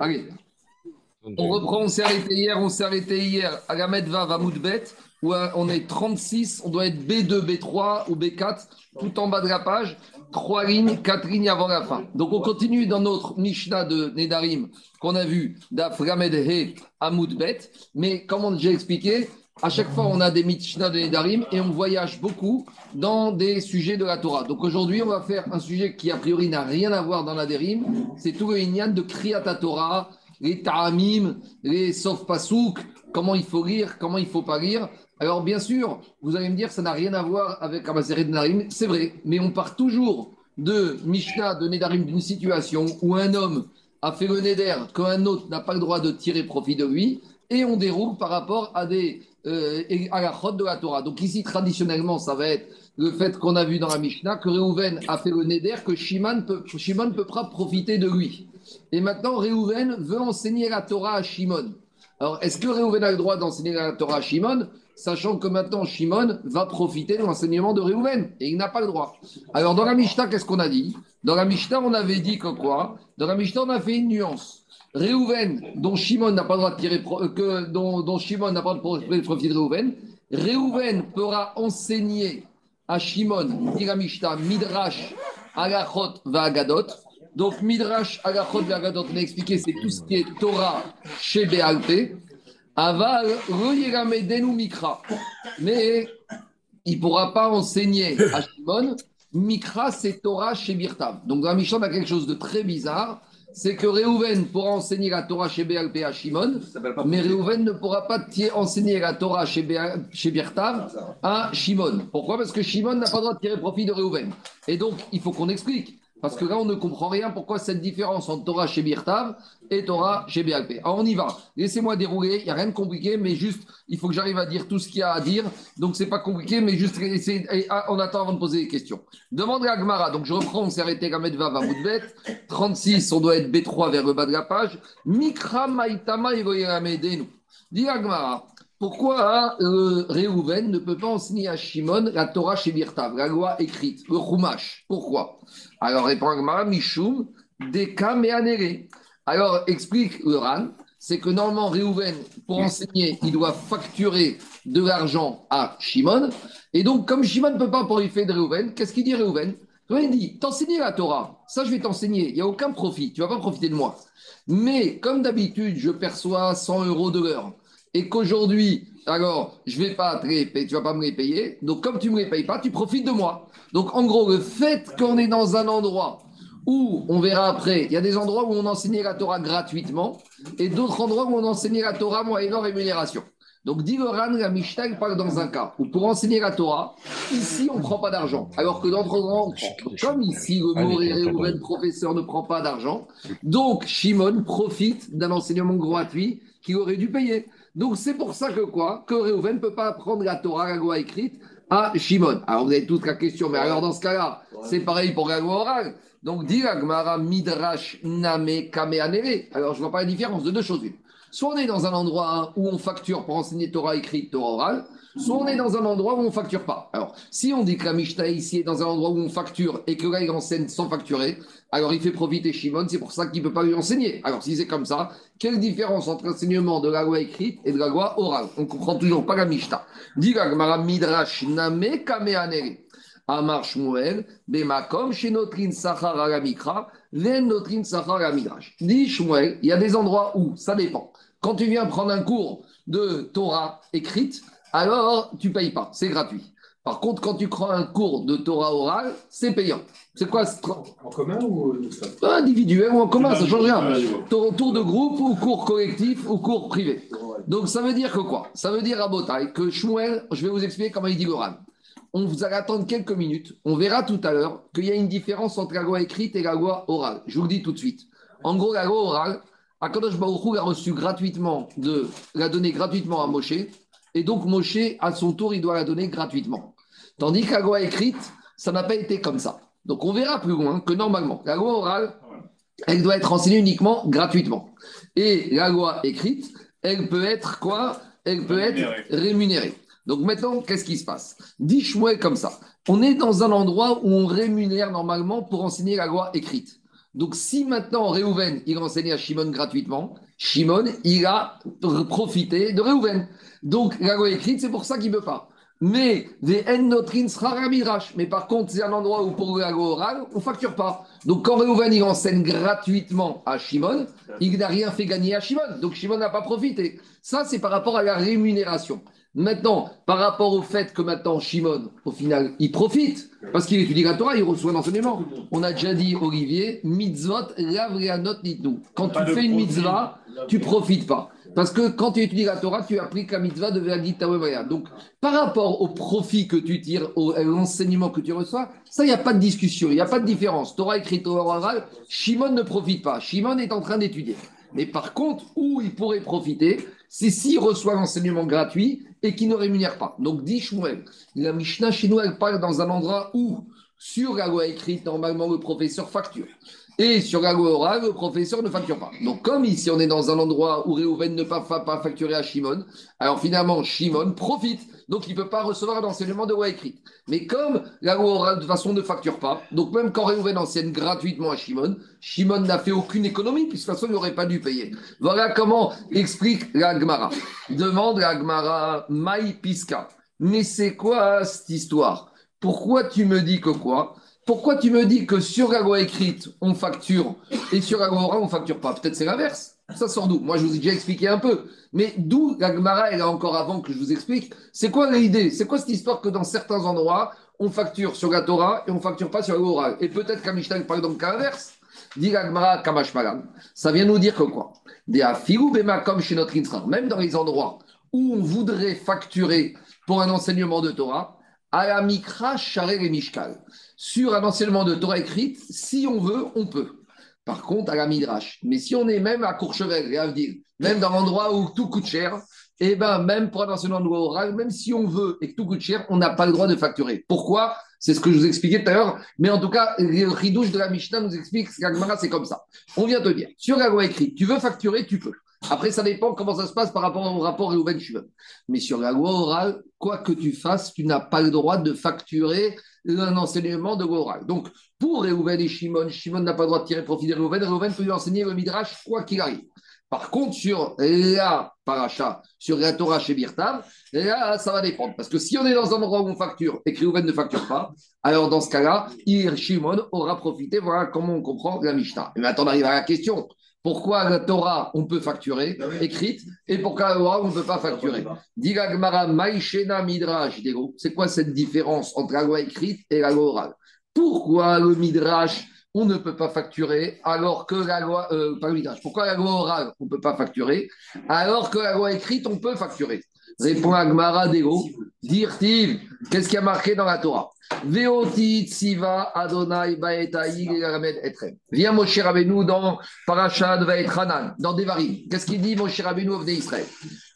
Allez. On reprend, on s'est arrêté hier, on s'est arrêté hier à la Medva Vamoudbet, où euh, on est 36, on doit être B2, B3 ou B4, tout en bas de la page, trois lignes, quatre lignes avant la fin. Donc on continue dans notre Mishnah de Nedarim qu'on a vu d'Aframed He Amoudbet, mais comme on déjà expliqué, à chaque fois, on a des Mishnah de Nedarim et on voyage beaucoup dans des sujets de la Torah. Donc aujourd'hui, on va faire un sujet qui, a priori, n'a rien à voir dans la Derim. C'est tout le Inyan de Kriyat Torah, les Ta'amim, les Sof Pasuk, comment il faut lire, comment il faut pas lire. Alors, bien sûr, vous allez me dire, ça n'a rien à voir avec Amaseret de Nedarim. C'est vrai, mais on part toujours de Mishnah de Nedarim d'une situation où un homme a fait le Neder qu'un autre n'a pas le droit de tirer profit de lui et on déroule par rapport à des euh, à la chode de la Torah. Donc ici, traditionnellement, ça va être le fait qu'on a vu dans la Mishnah que Réhouven a fait le Neder que Shimon peut, peut pas profiter de lui. Et maintenant, Réhouven veut enseigner la Torah à Shimon. Alors, est-ce que Réhouven a le droit d'enseigner la Torah à Shimon, sachant que maintenant Shimon va profiter de l'enseignement de Réhouven et il n'a pas le droit Alors, dans la Mishnah, qu'est-ce qu'on a dit? Dans la Mishnah, on avait dit que quoi? Dans la Mishnah, on a fait une nuance. Réhouven, dont Shimon n'a pas le droit de tirer, euh, que, dont, Shimon n'a pas le droit de profiter de Réhouven, Réhouven pourra enseigner à Shimon, Mishnah, Midrash, Agachot, Vagadot. Donc, Midrash, Agachot, Vagadot, on a expliqué, c'est tout ce qui est Torah chez Béalpé. Aval, Medenu Mikra. Mais il ne pourra pas enseigner à Shimon. Mikra, c'est Torah chez Birtav. Donc, dans la a quelque chose de très bizarre c'est que Réhouven pourra enseigner la Torah chez BLP à Shimon, mais Réhouven ne pourra pas enseigner la Torah chez, chez Birtav à Shimon. Pourquoi? Parce que Shimon n'a pas le droit de tirer profit de Réhouven. Et donc, il faut qu'on explique. Parce que là, on ne comprend rien pourquoi cette différence entre Torah chez Birtav et Torah chez BLP. Alors, on y va. Laissez-moi dérouler. Il n'y a rien de compliqué, mais juste, il faut que j'arrive à dire tout ce qu'il y a à dire. Donc, c'est pas compliqué, mais juste, ah, on attend avant de poser des questions. Demande à Gmara. Donc, je reprends, on s'est arrêté à Medva Vamoudbet. 36, on doit être B3 vers le bas de la page. Mikra Maitama Evoyeramedenu. Dis Agmara. Pourquoi euh, Réhouven ne peut pas enseigner à Shimon la Torah chez Birtav, la loi écrite, le Chumash? Pourquoi? Alors répond Agmara, Mishum, Deka Meanere. Alors explique le Ran, c'est que normalement Réhouven, pour enseigner, il doit facturer de l'argent à Shimon. Et donc, comme Shimon ne peut pas profiter de Réhouven, qu'est-ce qu'il dit Réhouven Réhouven dit T'enseigner la Torah, ça je vais t'enseigner, il n'y a aucun profit, tu ne vas pas profiter de moi. Mais comme d'habitude, je perçois 100 euros de l'heure et qu'aujourd'hui, alors, je vais pas te les payer, tu vas pas me les payer. Donc, comme tu me les payes pas, tu profites de moi. Donc, en gros, le fait qu'on est dans un endroit où, on verra après, il y a des endroits où on enseignait la Torah gratuitement et d'autres endroits où on enseignait la Torah moyennant rémunération. Donc, dit la Mishnah parle dans un cas où pour enseigner la Torah, ici, on ne prend pas d'argent. Alors que dans d'autres endroits, comme ici, le mot professeur ne prend pas d'argent. Donc, Shimon profite d'un enseignement gratuit qu'il aurait dû payer. Donc c'est pour ça que quoi? Que Réhouven ne peut pas apprendre la Torah, la loi écrite, à Shimon. Alors vous avez toute la question, mais alors dans ce cas-là, c'est pareil pour la loi orale. Donc dit Gmara Midrash Name Kameanere. Alors je ne vois pas la différence de deux choses. Soit on est dans un endroit où on facture pour enseigner Torah écrite, Torah orale, soit on est dans un endroit où on ne facture pas. Alors, si on dit que la Mishnah ici est dans un endroit où on facture et que là il enseigne sans facturer, alors il fait profiter Shimon, c'est pour ça qu'il ne peut pas lui enseigner. Alors, si c'est comme ça, quelle différence entre l'enseignement de la loi écrite et de la loi orale? On ne comprend toujours pas la Mishnah. Dit la Midrash Name Kameanere. Amar Shmuel, Bemakom, chez Notrin la Mikra, Ven Notrin Shmuel, il y a des endroits où ça dépend. Quand tu viens prendre un cours de Torah écrite, alors tu payes pas, c'est gratuit. Par contre, quand tu crois un cours de Torah oral, c'est payant. C'est quoi En commun ou Individuel ou en commun, ça change rien. Tour de groupe ou cours collectif ou cours privé. Donc ça veut dire que quoi? Ça veut dire à Botaï que Shmuel, je vais vous expliquer comment il dit l'oral. On vous allez attendre quelques minutes. On verra tout à l'heure qu'il y a une différence entre la loi écrite et la loi orale. Je vous le dis tout de suite. En gros, la loi orale, Akadosh Baruch a reçu gratuitement de la donner gratuitement à Moshe et donc, Moshe, à son tour, il doit la donner gratuitement. Tandis que la loi écrite, ça n'a pas été comme ça. Donc, on verra plus loin que normalement, la loi orale, elle doit être enseignée uniquement gratuitement. Et la loi écrite, elle peut être quoi? Elle peut être rémunérée. Donc maintenant, qu'est-ce qui se passe? Dis-moi comme ça. On est dans un endroit où on rémunère normalement pour enseigner la loi écrite. Donc, si maintenant Réhouven, il enseignait à Shimon gratuitement, Shimon, il a profité de Réhouven. Donc, la loi écrite, c'est pour ça qu'il ne peut pas. Mais des N sera. Mais par contre, c'est un endroit où pour la loi on ne facture pas. Donc, quand Réhouven, il enseigne gratuitement à Shimon, il n'a rien fait gagner à Shimon. Donc, Shimon n'a pas profité. Ça, c'est par rapport à la rémunération. Maintenant, par rapport au fait que maintenant Shimon, au final, il profite, parce qu'il étudie la Torah, il reçoit l'enseignement. On a déjà dit, Olivier, mitzvot, lavrianot nitnu. Quand tu fais une mitzvah, tu profites pas. Parce que quand tu étudies la Torah, tu appliques la mitzvah de Vergita Donc, par rapport au profit que tu tires, au, à l'enseignement que tu reçois, ça, il n'y a pas de discussion, il n'y a pas de différence. Torah écrit, Torah orale, Shimon ne profite pas. Shimon est en train d'étudier. Mais par contre, où il pourrait profiter, c'est s'il reçoit l'enseignement gratuit et qui ne rémunère pas. Donc, dit Shmuel, la Mishnah chez nous, elle parle dans un endroit où, sur la loi écrite, normalement, le professeur facture. Et sur la loi le professeur ne facture pas. Donc, comme ici, on est dans un endroit où Réhouven ne peut pas facturer à Shimon, alors finalement, Shimon profite. Donc, il ne peut pas recevoir un enseignement de loi écrite. Mais comme la loi de toute façon, ne facture pas, donc même quand Réhouven enseigne gratuitement à Shimon, Shimon n'a fait aucune économie, puisque de toute façon, il n'aurait pas dû payer. Voilà comment explique la Gemara. Demande la Gemara Maï Piska. Mais c'est quoi cette histoire? Pourquoi tu me dis que quoi? Pourquoi tu me dis que sur la loi écrite, on facture et sur la loi on ne facture pas? Peut-être c'est l'inverse. Ça sort d'où? Moi, je vous ai déjà expliqué un peu. Mais d'où la Gemara, elle a encore avant que je vous explique. C'est quoi l'idée? C'est quoi cette histoire que dans certains endroits, on facture sur la Torah et on facture pas sur orale Et peut-être qu'à Mishnah, par exemple, qu'à l'inverse. Dit la Gemara Kamash Ça vient nous dire que quoi? Comme chez notre même dans les endroits où on voudrait facturer pour un enseignement de Torah, à la Mikra, et Mishkal sur un enseignement de Torah écrite, si on veut, on peut. Par contre, à la Midrash. Mais si on est même à Courchevel, à dire, même dans l'endroit où tout coûte cher, et eh ben même pour enseignement de loi orale, même si on veut et que tout coûte cher, on n'a pas le droit de facturer. Pourquoi? C'est ce que je vous expliquais tout à l'heure. Mais en tout cas, le ridouche de la Mishnah nous explique que c'est comme ça. On vient te dire, sur la loi écrite, tu veux facturer, tu peux. Après, ça dépend comment ça se passe par rapport au rapport Réhouven Shimon. Mais sur la loi orale, quoi que tu fasses, tu n'as pas le droit de facturer un enseignement de loi orale. Donc, pour Réhouven et Shimon, Shimon n'a pas le droit de tirer profit de Réhouven. Réhouven peut lui enseigner le Midrash quoi qu'il arrive. Par contre, sur la paracha, sur la Torah chez Birtav, là, ça va dépendre. Parce que si on est dans un endroit où on facture et que Réhouven ne facture pas, alors dans ce cas-là, Shimon aura profité. Voilà comment on comprend la Mishnah. Et maintenant, on arrive à la question. Pourquoi la Torah, on peut facturer, ah écrite, et pourquoi la Torah, on ne peut pas facturer Midrash. C'est quoi cette différence entre la loi écrite et la loi orale Pourquoi le Midrash, on ne peut pas facturer, alors que la loi. Euh, pas le Midrash. Pourquoi la loi orale, on ne peut pas facturer, alors que la loi écrite, on peut facturer Répond Agmara Dego. Dire-t-il, qu'est-ce qui a marqué dans la Torah? Veotit Siva Adonai Etrem. Viens Moshe Rabbeinu dans Parashad Vaetranan, dans Devarim. Qu'est-ce qu'il dit Moshe Rabbeinu au Israël?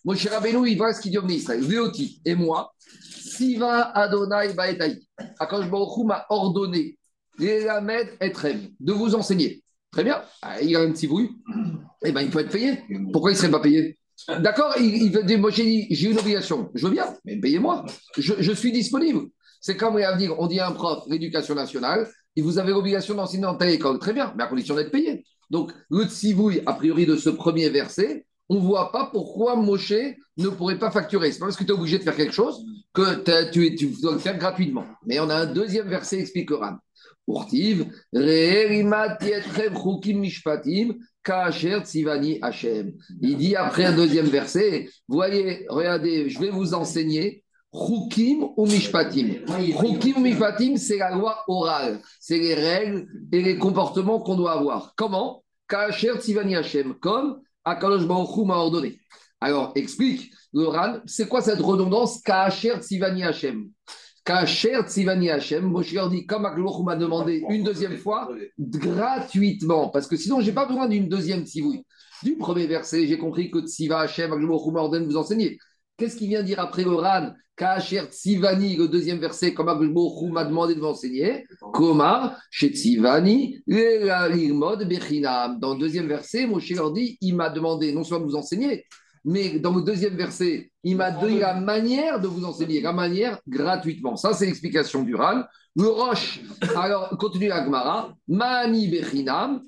Moshe Rabbeinu, il voit ce qu'il dit au Israël. Veoti et moi, Siva Adonai Baetai. Akash Baruch m'a ordonné Etrem, de vous enseigner. Très bien. Ah, il a un petit bruit. Eh bien, il peut être payé. Pourquoi il ne serait pas payé? D'accord, il, veut dire, j'ai une obligation, je veux bien, mais payez-moi, je, je, suis disponible. C'est comme dire, on dit à un prof, l'éducation nationale, et vous avez l'obligation d'enseigner dans telle école. Très bien, mais à condition d'être payé. Donc, le tsivouille, a priori, de ce premier verset, on ne voit pas pourquoi Moshe ne pourrait pas facturer. C'est pas parce que tu es obligé de faire quelque chose que tu, tu, dois le faire gratuitement. Mais on a un deuxième verset explique Ran. Urtiv, mishpatim, Il dit après un deuxième verset, voyez, regardez, je vais vous enseigner Rukim ou Mishpatim. Rukim ou Mishpatim, c'est la loi orale. C'est les règles et les comportements qu'on doit avoir. Comment? Kacher Tzivani Hashem, comme Akalosh Baruch m'a ordonné. Alors, explique, le c'est quoi cette redondance Kacher Tzivani Hashem? Kacher Tzivani Hashem, Moshe dit, comme Akalosh m'a demandé une deuxième fois, gratuitement, parce que sinon, je n'ai pas besoin d'une deuxième tzivouille. Du premier verset, j'ai compris que Tziva Hashem, Akalosh m'a ordonné de vous enseigner. Qu'est-ce qu'il vient dire après le Ran Kacher Tzivani, le deuxième verset, comme Abou m'a demandé de m'enseigner. Komar, chez Tzivani, Bechinam. Dans le deuxième verset, Moshe leur dit il m'a demandé non seulement de vous enseigner, mais dans le deuxième verset, il m'a donné la manière de vous enseigner, la manière gratuitement. Ça, c'est l'explication du Ran. Le Roche, alors, continue Agmara, Mani Bechinam,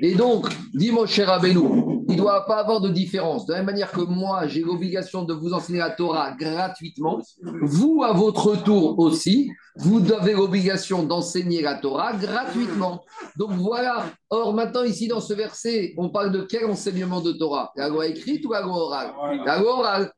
Et donc, dit Moshe Rabbeinu, il ne doit pas avoir de différence. De la même manière que moi, j'ai l'obligation de vous enseigner la Torah gratuitement, vous, à votre tour aussi, vous avez l'obligation d'enseigner la Torah gratuitement. Donc voilà. Or, maintenant, ici, dans ce verset, on parle de quel enseignement de Torah? La loi écrite ou la loi orale? La loi orale.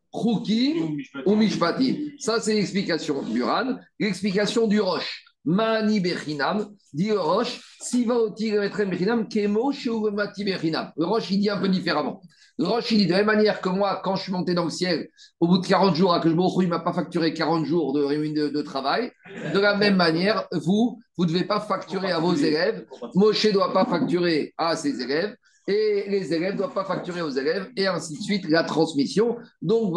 Ou Mishpatim? Ça, c'est l'explication du Ran. L'explication du Roche. Mani Bechinam, dit le Roche, Siva Oti Bechinam, Kemo Mati Bechinam. Le Roche, il dit un peu différemment. Le Roche, il dit de la même manière que moi, quand je suis monté dans le ciel, au bout de 40 jours, à que je il ne m'a pas facturé 40 jours de, de, de, travail. De la même manière, vous, vous ne devez pas facturer à vos élèves. Moshe ne doit pas facturer à ses élèves et les élèves ne doivent pas facturer aux élèves, et ainsi de suite, la transmission. Donc.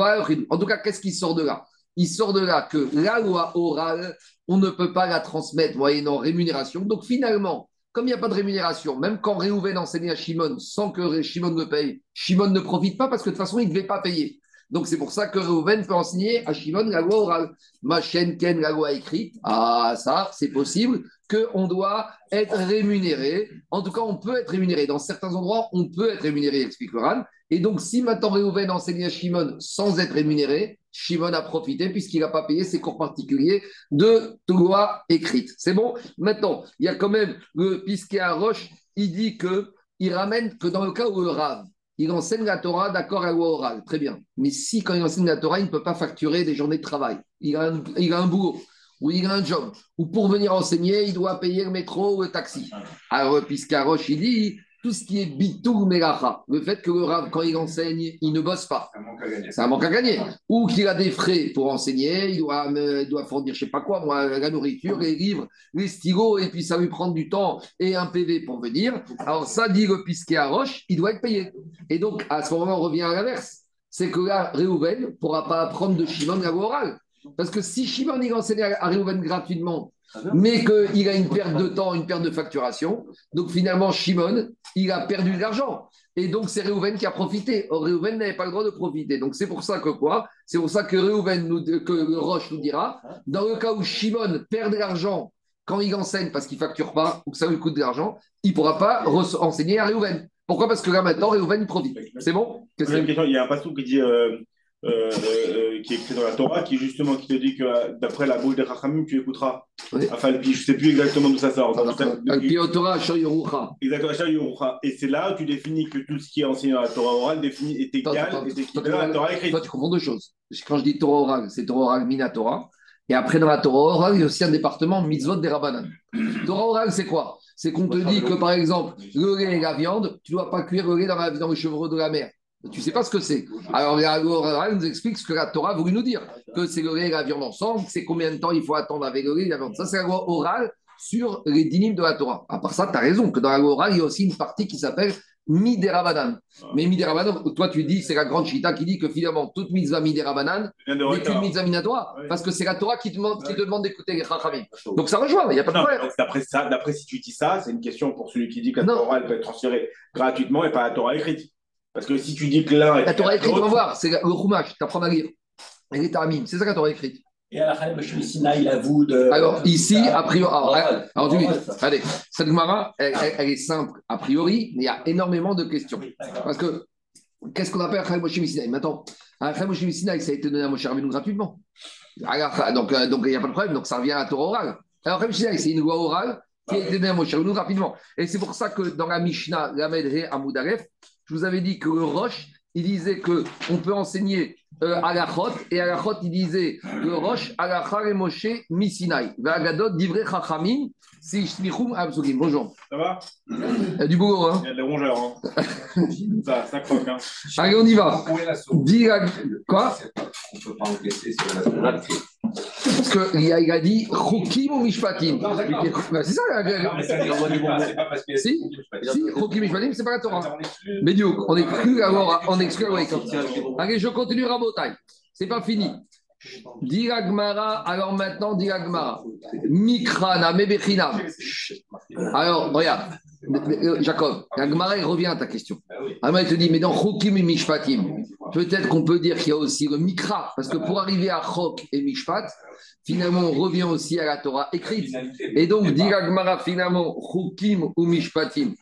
En tout cas, qu'est-ce qui sort de là? Il sort de là que la loi orale, on ne peut pas la transmettre moyennant rémunération. Donc, finalement, comme il n'y a pas de rémunération, même quand Réhouven enseignait à Shimon sans que Shimon ne paye, Shimon ne profite pas parce que de toute façon, il ne devait pas payer. Donc c'est pour ça que Réhouven peut enseigner à Shimon la loi orale. Ma chaîne Ken, la loi écrite. Ah, ça, c'est possible qu'on doit être rémunéré. En tout cas, on peut être rémunéré. Dans certains endroits, on peut être rémunéré, explique le Et donc, si maintenant Réhouven enseigne à Shimon sans être rémunéré, Shimon a profité puisqu'il n'a pas payé ses cours particuliers de loi écrite. C'est bon? Maintenant, il y a quand même le Pisquet à Roche, il dit que il ramène que dans le cas où le Rav, il enseigne la Torah d'accord à la loi orale, très bien. Mais si quand il enseigne la Torah, il ne peut pas facturer des journées de travail, il a un, il ou il a un job, ou pour venir enseigner, il doit payer le métro ou le taxi. Alors, Piscaroche, il dit, tout ce qui est bitou melacha, le fait que le quand il enseigne, il ne bosse pas. C'est un manque à gagner. Ou qu'il a des frais pour enseigner, il doit, doit fournir, je ne sais pas quoi, moi, la nourriture, les livres, les stylos, et puis ça lui prend du temps et un PV pour venir. Alors ça dit le pisquet à roche, il doit être payé. Et donc, à ce moment, on revient à l'inverse. C'est que là, Réhouven ne pourra pas apprendre de Shimon la orale. Parce que si Shimon il enseigne à Réhouven gratuitement, mais qu'il a une perte de temps, une perte de facturation. Donc finalement, Shimon, il a perdu de l'argent. Et donc c'est Réhouven qui a profité. Or, Réhouven n'avait pas le droit de profiter. Donc c'est pour ça que quoi? C'est pour ça que Réhouven, nous, que Roche nous dira, dans le cas où Shimon perd de l'argent quand il enseigne parce qu'il ne facture pas ou que ça lui coûte de l'argent, il ne pourra pas enseigner à Réhouven. Pourquoi? Parce que là maintenant, Réhouven, il profite. C'est bon? Il y a un passage qui dit euh, euh, euh, qui est écrit dans la Torah, qui justement qui te dit que euh, d'après la bouche des Rachamim, tu écouteras. Oui. Enfin, je ne sais plus exactement d'où ça sort. Exactement, Et c'est là où tu définis que tout ce qui est enseigné dans la Torah orale définit, est égal et équivalent dans la Torah écrite. Toi, tu confonds deux choses. Quand je dis Torah orale, c'est Torah orale Minatora. Et après, dans la Torah orale, il y a aussi un département mitzvot des Rabbanan. Torah orale, c'est quoi? C'est qu'on te dit que, par exemple, le lait et la viande, tu ne dois pas cuire le lait dans, la, dans le chevreau de la mer. Tu ne sais pas ce que c'est. Alors, la Torah nous explique ce que la Torah a voulu nous dire que c'est le lait et la viande ensemble, c'est combien de temps il faut attendre avec le lait et la viande. Ça, c'est la loi orale sur les dynimes de la Torah. À part ça, tu as raison que dans la loi orale, il y a aussi une partie qui s'appelle Miderabanan. Mais Miderabanan, toi, tu dis, c'est la grande chita qui dit que finalement, toute mitzvah Miderabanan n'est qu'une mitzvah minatoire, parce que c'est la Torah qui te demande, qui te demande d'écouter les chachamim. Donc ça rejoint, il n'y a pas de problème. D'après, ça, d'après si tu dis ça, c'est une question pour celui qui dit que la Torah elle peut être transférée gratuitement et pas la Torah écrite. Parce que si tu dis que l'un. La Torah écrite, on va voir, c'est le Chumash, tu apprends à lire. Elle est Amim, c'est ça la Torah écrite. Et à la fin, M. Sina, il avoue de. Alors, ici, a priori. Alors, alors, tu allez, cette Gemara, elle, elle, est simple a priori, mais il y a énormément de questions. Parce que, qu'est-ce qu'on appelle Achal Moshe Sinaï Maintenant, Achal Moshe ça a été donné à Moshe Rabbeinu gratuitement. Alors, donc, euh, donc, il n'y a pas de problème, donc ça revient à la Torah orale. Alors, Achal Sinaï, c'est une loi orale qui a été donnée à Moshe Rabbeinu rapidement. Et c'est pour ça que dans la Mishnah, la Medre Amoudaref, je vous avais dit que le Roche, il disait qu'on peut enseigner euh, à la chot, et à la chot, il disait le Roche, à la Moshe, Misinai. Vagadot, divrei chachamim, si shmichum absogim. Bonjour. Ça va? Il y a du boulot, hein Il y a des rongeurs, hein ça, ça croque, hein Allez, on y va. Dis Quoi? On ne peut pas encaisser sur la parce qu'il a, il a dit Chokim ou Mishpatim? C'est ça. C'est pas parce que. Si, si Chokim Mishpatim, c'est pas la Torah. Mais du coup, on exclut alors, on exclut Allez, je continue Rabotai. C'est pas fini. Diragmara, alors maintenant, Diragmara. Mikrana, Mebechina. Alors, regarde, Jacob, Diragmara, il revient à ta question. Alors, il te dit, mais dans Chokim et Mishpatim, peut-être qu'on peut dire qu'il y a aussi le Mikra, parce que pour arriver à Chok et Mishpat, finalement, on revient aussi à la Torah écrite. Et donc, dit Gmara, finalement, Chukim ou Mishpatim,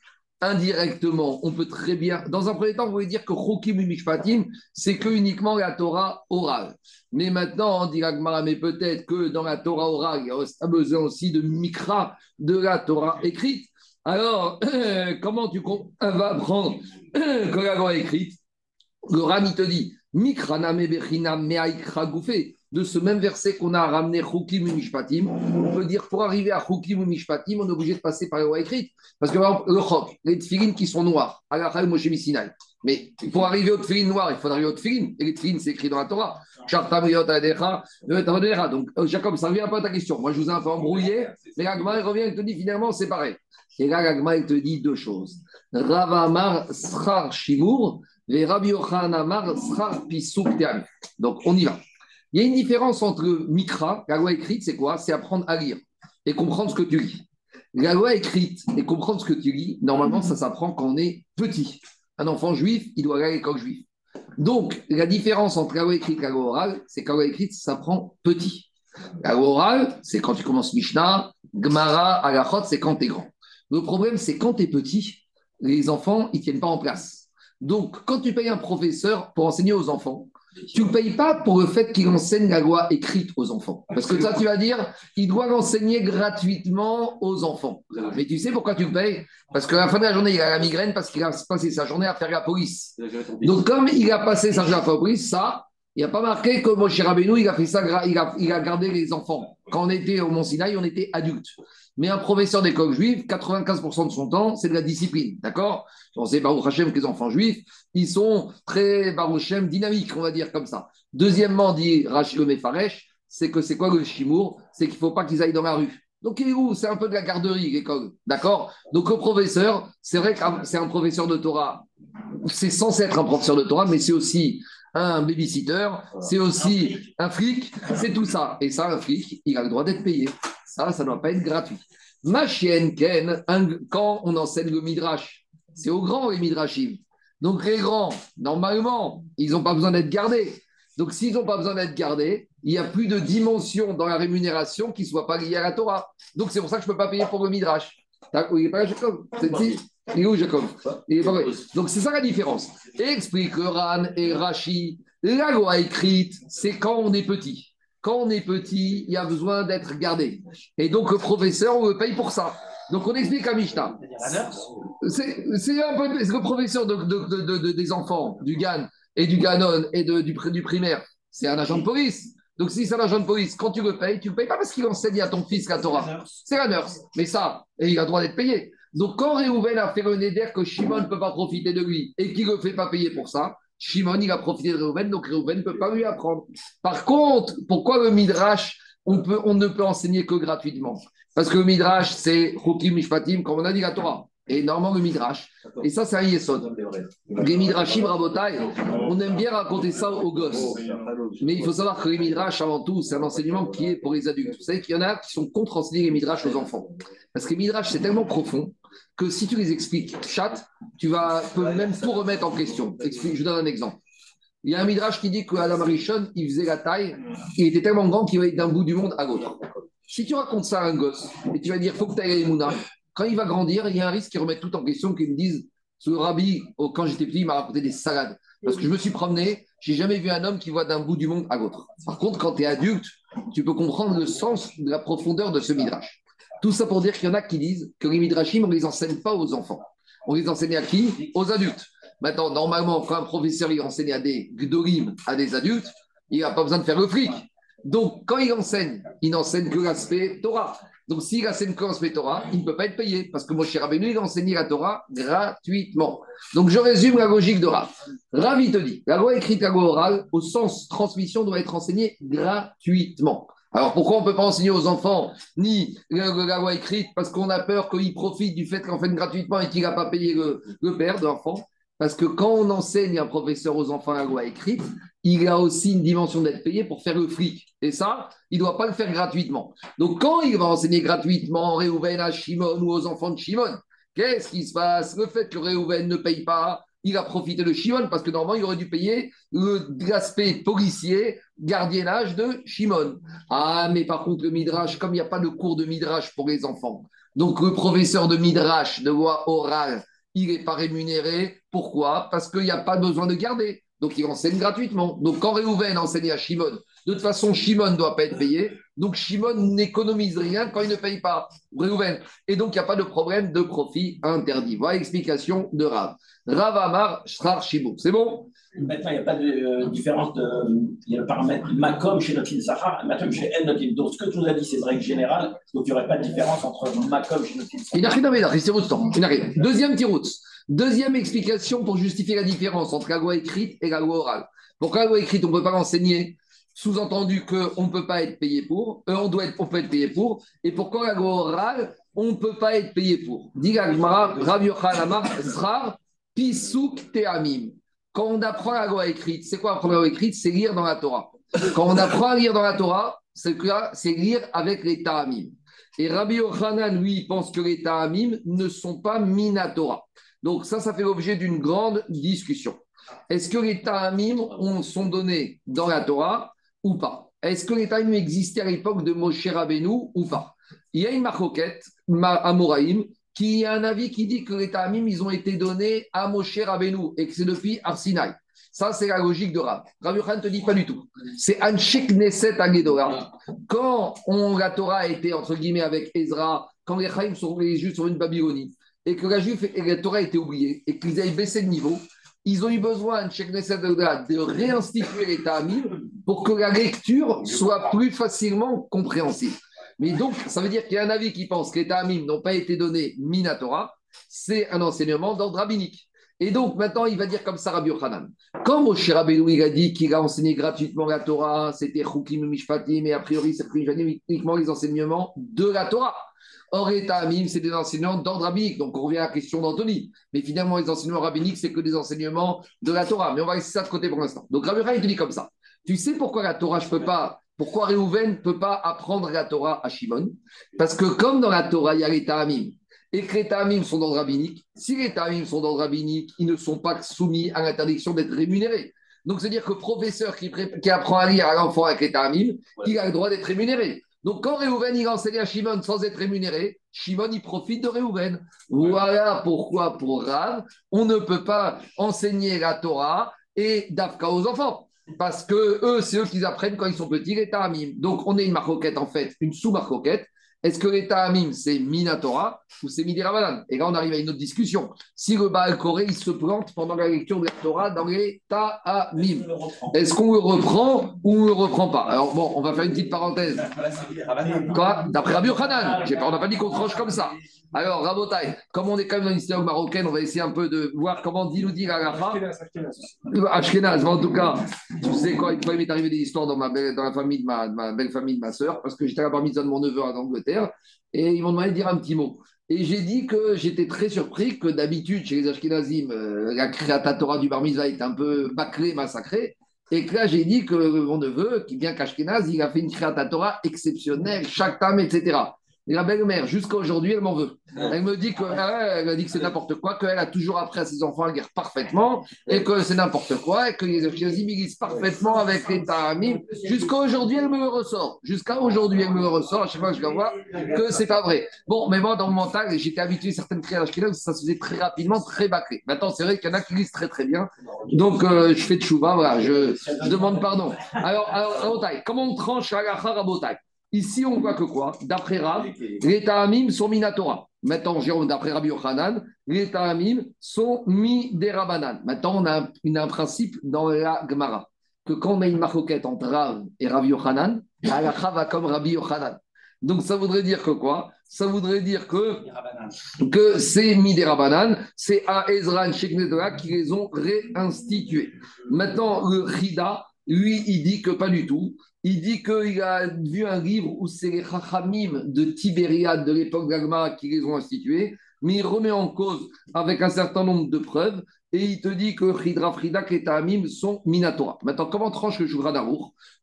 indirectement, on peut très bien. Dans un premier temps, vous voulez dire que Chokim Mishpatim, c'est que uniquement la Torah orale. Mais maintenant, on dit mais peut-être que dans la Torah orale, il y a besoin aussi de Mikra, de la Torah écrite. Alors, comment tu vas apprendre que la Torah écrite? Le Rami te dit Mikra Bechina Meaikra Goufé de ce même verset qu'on a ramené Choukim ou Mishpatim, on peut dire pour arriver à Choukim ou Mishpatim, on est obligé de passer par les lois écrites. Parce que par exemple, le Chok, les tfilines qui sont noirs, à Moshe Sinai. Mais pour arriver aux tfilines noirs, il faut arriver aux tfilines. Et les tfilines, c'est écrit dans la Torah. Donc, euh, Jacob, ça revient un peu à ta question. Moi, je vous ai un peu embrouillé, mais Agma, il revient et te dit finalement, c'est pareil. Et là, Agma, il te dit deux choses. Ravamar Srar Shimur, et Rabbi Amar Srar Pisuk Donc, on y va. Il y a une différence entre Mikra, la loi écrite, c'est quoi? C'est apprendre à lire et comprendre ce que tu lis. La loi écrite et comprendre ce que tu lis, normalement, ça s'apprend quand on est petit. Un enfant juif, il doit aller à l'école juive. Donc, la différence entre la loi écrite et la loi orale, c'est que la loi écrite, ça s'apprend petit. La loi orale, c'est quand tu commences Mishnah, Gemara, Alachot, c'est quand tu es grand. Le problème, c'est quand tu es petit, les enfants, ils ne tiennent pas en place. Donc, quand tu payes un professeur pour enseigner aux enfants, tu ne payes pas pour le fait qu'il enseigne la loi écrite aux enfants. Parce que ça, tu vas dire, il doit l'enseigner gratuitement aux enfants. Mais tu sais pourquoi tu le payes? Parce qu'à la fin de la journée, il a la migraine parce qu'il a passé sa journée à faire la police. Donc, comme il a passé sa journée à faire la police, ça, il n'y a pas marqué que Moshe Rabbeinu, il a fait ça, il a, il a gardé les enfants. Quand on était au Mont Sinaï, on était adultes. Mais un professeur d'école juive, 95% de son temps, c'est de la discipline. D'accord? On sait, Baruch Hashem, que les enfants juifs, ils sont très, Baruch Hashem, dynamiques, on va dire comme ça. Deuxièmement, dit Rachid Mefaresh, c'est que c'est quoi le chimour? C'est qu'il ne faut pas qu'ils aillent dans la rue. Donc, il est où? C'est un peu de la garderie, l'école. D'accord? Donc, le professeur, c'est vrai que c'est un professeur de Torah. C'est censé être un professeur de Torah, mais c'est aussi un babysitter, c'est aussi un flic, c'est tout ça. Et ça, un flic, il a le droit d'être payé. Ça, ça ne doit pas être gratuit. Ma chienne, Ken, quand on enseigne le midrash, c'est aux grands les midrashim. Donc les grands, normalement, ils n'ont pas besoin d'être gardés. Donc s'ils n'ont pas besoin d'être gardés, il n'y a plus de dimension dans la rémunération qui ne soit pas liée à la Torah. Donc c'est pour ça que je ne peux pas payer pour le midrash. Il n'est pas Jacob Il est où Jacob? Donc c'est ça la différence. explique Ran et Rashi, la loi écrite, c'est quand on est petit. Quand on est petit, il y a besoin d'être gardé. Et donc, le professeur, on le paye pour ça. Donc, on explique à Mishnah. C'est un peu le professeur de, des enfants, du GAN et du GANON et du, du primaire. C'est un agent de police. Donc, si c'est un agent de police, quand tu le payes, tu ne le payes pas parce qu'il enseigne à ton fils la Torah. C'est la nurse. Mais ça, et il a le droit d'être payé. Donc, quand Réhouven a fait le neder que Shimon ne peut pas profiter de lui et qu'il ne le fait pas payer pour ça, Shimon, il a profité de Réhouven, donc Réhouven ne peut pas lui apprendre. Par contre, pourquoi le Midrash, on, peut, on ne peut enseigner que gratuitement? Parce que le Midrash, c'est Chokim Mishpatim, comme on a dit la Torah. Et normalement, le Midrash. Et ça, c'est un Yesod. Les Midrashim Rabotai, on aime bien raconter ça aux gosses. Mais il faut savoir que les Midrash, avant tout, c'est un enseignement qui est pour les adultes. Vous savez qu'il y en a qui sont contre enseigner les Midrash aux enfants. Parce que les Midrash, c'est tellement profond que si tu les expliques chat, tu vas peux même tout remettre en question. je vous donne un exemple. Il y a un midrash qui dit qu'Adam Arishon, il faisait la taille, il était tellement grand qu'il allait d'un bout du monde à l'autre. Si tu racontes ça à un gosse et tu vas dire faut que tu ailles à Mouna, quand il va grandir, il y a un risque qu'il remette tout en question, qu'il me dise ce rabbi, oh, quand j'étais petit, il m'a raconté des salades. Parce que je me suis promené, j'ai jamais vu un homme qui voit d'un bout du monde à l'autre. Par contre, quand tu es adulte, tu peux comprendre le sens de la profondeur de ce midrash. Tout ça pour dire qu'il y en a qui disent que les midrashim, on ne les enseigne pas aux enfants. On les enseigne à qui? Aux adultes. Maintenant, normalement, quand un professeur il enseigne à des gdorim, à des adultes, il n'a pas besoin de faire le fric. Donc, quand il enseigne, il n'enseigne que l'aspect Torah. Donc, s'il enseigne que l'aspect Torah, il ne peut pas être payé parce que Moshe Rabbeinu, il a enseigné la Torah gratuitement. Donc, je résume la logique de Rav. Rav, il te dit, la loi écrite, la loi orale, au sens transmission, doit être enseignée gratuitement. Alors pourquoi on ne peut pas enseigner aux enfants ni la, loi écrite Parce qu'on a peur qu'ils profitent du fait qu'on fait gratuitement et qu'il n'a pas payé le, père de l'enfant. Parce que quand on enseigne un professeur aux enfants la loi écrite, il a aussi une dimension d'être payé pour faire le fric. Et ça, il ne doit pas le faire gratuitement. Donc quand il va enseigner gratuitement Réhouven à Shimon ou aux enfants de Shimon, qu'est-ce qui se passe? Le fait que Réhouven ne paye pas, il a profité de Shimon parce que normalement, il aurait dû payer l'aspect policier, gardiennage de Shimon. Ah, mais par contre, le Midrash, comme il n'y a pas de cours de Midrash pour les enfants, donc le professeur de Midrash de voix orale, il n'est pas rémunéré. Pourquoi? Parce qu'il n'y a pas besoin de garder. Donc il enseigne gratuitement. Donc quand Réhouven enseigne à Shimon, de toute façon, Shimon ne doit pas être payé. Donc Shimon n'économise rien quand il ne paye pas Réhouven. Et donc il n'y a pas de problème de profit interdit. Voilà l'explication de Rav. Rav Amar Shrar Shibou. C'est bon? Maintenant, il n'y a pas de euh, différence. De, il y a le paramètre Macom chez notre Sahar, Macom chez El notre Donc, ce que tu nous as dit, c'est une règle générale. Donc, il n'y aurait pas de différence entre Macom chez n'a rien. Deuxième tirout. Deuxième explication pour justifier la différence entre la loi écrite et la loi orale. Pourquoi la loi écrite, on ne peut pas l'enseigner Sous-entendu qu'on ne peut pas être payé pour, euh, on, doit être, on peut être payé pour. Et pourquoi la loi orale, on ne peut pas être payé pour Dit Rav Pisuk Teamim. Quand on apprend la loi écrite, c'est quoi apprendre la loi écrite? C'est lire dans la Torah. Quand on apprend à lire dans la Torah, c'est lire avec les Ta'amim. Et Rabbi Yochanan, lui, pense que les Ta'amim ne sont pas Minatora. Donc ça, ça fait l'objet d'une grande discussion. Est-ce que les Ta'amim sont donnés dans la Torah ou pas? Est-ce que les Ta'amim existaient à l'époque de Moshe Rabbeinu ou pas? Il y a une marcoquette à Moraïm qui a un avis qui dit que les Ta'amim, ils ont été donnés à Moshe Rabbeinu et que c'est depuis Arsinaï. Ça, c'est la logique de Rav. Rav ne te dit pas du tout. C'est Anshik Neset Agedora. Quand la Torah a été, entre guillemets, avec Ezra, quand les Chaim sont les Juifs sur une Babylonie, et que la, Juif et la Torah étaient oubliés, et qu'ils avaient baissé de niveau, ils ont eu besoin, Anshik Neset Agedora, de réinstituer les Ta'amim pour que la lecture soit plus facilement compréhensible. Mais donc, ça veut dire qu'il y a un avis qui pense que les Ta'amim n'ont pas été donnés Minatora. C'est un enseignement d'ordre rabbinique. Et donc, maintenant, il va dire comme ça Rabbi Yochanan. Quand Moshe Rabbeinu, il a dit qu'il a enseigné gratuitement la Torah, c'était Chukim Mishpatim, et a priori, c'est uniquement les enseignements de la Torah. Or, les Ta'amim, c'est des enseignements d'ordre rabbinique. Donc, on revient à la question d'Anthony. Mais finalement, les enseignements rabbiniques, c'est que des enseignements de la Torah. Mais on va laisser ça de côté pour l'instant. Donc, Rabbi Yochanan, il te dit comme ça. Tu sais pourquoi la Torah, je ne peux pas pourquoi Réhouven ne peut pas apprendre la Torah à Shimon? Parce que comme dans la Torah, il y a les Ta'amim, et que les Ta'amim sont dans le rabbinique, si les Ta'amim sont dans le rabbinique, ils ne sont pas soumis à l'interdiction d'être rémunérés. Donc, c'est-à-dire que le professeur qui, apprend à lire à l'enfant avec les Ta'amim, il a le droit d'être rémunéré. Donc, quand Réhouven il enseigne à Shimon sans être rémunéré, Shimon il profite de Réhouven. Voilà pourquoi, pour Rav, on ne peut pas enseigner la Torah et d'Afka aux enfants. Parce que eux, c'est eux qui apprennent quand ils sont petits, les ta'amim. Donc, on est une marcoquette, en fait, une sous-marcoquette. Est-ce que les ta'amim, c'est Minatora ou c'est Midirabanan Et là, on arrive à une autre discussion. Si le Baal Koré, il se plante pendant la lecture de la Torah dans les ta'amim, est-ce qu'on le reprend? ou on ne le reprend pas? Alors, bon, on va faire une petite parenthèse. Quoi? D'après Rabbi Yochanan. On n'a pas dit qu'on tranche comme ça. Alors, Rabotai, comme on est quand même dans une synagogue marocaine, on va essayer un peu de voir comment dit nous dit la Ashkenaz, en tout cas, tu sais quoi, il m'est arrivé des histoires dans, ma dans la famille de ma, belle famille de ma soeur, parce que j'étais à la bar de mon neveu en Angleterre, et ils m'ont demandé de dire un petit mot. Et j'ai dit que j'étais très surpris que d'habitude, chez les Ashkenazim, euh, la créatora du bar mitzvah est un peu bâclée, massacrée. Et que là, j'ai dit que mon neveu, qui vient qu'Ashkenaz, il a fait une créatora exceptionnelle, chaque tame, etc. Et la belle-mère, jusqu'à aujourd'hui, elle m'en veut. Elle me dit que, ah elle, dit que c'est n'importe quoi, qu'elle a toujours appris à ses enfants à lire parfaitement, et que c'est n'importe quoi, et que les lisent parfaitement avec les Ta'amim. Jusqu'à aujourd'hui, elle me le ressort. Jusqu'à aujourd'hui, elle me le ressort. À chaque fois que je la vois, que c'est pas vrai. Bon, mais moi, dans mon mental, j'étais habitué à certaines créations ça se faisait très rapidement, très bâclé. Maintenant, c'est vrai qu'il y en a qui lisent très très bien. Donc, euh, je fais de chouva, voilà, je, demande pardon. Alors, alors, comment on tranche la Rabotai? Ici, on voit que quoi D'après Rav, les Ta'amim sont Minatora. Maintenant, Jérôme, d'après Rabbi Yochanan, les Ta'amim sont mi Rabanan. Maintenant, on a, un principe dans la Gemara que quand on a une maroquette entre Rav et Rabbi Yochanan, la va comme Rabbi Yochanan. Donc, ça voudrait dire que quoi? Ça voudrait dire que, que c'est mi Rabanan, c'est à Ezra et qui les ont réinstitués. Maintenant, le Rida, lui, il dit que pas du tout il dit qu'il a vu un livre où c'est les Chachamim de Tibériade de l'époque d'Agma qui les ont institués, mais il remet en cause avec un certain nombre de preuves et il te dit que Khidra Frida et Ta'amim sont Minatora. Maintenant, comment tranche le Shulchan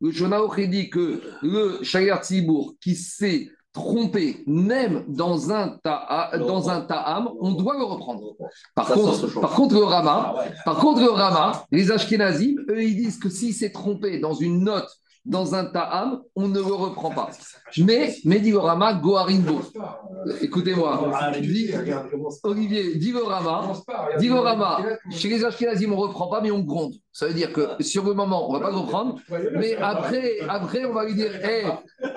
Le Shulchan dit que le Shayar Tzibour qui sait trompé, même dans un, ta, dans un ta'am, on doit le reprendre. Par Ça, contre, par contre, le Rama, Ah ouais. par contre, le Rama, les Ashkenazim, eux, ils disent que s'il s'est trompé dans une note, dans un ta'am, on ne le reprend pas. Mais, mais dit Rama, Goharimbo. Écoutez-moi, Olivier, dit le Rama, dit le Rama, chez les Ashkenazim, on ne reprend pas, mais on gronde. Ça veut dire que sur le moment, on ne va pas le reprendre, mais après, après, on va lui dire, hé,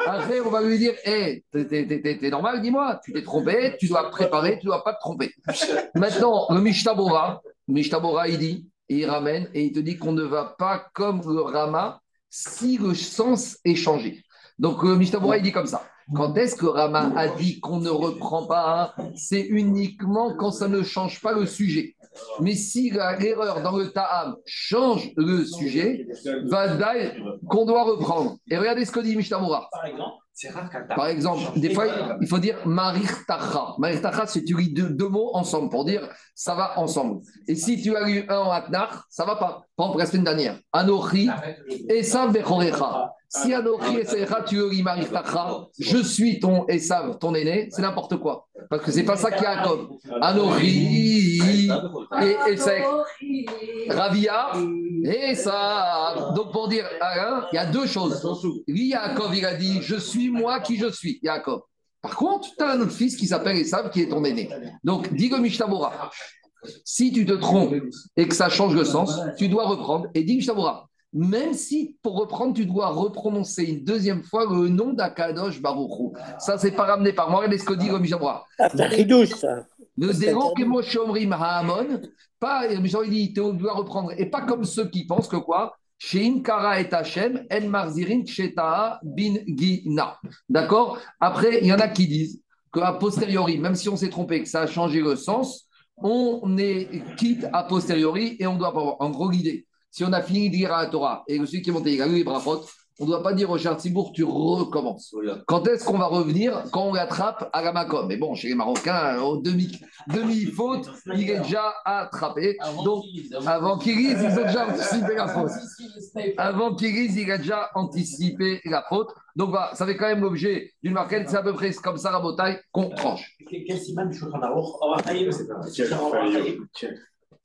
après, on va lui dire, hé, t'es- normal, dis-moi, tu t'es trompé, tu dois préparer, tu ne dois pas te tromper. Maintenant, le Mishtabora, le Mishtabora, il dit, et il ramène, et il te dit qu'on ne va pas comme le Rama si le sens est changé. Donc, le Mishtabora, il dit comme ça. Quand est-ce que Rama a dit qu'on ne reprend pas hein C'est uniquement quand ça ne change pas le sujet. Mais si l'erreur dans le ta'am change le sujet, Vadaï qu'on doit reprendre. Et regardez ce que dit Mishtamura. Par exemple, C'est rare qu'un Par exemple, des fois, il faut dire Marir Tacha. Marir Tacha, c'est tu lis deux, deux mots ensemble pour dire ça va ensemble. Et si tu as lu un en Atnar, ça va pas. Par exemple, la semaine dernière, Anochi et Esav Bechorecha. Si Anochi et Serecha, tu Tacha, je suis ton Esav, ton aîné, c'est n'importe quoi. Parce que c'est pas ça qui a Jacob. Anochi et Esek. Ravia et ça. Donc pour dire Alain, il y a deux choses. Lui, Yaakov, il a dit Je suis moi qui je suis, Yaakov. Par contre, tu as un autre fils qui s'appelle Esav qui est ton aîné. Donc, dis Mishtabura. Si tu te trompes et que ça change le sens, tu dois reprendre. Et dis Mishtabura. Même si pour reprendre, tu dois reprononcer une deuxième fois le nom d'Akadosh Baruchou. Ça, c'est pas ramené par moi. Regardez ce que dit le ça. Le déron interdit. que Moshe Omrim Haamon, pas, il dit, tu dois reprendre, et pas comme ceux qui pensent que quoi? Sheim Kara et Hachem, En Marzirin Shetaha Bin Gina. D'accord? Après, il y en a qui disent qu'à posteriori, même si on s'est trompé, que ça a changé le sens, on est quitte a posteriori et on doit pas avoir. En gros, l'idée, si on a fini de lire à la Torah et que celui qui est monté, il a lu les brachot, on ne doit pas dire au Charles Tibourg, tu recommences. Quand est-ce qu'on va revenir Quand on l'attrape à la Macom. Mais bon, chez les Marocains, au demi, demi-faute, il est déjà attrapé. Donc, avant qu'il lise, ils ont déjà anticipé la faute. Avant qu'il lise, il a déjà anticipé la faute. Donc, ça fait quand même l'objet d'une marquette. C'est à peu près comme ça, la bataille qu'on tranche.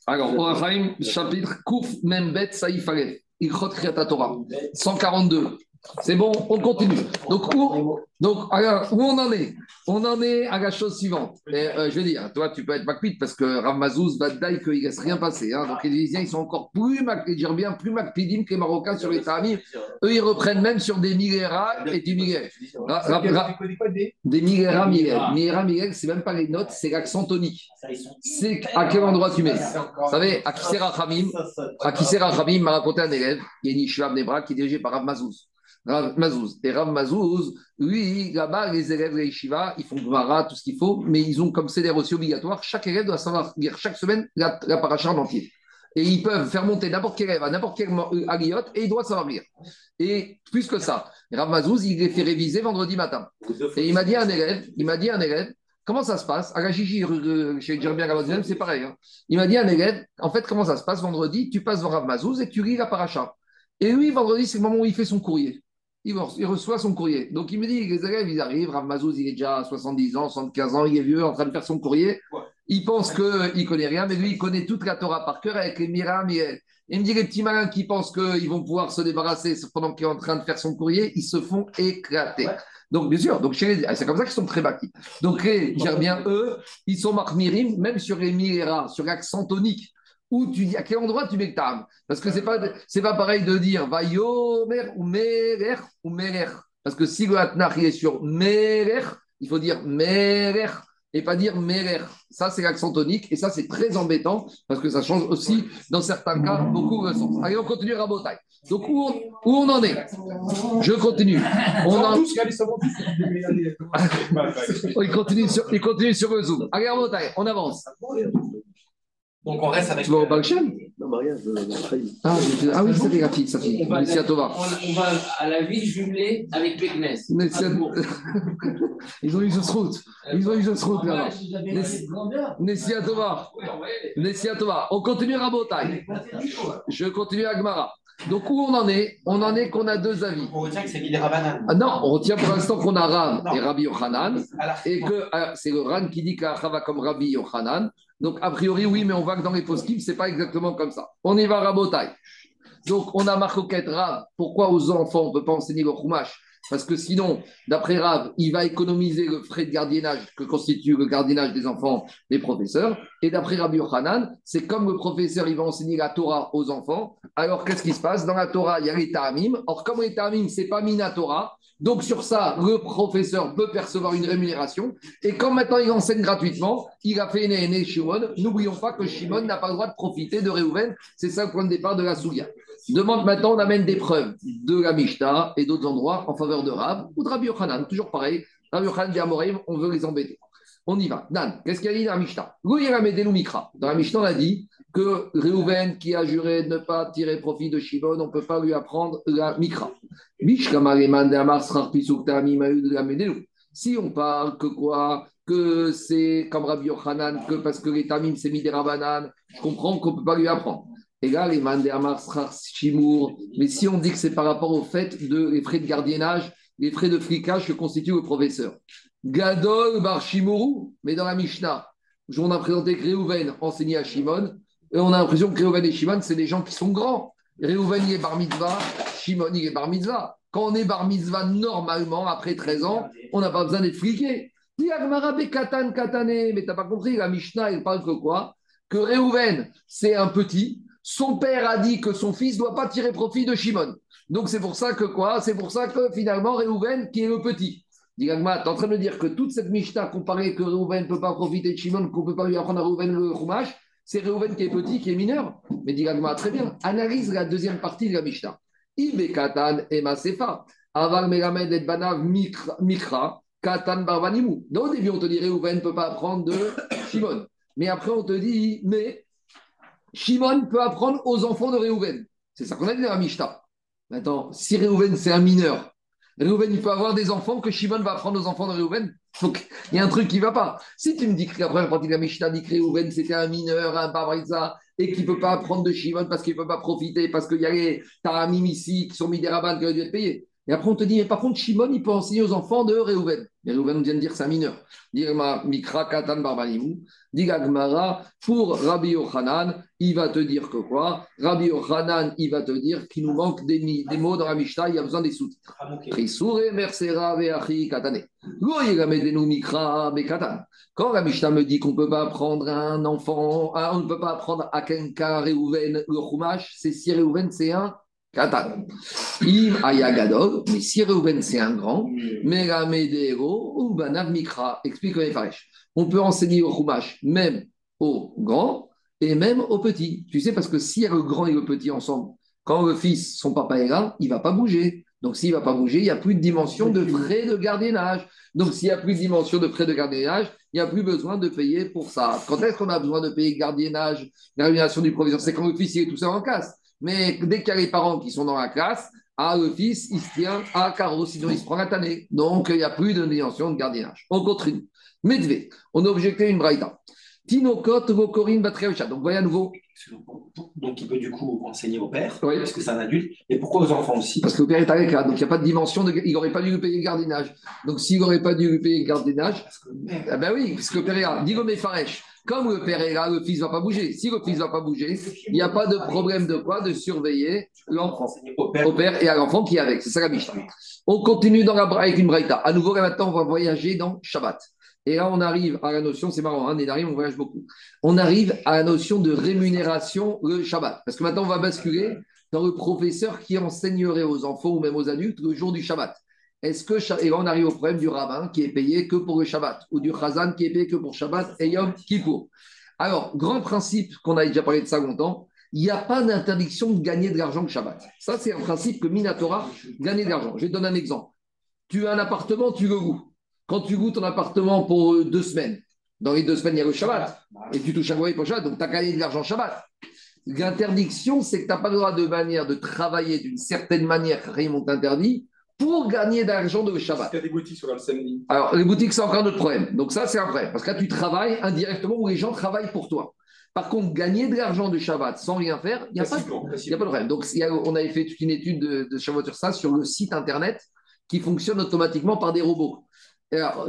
Alors, Orachaim, chapitre Kouf Membet Saïf Aleph, Ikrot Kriat Torah, 142. C'est bon, on continue. Donc, où, alors, où on en est? On en est à la chose suivante. Euh, je vais dire, toi, tu peux être macpite parce que Rav Mazouz va te dire qu'il ne laisse rien passer. hein. Donc, les Tunisiens, ils sont encore plus, bien, plus que les Marocains sur les Tamim. Eux, ils reprennent même sur des milléras et ra- ra- Des milléras, milléras. Milléras, milléras, c'est même pas les notes, c'est l'accent tonique. C'est à quel endroit tu mets? Vous savez, à Kisera Khamim m'a raconté un élève, il y a une yeshiva de Nebra qui est dirigée par Rav Mazouz. Rav Mazouz. Et Rav Mazouz, lui, là-bas, les élèves de la yeshiva, ils font Gemara, tout ce qu'il faut, mais ils ont comme CDR aussi obligatoire, chaque élève doit savoir lire chaque semaine la, la paracha en entier. Et ils peuvent faire monter n'importe quel élève à n'importe quel euh, aliyot et il doit savoir lire. Et plus que ça, Rav Mazouz, il les fait réviser vendredi matin. Et il m'a dit à un élève, il m'a dit à un élève, comment ça se passe? À la Gigi, euh, chez Jeremia Gabazinem, c'est pareil. hein. Il m'a dit à un élève, en fait, comment ça se passe? Vendredi Tu passes devant Rav Mazouz et tu lis la paracha. Et lui, vendredi, c'est le moment où il fait son courrier. Il, re- il reçoit son courrier. Donc il me dit, les élèves, ils arrivent, Rav Mazouz, il est déjà à 70 ans, 75 ans, il est vieux, en train de faire son courrier. Il pense qu'il ne connaît rien, mais lui, il connaît toute la Torah par cœur avec les Mira, Miel. Il me dit, les petits malins qui pensent qu'ils vont pouvoir se débarrasser pendant qu'il est en train de faire son courrier, ils se font éclater. Donc, bien sûr, donc chez les- c'est comme ça qu'ils sont très bâtis. Donc, les bien eux, ils sont marmirim, même sur les Mira, sur l'accent tonique. Où tu dis à quel endroit tu mets le tam Parce que c'est pas c'est pas pareil de dire vayomer ou merer ou merer. Parce que si le hatnach est sur merer, il faut dire merer et pas dire merer. Ça c'est l'accent tonique et ça c'est très embêtant parce que ça change aussi dans certains cas beaucoup le sens. Allez on continue Rabotai. Donc où on, où on en est Je continue. On en... Oh, il continue sur il continue sur le zoom. Allez Rabotai, on avance. Donc on reste avec. Tu vas au Balchem Non, ah, ah oui, c'était la fille, sa fille. On va, Messia Tova. on, on va à la ville jumelée avec Peknes. Ils ont eu ce route. Ils ont eu ce route là. Nessia Tova. Nessia Tova. On continue Rabotai. Je continue Agmara. Donc où on en est? On en est qu'on a deux avis. On retient que c'est l'idée Rabanan. Ah non, on retient pour l'instant qu'on a Non. et Rabbi Yochanan, et que ah, c'est le Ran qui dit qu'Acha va comme Rabbi Yochanan. Donc a priori, oui, mais on voit que dans les poskim, c'est pas exactement comme ça. On y va Rabotai. Donc on a Marcoquette Rav. Pourquoi aux enfants on ne peut pas enseigner le Chumash? Parce que sinon, d'après Rav, il va économiser le frais de gardiennage que constitue le gardiennage des enfants des professeurs. Et d'après Rabbi Yochanan, c'est comme le professeur, il va enseigner la Torah aux enfants. Alors qu'est-ce qui se passe? Dans la Torah, il y a les Ta'amim. Or, comme les Ta'amim, c'est pas Mina Torah, donc sur ça, le professeur peut percevoir une rémunération. Et comme maintenant il enseigne gratuitement, il a fait Néné Shimon. N'oublions pas que Shimon n'a pas le droit de profiter de Réhouven. C'est ça le point de départ de la Souga. Demande maintenant, on amène des preuves de la Mishnah et d'autres endroits en faveur de Rav ou de Rabbi Yochanan. Toujours pareil. Rabbi Yochanan dit on veut les embêter. On y va. Dan, qu'est-ce qu'il a dit dans la Mishnah? Dans la Mishnah, on a dit que Réhouven, qui a juré de ne pas tirer profit de Shimon, on ne peut pas lui apprendre la Mikra. Si on parle que quoi? Que c'est comme Rabbi Yochanan, que parce que les Tamim, c'est Midera Banane, je comprends qu'on ne peut pas lui apprendre. Mais si on dit que c'est par rapport au fait de les frais de gardiennage, les frais de flicage que constitue le professeur. Gadol Bar Shimourou, mais dans la Mishnah, on a présenté Réhouven enseignait à Shimon, et on a l'impression que Réhouven et Shimon, c'est des gens qui sont grands. Réhouven, il est bar mitzvah, Shimon, il est bar mitzvah. Quand on est bar mitzvah, normalement, après 13 ans, on n'a pas besoin d'être fliqué. Katan Katane, mais t'as pas compris, la Mishnah, il parle que quoi? Que Réhouven, c'est un petit. Son père a dit que son fils ne doit pas tirer profit de Shimon. Donc c'est pour ça que quoi? C'est pour ça que finalement, Réhouven, qui est le petit. Dis Agmara, t'es en train de dire que toute cette Mishnah comparée que Réhouven ne peut pas profiter de Shimon, qu'on ne peut pas lui apprendre à Réhouven le Chumash, c'est Réhouven qui est petit, qui est mineur. Mais Agmara, très bien. Analyse la deuxième partie de la Mishnah. Ibe Katan et Masefa. Aval Melamed et Banav Mikra, Katan Barvanimu. Donc au début, on te dit Réhouven ne peut pas apprendre de Shimon. Mais après, on te dit, mais Shimon peut apprendre aux enfants de Réhouven. C'est ça qu'on a dit dans la. Maintenant, si Réhouven, c'est un mineur, Réhouven, il peut avoir des enfants que Shimon va apprendre aux enfants de Réhouven. Donc, il y a un truc qui ne va pas. Si tu me dis que la première partie de la Mishnah dit que Réhouven, c'était un mineur, un barbaïsa, et qu'il ne peut pas apprendre de Shimon parce qu'il ne peut pas profiter, parce qu'il y a les Taramim ici qui sont mis des rabbins qui auraient dû être payés. Et après, on te dit, mais par contre, Shimon, il peut enseigner aux enfants de Réhouven. Mais Réhouven, on vient de dire que c'est un mineur. Dirma Mikra Katan Barbalimou. Digagmara, pour Rabbi Yochanan, il va te dire que quoi? Rabbi Yochanan, il va te dire qu'il nous manque des, mots dans la Mishnah, il y a besoin des sous-titres. Bekatan. Quand la Mishnah me dit qu'on ne peut pas apprendre à un enfant, on ne peut pas apprendre à quelqu'un Réhouven le Chumash, c'est si Réhouven c'est un. Im mais si c'est un grand, Megamedero ou Banav Mikra. Explique les. On peut enseigner au Chumash même aux grands et même aux petits. Tu sais, parce que s'il y a le grand et le petit ensemble, quand le fils, son papa est là, il ne va pas bouger. Donc s'il ne va pas bouger, il n'y a plus de dimension de frais de gardiennage. Donc s'il n'y a plus de dimension de frais de gardiennage, il n'y a plus besoin de payer pour ça. Quand est-ce qu'on a besoin de payer le gardiennage, la rémunération du proviseur? C'est quand le fils il est tout seul en classe. Mais dès qu'il y a les parents qui sont dans la classe, ah, le fils, il se tient à carreau, sinon il se prend la tannée. Donc il n'y a plus de dimension de gardiennage. On continue. Medvé, on a objecté une braïta. Tinokot, Vokorin, Batriacha. Donc voyez à nouveau, Donc, il peut du coup enseigner au père, Oui. parce que c'est un adulte. Et pourquoi aux enfants aussi? Parce que le père est avec là, donc il n'y a pas de dimension, de... il n'aurait pas dû lui payer le gardiennage. Donc s'il n'aurait pas dû lui payer le gardiennage, Parce que le père- Ah ben oui, parce que le père est là. Le Mefaresh. Comme le père est là, le fils ne va pas bouger. Si le fils ne va pas bouger, il n'y a pas de problème de quoi? De surveiller l'enfant. au père. Et à l'enfant qui est avec. C'est ça la Mishnah. On continue dans la, avec une braïta. À nouveau, là maintenant, on va voyager dans Shabbat. Et là, on arrive à la notion, c'est marrant, hein, on voyage beaucoup. On arrive à la notion de rémunération le Shabbat. Parce que maintenant, on va basculer dans le professeur qui enseignerait aux enfants ou même aux adultes le jour du Shabbat. Est-ce que, et on arrive au problème du rabbin qui est payé que pour le Shabbat, ou du Chazan qui est payé que pour Shabbat et Yom Kippour? Alors, grand principe qu'on a déjà parlé de ça longtemps, il n'y a pas d'interdiction de gagner de l'argent le Shabbat. Ça, c'est un principe que Minatora, gagner de l'argent. Je vais te donner un exemple. Tu as un appartement, tu le loues. Quand tu loues ton appartement pour euh, deux semaines, dans les deux semaines, il y a le Shabbat, et tu touches un loyer pour le Shabbat, donc tu as gagné de l'argent Shabbat. L'interdiction, c'est que tu n'as pas le droit de manière de travailler d'une certaine manière, Raymond t'interdit, pour gagner de l'argent de Shabbat. Il y a des boutiques sur le samedi. Alors, les boutiques, c'est encore un autre problème. Donc, ça, c'est un problème. Parce que là, tu travailles indirectement où les gens travaillent pour toi. Par contre, gagner de l'argent de Shabbat sans rien faire, il n'y a, pas- de problème. Donc, il y a- on avait fait toute une étude de, de Shavuot sur ça sur le site internet qui fonctionne automatiquement par des robots.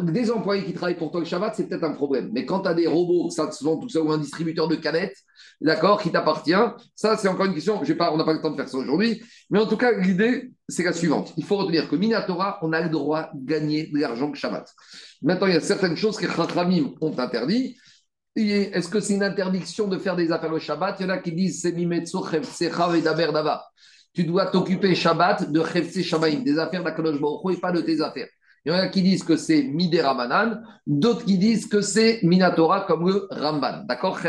Des employés qui travaillent pour toi le Shabbat, c'est peut-être un problème. Mais quand tu as des robots, ça tout ça, ou un distributeur de canettes, d'accord, qui t'appartient, ça, c'est encore une question. Pas, on n'a pas le temps de faire ça aujourd'hui. Mais en tout cas, l'idée, c'est la suivante. Il faut retenir que Minatora, on a le droit de gagner de l'argent que Shabbat. Maintenant, il y a certaines choses que les Chachamim ont interdit. Est-ce que c'est une interdiction de faire des affaires le Shabbat? Il y en a qui disent c'est Chevsecha, Vedaber, Dava. Tu dois t'occuper Shabbat de Chevse Shamaim, des affaires d'Akadosh Baruch et pas de tes affaires. Il y en a qui disent que c'est Midera d'autres qui disent que c'est Minatora comme le Ramban. D'accord?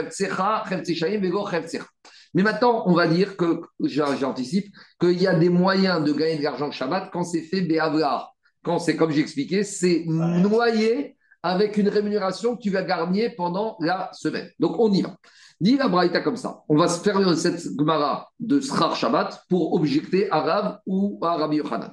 Mais maintenant, on va dire que, j'an- j'anticipe, qu'il y a des moyens de gagner de l'argent Shabbat quand c'est fait Béavlar. Quand c'est, comme j'expliquais, c'est noyé avec une rémunération que tu vas gagner pendant la semaine. Donc, on y va. Dis la Braïta comme ça. On va se faire cette Gemara de Srar Shabbat pour objecter à Rav ou à Rabbi Yochanan.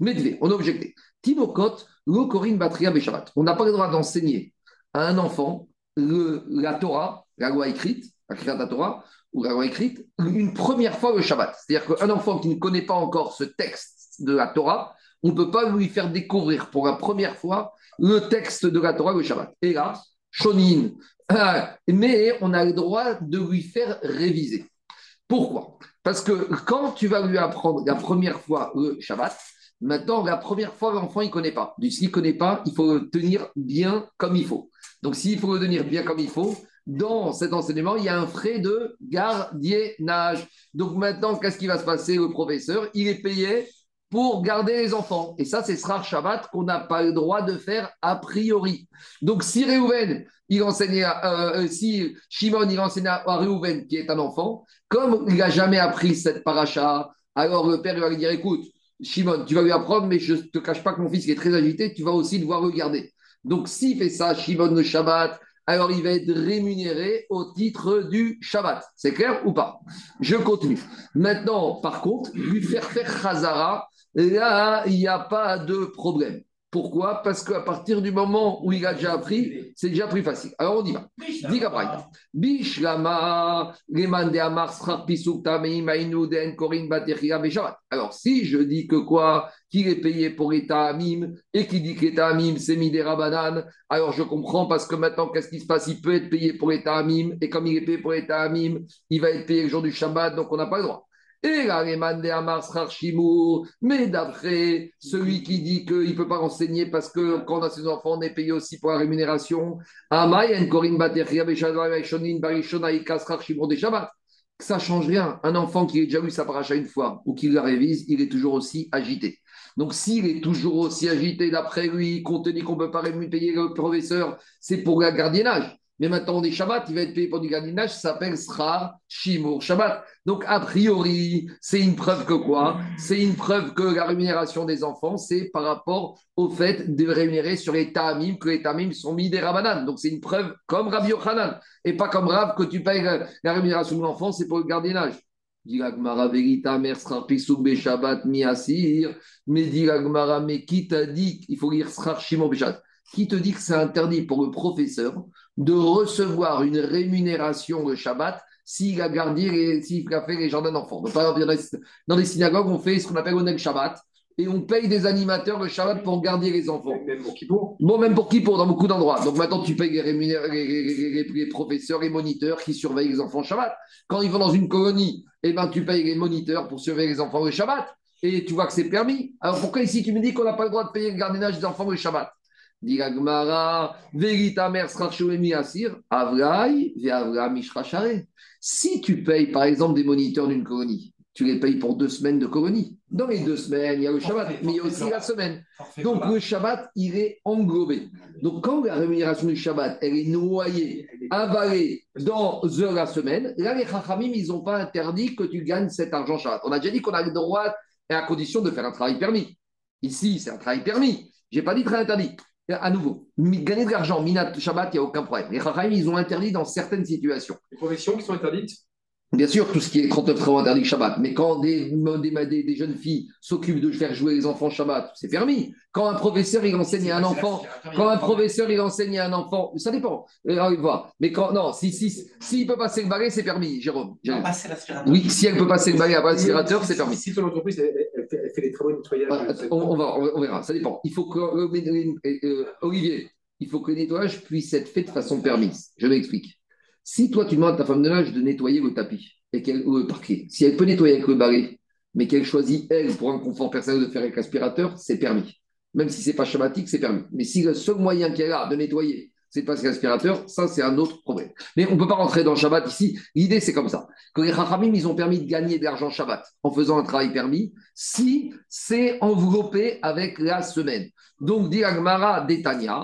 Medvé, on a objecté. Tinokot, lo Korin Batria Shabbat. On n'a pas le droit d'enseigner à un enfant la Torah, la loi écrite, la Torah, ou la loi écrite, une première fois le Shabbat. C'est-à-dire qu'un enfant qui ne connaît pas encore ce texte de la Torah, on ne peut pas lui faire découvrir pour la première fois le texte de la Torah le Shabbat. Et là, Shonin. Ah, Mais on a le droit de lui faire réviser. Pourquoi? Parce que quand tu vas lui apprendre la première fois le Shabbat, maintenant, la première fois, l'enfant, il ne connaît pas. S'il ne connaît pas, il faut le tenir bien comme il faut. Donc, s'il faut le tenir bien comme il faut, dans cet enseignement, il y a un frais de gardiennage. Donc, maintenant, qu'est-ce qui va se passer? Le professeur, il est payé pour garder les enfants. Et ça, c'est Srar Shabbat qu'on n'a pas le droit de faire a priori. Donc, si Réhouven, il enseignait, euh, euh, si Shimon, il enseignait à Réhouven, qui est un enfant, comme il n'a jamais appris cette paracha, alors le père va lui dire écoute, Shimon, tu vas lui apprendre, mais je ne te cache pas que mon fils est très agité, tu vas aussi devoir le garder. Donc, s'il fait ça, Shimon le Shabbat, alors il va être rémunéré au titre du Shabbat. C'est clair ou pas? Je continue. Maintenant, par contre, lui faire faire Khazara, là, il n'y a pas de problème. Pourquoi? Parce qu'à partir du moment où il a déjà appris, c'est déjà plus facile. Alors on y va. Bishlama. Alors si je dis que quoi? Qu'il est payé pour État Amim et qui dit qu'État Amim c'est Midera Banane, alors je comprends parce que maintenant qu'est-ce qui se passe? Il peut être payé pour État Amim et comme il est payé pour État Amim, il va être payé le jour du Shabbat, donc on n'a pas le droit. Et là, de Amar, mais d'après celui qui dit qu'il ne peut pas enseigner parce que quand on a ses enfants, on est payé aussi pour la rémunération, ça change rien. Un enfant qui a déjà lu sa paracha une fois ou qui la révise, il est toujours aussi agité. Donc, s'il est toujours aussi agité, d'après lui, compte tenu qu'on ne peut pas payer le professeur, c'est pour le gardiennage. Mais maintenant, on est Shabbat, il va être payé pour du gardiennage, ça s'appelle Sra Shimur Shabbat. Donc, a priori, c'est une preuve que quoi? C'est une preuve que la rémunération des enfants, c'est par rapport au fait de rémunérer sur les tamim, que les tamim sont mis des rabanan. Donc, c'est une preuve comme Rabbi Yochanan, et pas comme Rav que tu payes la, rémunération de l'enfant, c'est pour le gardiennage. Dit la Gemara, Verita, Mer, Srar, Pisuk, Beshabbat, Miasir. Mais dit la Gemara, mais qui t'a dit qu'il faut lire Srar, Shimon, Beshabbat Qui te dit que c'est interdit pour le professeur de recevoir une rémunération le Shabbat s'il a gardé, les- s'il a fait les jardins d'enfants Donc, Par exemple, dans les- les synagogues, on fait ce qu'on appelle Oneg Shabbat et on paye des animateurs le Shabbat pour garder les enfants. Même pour Kippour. Bon, même pour qui Pour dans beaucoup d'endroits. Donc maintenant, tu payes les, rémunér- les- les- les- les- les professeurs et moniteurs qui surveillent les enfants Shabbat. Quand ils vont dans une colonie, eh ben, tu payes les moniteurs pour surveiller les enfants le Shabbat. Et tu vois que c'est permis. Alors pourquoi ici tu me dis qu'on n'a pas le droit de payer le gardiennage des enfants le Shabbat? Dit la Gemara, Verita asir, mishrachare. Si tu payes par exemple des moniteurs d'une colonie, tu les payes pour deux semaines de colonie. Dans les deux semaines, il y a le Shabbat, mais il y a aussi la semaine. Donc le Shabbat, il est englobé. Donc quand la rémunération du Shabbat, elle est noyée, avalée dans la semaine, là les Chachamim, ils n'ont pas interdit que tu gagnes cet argent Shabbat. On a déjà dit qu'on a le droit et à condition de faire un travail permis. Ici, c'est un travail permis. Je n'ai pas dit très interdit. À nouveau, gagner de l'argent, Minat Shabbat, il n'y a aucun problème. Les Chachamim, ils ont interdit dans certaines situations. Les professions qui sont interdites? Bien sûr, tout ce qui est 39 travaux interdits Shabbat, mais quand des, des, des- des jeunes filles s'occupent de faire jouer les enfants Shabbat, c'est permis. Quand un professeur, il enseigne à un enfant, quand un professeur, il enseigne à un enfant, ça dépend, Euh. Mais quand, non, si, si, s'il peut passer le balai, c'est permis, Jérôme. Jérôme. Passer l'aspirateur. Oui, si elle peut passer le balai après l'aspirateur, c'est permis. Si ton entreprise elle, fait, elle fait les travaux de nettoyage. Ah, attends, On, on va, on verra, ça dépend. Il faut que, euh, euh, Olivier, il faut que le nettoyage puisse être fait de façon permise. Je m'explique. Si toi, tu demandes à ta femme de ménage de nettoyer le tapis et qu'elle, ou le parquet, si elle peut nettoyer avec le balai, mais qu'elle choisit, elle, pour un confort personnel de faire avec l'aspirateur, c'est permis. Même si c'est pas schématique, c'est permis. Mais si le seul moyen qu'elle a de nettoyer, c'est de passer l'aspirateur, ça, c'est un autre problème. Mais on ne peut pas rentrer dans Shabbat ici. L'idée, c'est comme ça. Que les Chachamim, ils ont permis de gagner de l'argent Shabbat en faisant un travail permis si c'est enveloppé avec la semaine. Donc, dit Agmara d'Etania.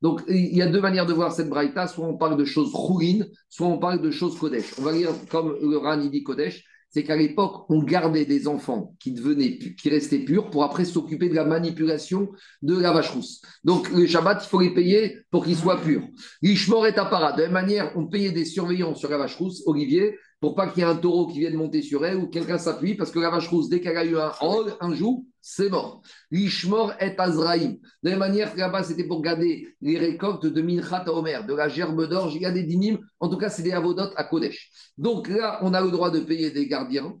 Donc, il y a deux manières de voir cette braïta. Soit on parle de choses chourines, soit on parle de choses Kodesh. On va lire comme le Ran il dit Kodesh. C'est qu'à l'époque, on gardait des enfants qui devenaient, qui restaient purs pour après s'occuper de la manipulation de la vache rousse. Donc, le Shabbat, il faut les payer pour qu'ils soient purs. L'Ishmor est à. De la même manière, on payait des surveillants sur la vache rousse, Olivier, pour pas qu'il y ait un taureau qui vienne monter sur elle ou quelqu'un s'appuie, parce que la vache rousse, dès qu'elle a eu un hall, un jour, c'est mort. L'Ishmor est Azraïm. De la même manière là-bas, c'était pour garder les récoltes de Minchat à Omer, de la gerbe d'orge, il y a des dynimes, en tout cas, c'est des avodotes à Kodesh. Donc là, on a le droit de payer des gardiens.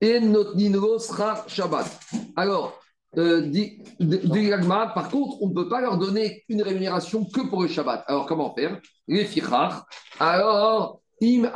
Et notre Ninro sera Shabbat. Alors, euh, dit, par contre, on ne peut pas leur donner une rémunération que pour le Shabbat. Alors, comment faire? Les fichar. Alors, im.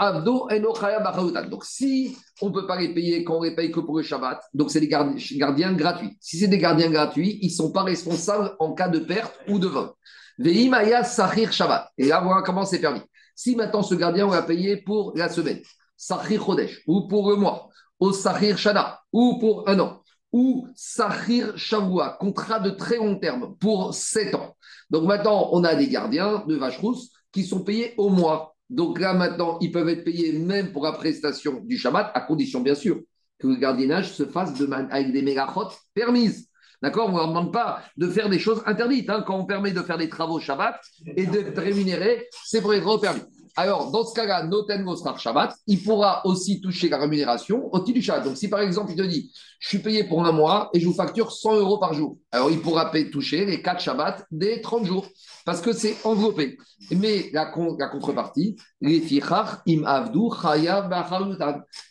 Donc, si on ne peut pas les payer quand on les paye que pour le Shabbat, donc c'est des gardi- gardiens gratuits. Si c'est des gardiens gratuits, ils ne sont pas responsables en cas de perte ou de vol. Ve'im aya sahir Shabbat. Et là, voilà comment c'est permis. Si maintenant ce gardien, on l'a payé pour la semaine, sahir chodesh, ou pour le mois, au sahir shana, ou pour un an, ou Sahir Shavua, contrat de très long terme pour 7 ans. Donc maintenant, on a des gardiens de vaches rousses qui sont payés au mois. Donc là, maintenant, ils peuvent être payés même pour la prestation du Shabbat, à condition bien sûr que le gardiennage se fasse avec des mégachot permises. D'accord? On ne leur demande pas de faire des choses interdites. hein. Quand on permet de faire des travaux Shabbat et d'être rémunéré, c'est pour être permis. Alors, dans ce cas-là, Noten Mosrar Shabbat, il pourra aussi toucher la rémunération au titre du Shabbat. Donc, si par exemple, il te dit, je suis payé pour un mois et je vous facture 100 euros par jour, alors il pourra toucher les 4 Shabbats des 30 jours parce que c'est enveloppé. Mais la, con- la contrepartie, les fichar im avdu.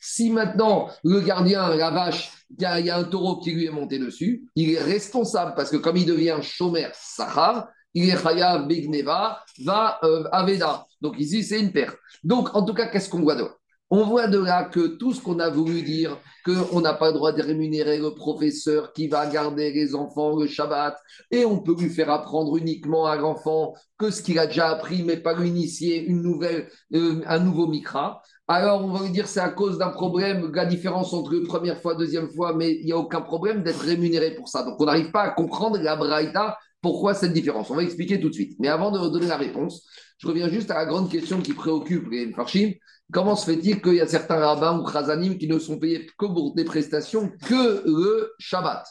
Si maintenant, le gardien, la vache, il y, a, y a un taureau qui lui est monté dessus, il est responsable parce que comme il devient chômeur sahar, il est chayav bigneva, va euh, aveda. Donc ici, c'est une perte. Donc, en tout cas, qu'est-ce qu'on voit de là On voit de là que tout ce qu'on a voulu dire, qu'on n'a pas le droit de rémunérer le professeur qui va garder les enfants le Shabbat, et on peut lui faire apprendre uniquement à l'enfant que ce qu'il a déjà appris, mais pas lui initier une nouvelle, euh, un nouveau mikra. Alors, on va lui dire c'est à cause d'un problème, la différence entre première fois, deuxième fois, mais il n'y a aucun problème d'être rémunéré pour ça. Donc, on n'arrive pas à comprendre la braïta, pourquoi cette différence? On va expliquer tout de suite. Mais avant de donner la réponse, je reviens juste à la grande question qui préoccupe les Farshim. Comment se fait-il qu'il y a certains rabbins ou chazanim qui ne sont payés que pour des prestations que le Shabbat?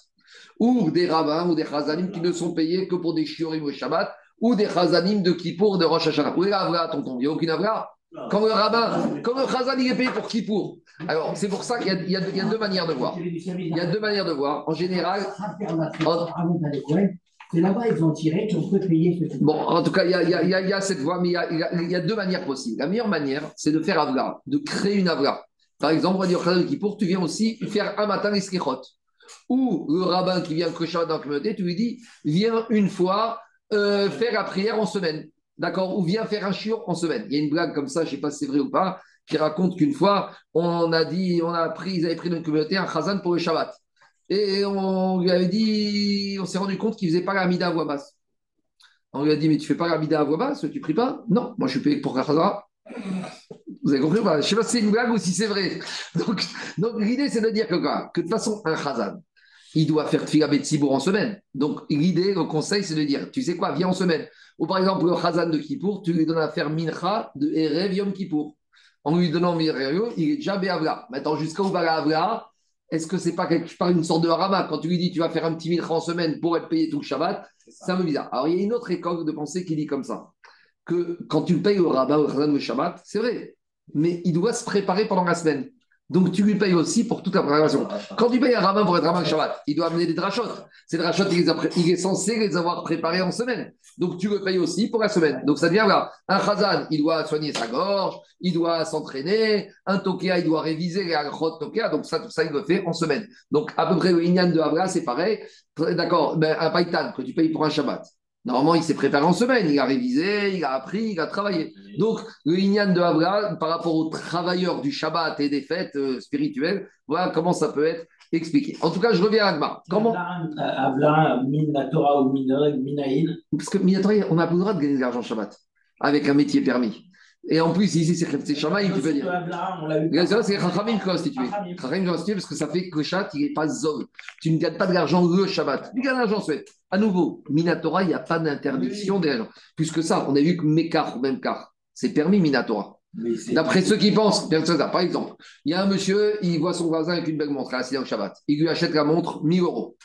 Ou des rabbins ou des chazanim qui ne sont payés que pour des chiorim au Shabbat? Ou des chazanim de Kippour, de Rosh Hashanah? Où est l'avra, tonton? Il n'y a aucune avra Quand le rabbin, quand le chazan est payé pour Kippour. Alors, c'est pour ça qu'il y a deux manières de voir. Il y a deux manières de voir. En général, C'est là-bas, ils ont tiré qu'on peut payer ce Bon, en tout cas, il y a, cette voie, mais il y a, deux manières possibles. La meilleure manière, c'est de faire Avla, de créer une Avla. Par exemple, on va dire Kippour, tu viens aussi faire un matin les Slichot. Ou le rabbin qui vient Shabbat dans la communauté, tu lui dis, viens une fois euh, faire la prière en semaine. D'accord? Ou viens faire un shiur en semaine. Il y a une blague comme ça, je ne sais pas si c'est vrai ou pas, qui raconte qu'une fois, on a dit, on a pris, ils avaient pris dans une communauté un chazan pour le Shabbat. Et on lui avait dit, on s'est rendu compte qu'il ne faisait pas la mida à voix basse. On lui a dit, mais tu fais pas la mida à voix basse, tu pries pas? Non, moi je suis payé pour la chazara. Vous avez compris pas? Je ne sais pas si c'est une blague ou si c'est vrai. Donc, l'idée, c'est de dire que, quoi? Que de toute façon, un chazan, il doit faire tfila betsibour en semaine. Donc l'idée, le conseil, c'est de dire, tu sais quoi, viens en semaine. Ou par exemple, le chazan de Kippour, tu lui donnes à faire mincha de Erev Yom Kippour. En lui donnant mincha, il est déjà béavla. Maintenant, jusqu'à où va la avla est-ce que c'est pas quelque part une sorte de harama Quand tu lui dis tu vas faire un petit mincha en semaine pour être payé tout le Shabbat, c'est un peu bizarre. Alors il y a une autre école de pensée qui dit comme ça. que quand tu payes au rabbin ou au khazan le Shabbat, c'est vrai, mais il doit se préparer pendant la semaine. Donc tu lui payes aussi pour toute la préparation. Quand tu payes un rabbin pour être rabbin Shabbat, il doit amener des drachot. Ces drachot, il, il est censé les avoir préparés en semaine. Donc tu le payes aussi pour la semaine. Donc ça devient là. Un khazan, il doit soigner sa gorge, il doit s'entraîner. Un tokea, il doit réviser les halachot tokea. Donc ça, tout ça, il le fait en semaine. Donc à peu près le Inyan de Havra, c'est pareil. D'accord, ben, un païtan que tu payes pour un Shabbat. Normalement, il s'est préparé en semaine, il a révisé, il a appris, il a travaillé. Donc, le Inyan de Havra, par rapport aux travailleurs du Shabbat et des fêtes euh, spirituelles, voilà comment ça peut être expliqué. En tout cas, je reviens à Agmar. Comment Avla, Torah ou minaïn. Parce que on n'a pas le droit de gagner de l'argent Shabbat avec un métier permis. Et en plus, ici, c'est c'est Shamaï, tu peux dire. C'est Chachamim qui l'a institué. Chachamim. Institué parce que ça fait que le Shabbat, il n'est pas zone. Tu ne gagnes pas de l'argent le Shabbat. Tu gagnes de l'argent Shabbat. À nouveau, Minatora, il n'y a pas d'interdiction de l'argent. Plus que ça, on a vu que Mekar, ou même Kar, c'est permis Minatora. D'après ceux qui pensent, bien sûr, ça. par exemple, il y a un monsieur, il voit son voisin avec une belle montre, assis au Shabbat. Il lui achète la montre 1000 euros.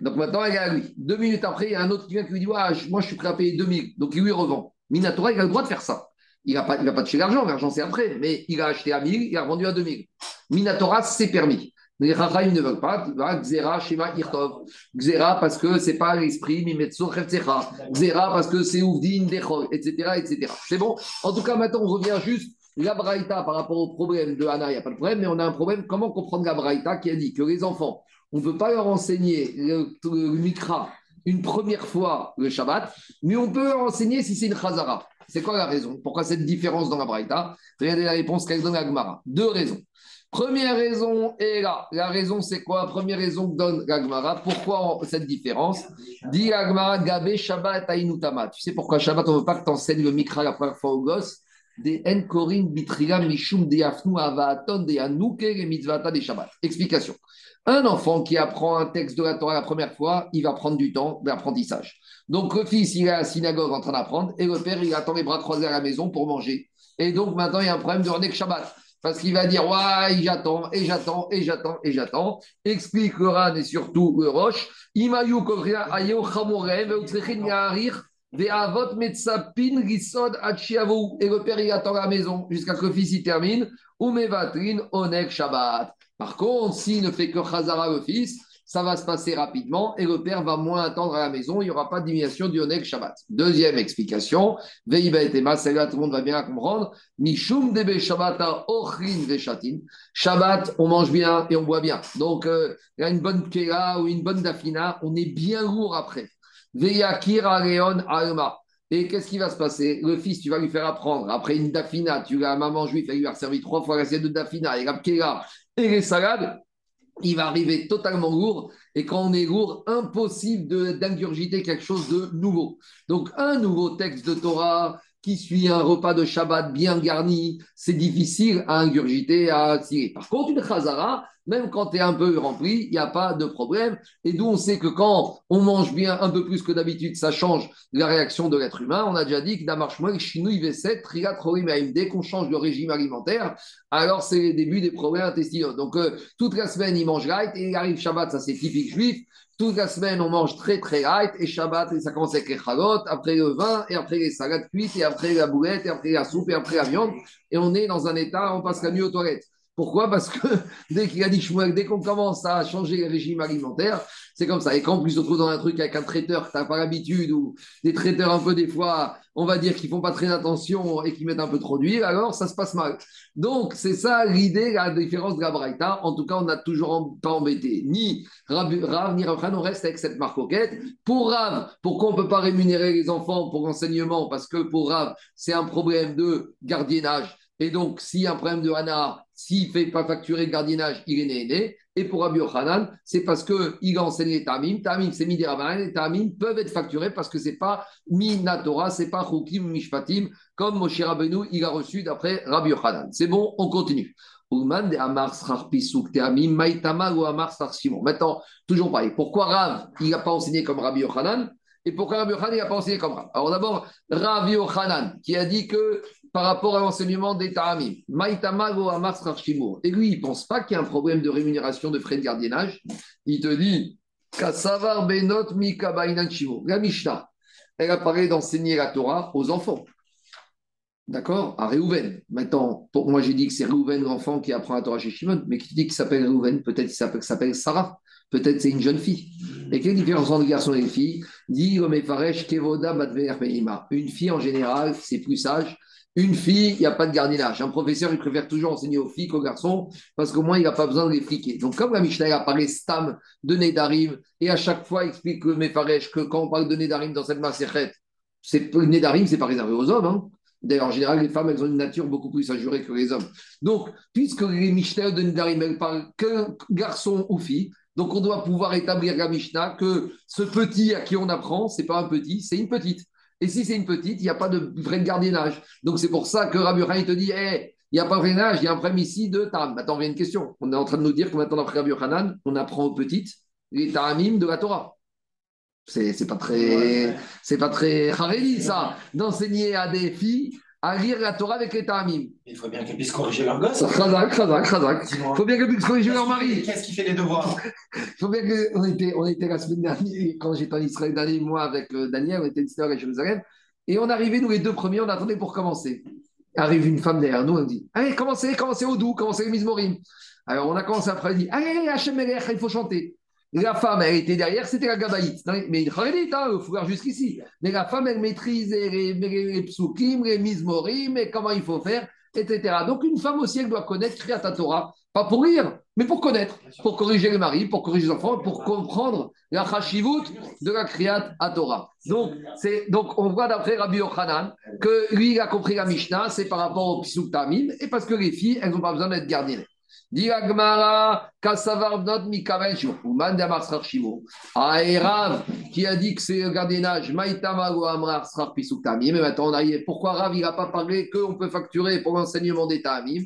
Donc maintenant, elle est à lui. Deux minutes après, il y a un autre qui vient qui lui dit Ah, Moi, je suis prêt à payer 2000. Donc il lui revend. Minatora, il a le droit de faire ça. Il ne va, pas- va pas toucher l'argent, l'argent c'est après, mais il a acheté à 1000, il a vendu à 2000. Minatora, c'est permis. Les Rachaim ne veulent pas. Xera, Shema, Irtov. Xera parce que c'est pas l'esprit, Mimetso, Chefzecha. Xera parce que c'est Ouvdin, etc., etc. C'est bon? En tout cas, maintenant, on revient juste la Braïta par rapport au problème de Hana, il n'y a pas de problème, mais on a un problème. Comment comprendre la Braïta qui a dit que les enfants, on ne peut pas leur enseigner le, le Mikra une première fois le Shabbat, mais on peut leur enseigner si c'est une Chazara. C'est quoi la raison? Pourquoi cette différence dans la Braïta? Regardez la réponse qu'elle donne à Gemara. Deux raisons. Première raison est là. La raison, c'est quoi? Première raison que donne la Gemara. Pourquoi cette différence? Dit la Gemara, Gabé Shabbat Ainutama. Tu sais pourquoi Shabbat, on ne veut pas que tu enseignes le Mikra la première fois au gosse? Des Enkorin Bitriga Mishum de Afnu Avaaton de Yanouke et Mitzvata des Shabbat. Explication. Un enfant qui apprend un texte de la Torah la première fois, il va prendre du temps d'apprentissage. Donc le fils, il est à la synagogue en train d'apprendre et le père, il attend les bras croisés à la maison pour manger. Et donc maintenant, il y a un problème de René Shabbat. Parce qu'il va dire, ouais, j'attends, et j'attends, et j'attends, et j'attends. Explique le Ran et surtout le Roche. Imayu Kovria Ayo Chamorev, Utsrechin Yaharir, Ve'avot Metzapin Risod Achiavu. Et le père, il attend à la maison jusqu'à ce que le fils il termine. Umevatrin Onek Shabbat. Par contre, s'il ne fait que Chazara le fils, ça va se passer rapidement et le père va moins attendre à la maison. Il n'y aura pas de diminution du Onek Shabbat. Deuxième explication, Veiba et Tema, celle-là, tout le monde va bien la comprendre. Mishum debe Shabbata ochrin veshatin. Shabbat, on mange bien et on boit bien. Donc, euh, il y a une bonne Kera ou une bonne Dafina, on est bien lourd après. Veyakir Areon Alma. Et qu'est-ce qui va se passer? Le fils, tu vas lui faire apprendre. Après une dafina, tu la maman juive, elle lui a servi trois fois l'assiette de dafina et la et les salades. Il va arriver totalement lourd. Et quand on est lourd, impossible d'ingurgiter quelque chose de nouveau. Donc, un nouveau texte de Torah qui suit un repas de Shabbat bien garni, c'est difficile à ingurgiter, à tirer. Par contre, une chazara, même quand tu es un peu rempli, il n'y a pas de problème. Et d'où on sait que quand on mange bien un peu plus que d'habitude, ça change la réaction de l'être humain. On a déjà dit que Damarshmoel, Chinouille V7, Trigat Rorim dès qu'on change de régime alimentaire, alors c'est le début des problèmes intestinaux. Donc euh, toute la semaine, il mange light et il arrive Shabbat, ça c'est typique juif. Toute la semaine, on mange très très light et Shabbat, et ça commence avec les chalotes, après le vin, et après les salades cuites, et après la boulette, et après la soupe, et après la viande. Et on est dans un état, on passe la nuit aux toilettes. Pourquoi? Parce que dès qu'il a dit Shmuel, dès qu'on commence à changer le régime alimentaire, c'est comme ça. Et quand plus on se retrouve dans un truc avec un traiteur que tu n'as pas l'habitude, ou des traiteurs un peu des fois, on va dire qu'ils font pas très attention et qui mettent un peu trop d'huile, alors ça se passe mal. Donc c'est ça l'idée, la différence de la. En tout cas, on n'a toujours pas embêté ni Rav, ni Rav on reste avec cette marcoquette. Pour Rav, pourquoi on ne peut pas rémunérer les enfants pour l'enseignement? Parce que pour Rav, c'est un problème de gardiennage. Et donc, s'il y a un problème de Hana, s'il ne fait pas facturer le gardiennage, il est né. Et pour Rabbi Yochanan, c'est parce qu'il a enseigné Tamim. Tamim, c'est Midi Rabbanan. Et Tamim peuvent être facturés parce que ce n'est pas Minatora, ce n'est pas Chukim Mishpatim, comme Moshe Rabbeinu, il a reçu d'après Rabbi Yochanan. C'est bon, on continue. Maintenant, toujours pareil. Pourquoi Rav, il n'a pas enseigné comme Rabbi Yochanan? Et pourquoi Rabbi Yochanan n'a pas enseigné comme Rav? Alors d'abord, Rabbi Yochanan, qui a dit que par rapport à l'enseignement des Ta'amim. Et lui, il ne pense pas qu'il y a un problème de rémunération de frais de gardiennage. Il te dit, Kassavar Benot. La Mishnah, elle a parlé d'enseigner la Torah aux enfants. D'accord? À Réhouven. Maintenant, pour moi, j'ai dit que c'est Réhouven, l'enfant qui apprend la Torah chez Shimon, mais qui dit qu'il s'appelle Réhouven Peut-être qu'il s'appelle, Sarah. Peut-être c'est une jeune fille. Et quelle différence entre les garçons et les filles? Dit Kevoda. Une fille, en général, c'est plus sage. Une fille, il n'y a pas de gardiennage. Un professeur, il préfère toujours enseigner aux filles qu'aux garçons parce qu'au moins, il n'a pas besoin de les fliquer. Donc, comme la Mishnah a parlé Stam de Nedarim, et à chaque fois, explique que Mefaresh, que quand on parle de Nedarim dans cette Maserhet, c'est Nedarim, c'est pas réservé aux hommes. Hein. D'ailleurs, en général, les femmes, elles ont une nature beaucoup plus assurée que les hommes. Donc, puisque les Mishnah de Nedarim, elles parlent que garçon ou fille, donc on doit pouvoir établir la Mishnah que ce petit à qui on apprend, c'est pas un petit, c'est une petite. Et si c'est une petite, il n'y a pas de vrai gardiennage. Donc c'est pour ça que Rabbi Hanan te dit, hey, il n'y a pas de gardiennage, il y a un problème ici de Tam. Maintenant, vient une question. On est en train de nous dire que maintenant, d'après Rabbi Hanan, on apprend aux petites les Tamim de la Torah. C'est, c'est pas très, c'est pas très hareli, ça, d'enseigner à des filles à lire la Torah avec les Tamim. Il faut bien qu'elles puissent corriger leur gosse. Khazak, khazak, khazak. Il faut bien qu'elles puissent corriger leur mari. Qu'est-ce qui fait les devoirs? Il faut bien que. On était, on était la semaine dernière, quand j'étais en Israël, le dernier mois avec euh, Daniel, on était à Jérusalem. Et on arrivait, nous les deux premiers, on attendait pour commencer. Arrive une femme derrière nous, elle dit Allez, commencez, commencez au doux, commencez les Mizmorim. Alors on a commencé après, elle dit Allez, Hachem il faut chanter. La femme, elle était derrière, c'était la gabaïte. Mais il hein, faut voir jusqu'ici. Mais la femme, elle maîtrise les, les, les psukim, les Mizmorim, et comment il faut faire, etc. Donc une femme aussi, elle doit connaître Kriyat Torah, pas pour rire, mais pour connaître, pour corriger les maris, pour corriger les enfants, pour comprendre la chashivut de la Kriyat Torah. Donc, donc on voit d'après Rabbi Yochanan que lui, il a compris la Mishnah, c'est par rapport au Psuk Tamim, et parce que les filles, elles n'ont pas besoin d'être gardiennes. Dit Agmara, Kassavar Bnot Mikaven Shurkuman Damar Srar Shivo. Ah, et Rav, qui a dit que c'est le gardiennage, Maïtama ou Amrar Srar Pisuk Tamim. Mais maintenant, on a pourquoi Rav, il n'a pas parlé qu'on peut facturer pour l'enseignement des Tamim?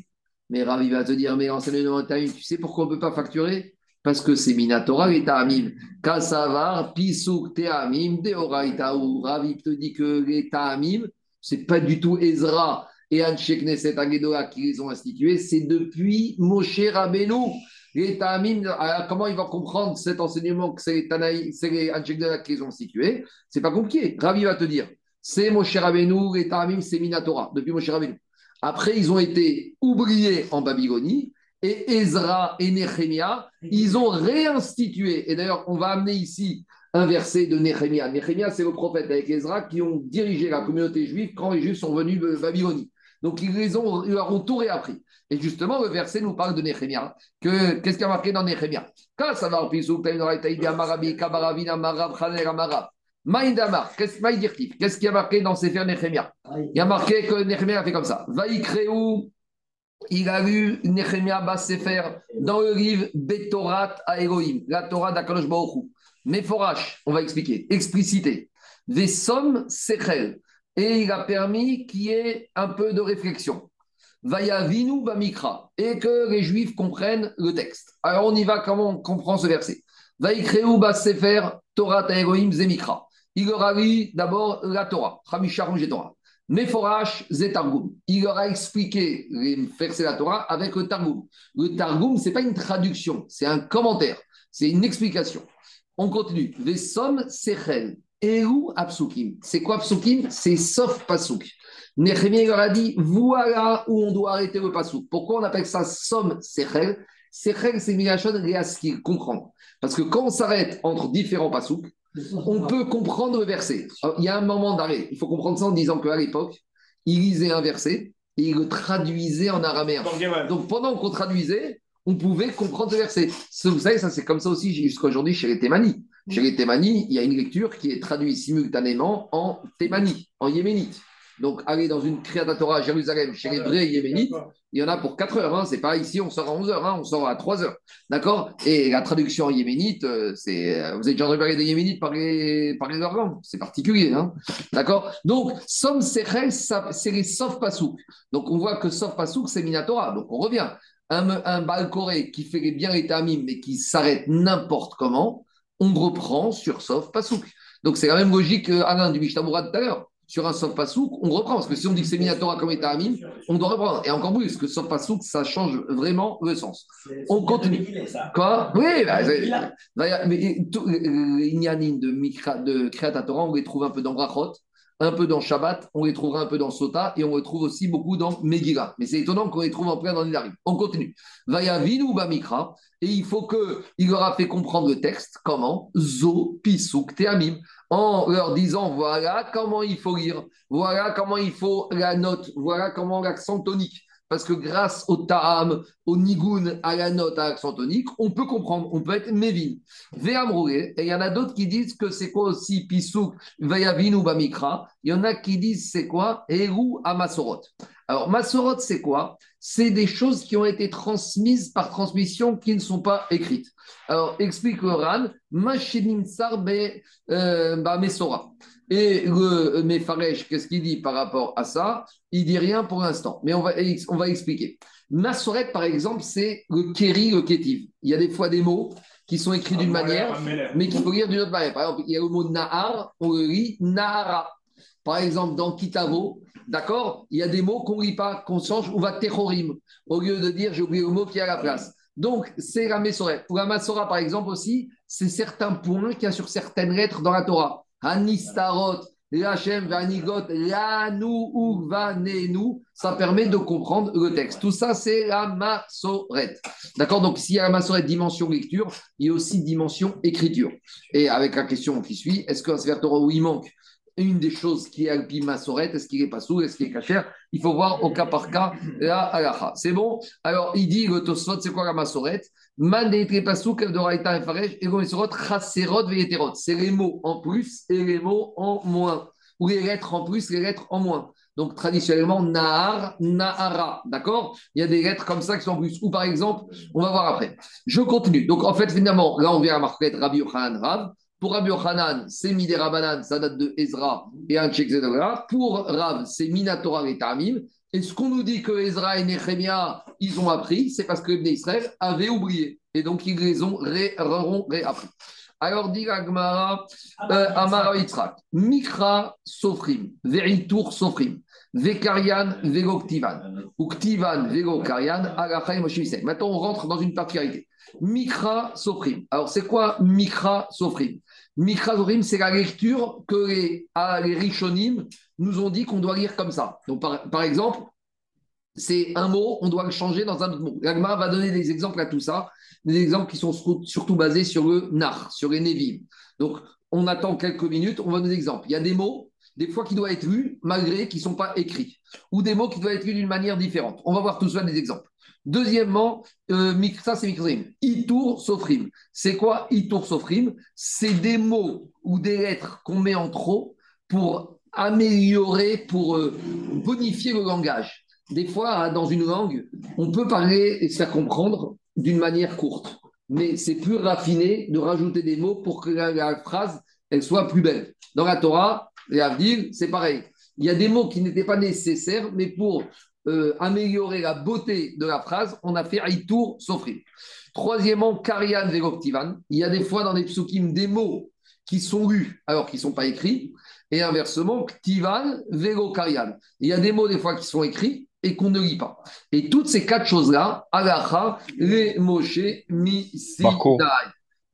Mais Rav, il va te dire, mais l'enseignement des Tamim, tu sais pourquoi on ne peut pas facturer? Parce que c'est Minatora les Tamim. Kassavar Pisuk Tamim Deoraita. Ou Rav, il te dit que les Tamim, c'est pas du tout Ezra et Anshek Knesset Agedoa qui les ont institués, c'est depuis Moshe Rabbeinu. Les alors comment ils vont comprendre cet enseignement que c'est les, c'est les qui les ont institués? C'est pas compliqué. Ravi va te dire c'est Moshe Rabbeinu, les c'est Minatora, depuis Moshe Rabbeinu. Après, ils ont été oubliés en Babylonie. Et Ezra et Nehemia, ils ont réinstitué. Et d'ailleurs, on va amener ici un verset de Nehemia. Nehemia, c'est le prophète avec Ezra qui ont dirigé la communauté juive quand les Juifs sont venus de Babylonie. Donc, ils, les ont, ils leur ont tout réappris. Et justement, le verset nous parle de Nehemia. Que, qu'est-ce qu'il y a marqué dans Nehemia Quand ça va qu'est-ce qu'il y a marqué dans Sefer Nehemia Il y a marqué que Nehemia a fait comme ça. Vaïkreou, il a lu Nehemia Bas Sefer dans le livre Betorat à Elohim, la Torah d'Akadosh Baruch on va expliquer, expliciter. Vesom Sechel, et il a permis qu'il y ait un peu de réflexion. Vaya vinu mikra et que les Juifs comprennent le texte. Alors on y va, comment on comprend ce verset? Vaikreu sefer Torah Elohim zemikra. Il leur a lu d'abord la Torah, Hamisha Torah. Meforash Zetargum. Il leur a expliqué les versets de la Torah avec le Targum. Le Targum, ce n'est pas une traduction, c'est un commentaire, c'est une explication. On continue. Vesom Sechel. Eru Apsukim. C'est quoi Apsukim? C'est sauf Pasuk. Nehemia leur a dit voilà où on doit arrêter le Pasuk. Pourquoi on appelle ça Som Sechel? Sechel, c'est Milachon Réaskir, comprendre. Parce que quand on s'arrête entre différents Pasuk, on peut comprendre le verset. il y a un moment d'arrêt. Il faut comprendre ça en disant qu'à l'époque, il lisait un verset et il le traduisait en araméen. Donc pendant qu'on traduisait, on pouvait comprendre le verset. Vous savez, ça c'est comme ça aussi jusqu'à aujourd'hui chez les Thémanies. Chez les Thémani, il y a une lecture qui est traduite simultanément en Thémani, en yéménite. Donc, aller dans une Torah à Jérusalem chez les vrais yéménites, il y en a pour 4 heures. Hein. C'est pas ici, on sort à 11 heures, hein. on sort à 3 heures. D'accord? Et la traduction en yéménite, euh, c'est. Euh, vous avez déjà entendu parler des yéménites par les, par organes? C'est particulier. Hein D'accord? Donc, Som Sechel, c'est les Sof Pasouk. Donc, on voit que Sof Pasouk, c'est Minatora. Donc, on revient. Un, un Balcoré qui fait bien les tamim, mais qui s'arrête n'importe comment, on reprend sur Sof Pasouk. Donc c'est la même logique Alain du Mishtamura tout à l'heure. Sur un Sof Pasouk, on reprend. Parce que si on dit que c'est Minatora comme état Amim, on doit reprendre. Et encore plus, parce que Sof Pasouk, ça change vraiment le sens. On continue. Quoi? Oui, bah, mais les Inyanim de, de Torah, on les trouve un peu dans Brachot. un peu dans Shabbat, on les trouvera un peu dans Sota et on les trouve aussi beaucoup dans Megillah. Mais c'est étonnant qu'on les trouve en plein dans Nidarim. On continue. Vayavinu Bamikra, et il faut qu'il leur a fait comprendre le texte. Comment Zo Pisuk Teamim. En leur disant voilà comment il faut lire, voilà comment il faut la note, voilà comment l'accent tonique. Parce que grâce au ta'am, au nigun, à la note, à l'accent tonique, on peut comprendre, on peut être mévin. Ve'amroulé, et il y en a d'autres qui disent que c'est quoi aussi pisuk, vayavin ou bamikra. Il y en a qui disent c'est quoi, eru à masorot. Alors, masorot, c'est quoi? C'est des choses qui ont été transmises par transmission qui ne sont pas écrites. Alors, explique le Ran, machinim sarbe ba mesora. Et le Mefaresh, qu'est-ce qu'il dit par rapport à ça? Il dit rien pour l'instant, mais on va, on va expliquer. Masoret, par exemple, c'est le Keri, le Ketiv. Il y a des fois des mots qui sont écrits d'une manière, mais qu'il faut lire d'une autre manière. Par exemple, il y a le mot Nahar, on le lit Nahara. Par exemple, dans Kitavo, d'accord, il y a des mots qu'on ne lit pas, qu'on change, ou va Techorim, au lieu de dire j'ai oublié le mot qui est à la place. Donc, c'est la Messoret. Pour la Massora, par exemple, aussi, c'est certains points qu'il y a sur certaines lettres dans la Torah. Anistarot, Lachem, Vanigot, Lanu, Uvanenu, ça permet de comprendre le texte. Tout ça, c'est la massorette. D'accord Donc, s'il y a la massorette dimension lecture, il y a aussi dimension écriture. Et avec la question qui suit, est-ce qu'un Sefer Torah où il manque une des choses qui est Alpi Massorette, est-ce qu'il est pas sous, est-ce qu'il est cachère Il faut voir au cas par cas la halacha. C'est bon? Alors, il dit le Tosfot, c'est quoi la Massorette c'est les mots en plus et les mots en moins. Ou les lettres en plus, les lettres en moins. Donc, traditionnellement, Nahar, Nahara. D'accord? Il y a des lettres comme ça qui sont en plus. Ou par exemple, on va voir après. Je continue. Donc, en fait, finalement, là, on vient à marquer Rabbi Yochanan Rav. Pour Rabbi Yochanan, c'est Midé Rabanan, ça date de Ezra et un Pour Rav, c'est Minatora et Tamim. Et ce qu'on nous dit que Ezra et Nehemia, ils ont appris, c'est parce que les Israël avaient oublié. Et donc, ils les ont réappris. Alors, dit Agmara, euh, Amara Yitzhak, Mikra Sofrim, Veritur Sofrim, Vekarian Vegoktivan, ou Ktivan Vegokarian, Agachai Moshe Maintenant, on rentre dans une particularité. Mikra Sofrim. Alors, c'est quoi Mikra Sofrim? Mikra Sofrim, c'est la lecture que les, les Rishonim nous ont dit qu'on doit lire comme ça. Donc, par, exemple, c'est un mot, on doit le changer dans un autre mot. L'Agma va donner des exemples à tout ça, des exemples qui sont surtout basés sur le nar, sur les nevim. Donc, on attend quelques minutes, on va donner des exemples. Il y a des mots, des fois, qui doivent être lus malgré qu'ils ne sont pas écrits, ou des mots qui doivent être lus d'une manière différente. On va voir tout ça des exemples. Deuxièmement, euh, ça c'est Mikrim. Itour Sofrim. C'est quoi Itour Sofrim C'est des mots ou des lettres qu'on met en trop pour améliorer, pour euh, bonifier le langage. Des fois, hein, dans une langue, on peut parler et se faire comprendre d'une manière courte, mais c'est plus raffiné de rajouter des mots pour que la, phrase elle soit plus belle. Dans la Torah, et Avdil, c'est pareil. Il y a des mots qui n'étaient pas nécessaires, mais pour euh, améliorer la beauté de la phrase, on a fait Aïtour Sofrim. Troisièmement, Karian Vegoptivan. Il y a des fois dans les psukim des mots qui sont lus alors qu'ils ne sont pas écrits. Et inversement, Ktivan, Vego Karian. Il y a des mots des fois qui sont écrits et qu'on ne lit pas. Et toutes ces quatre choses-là, Alacha, les Moshe, Mi, Si,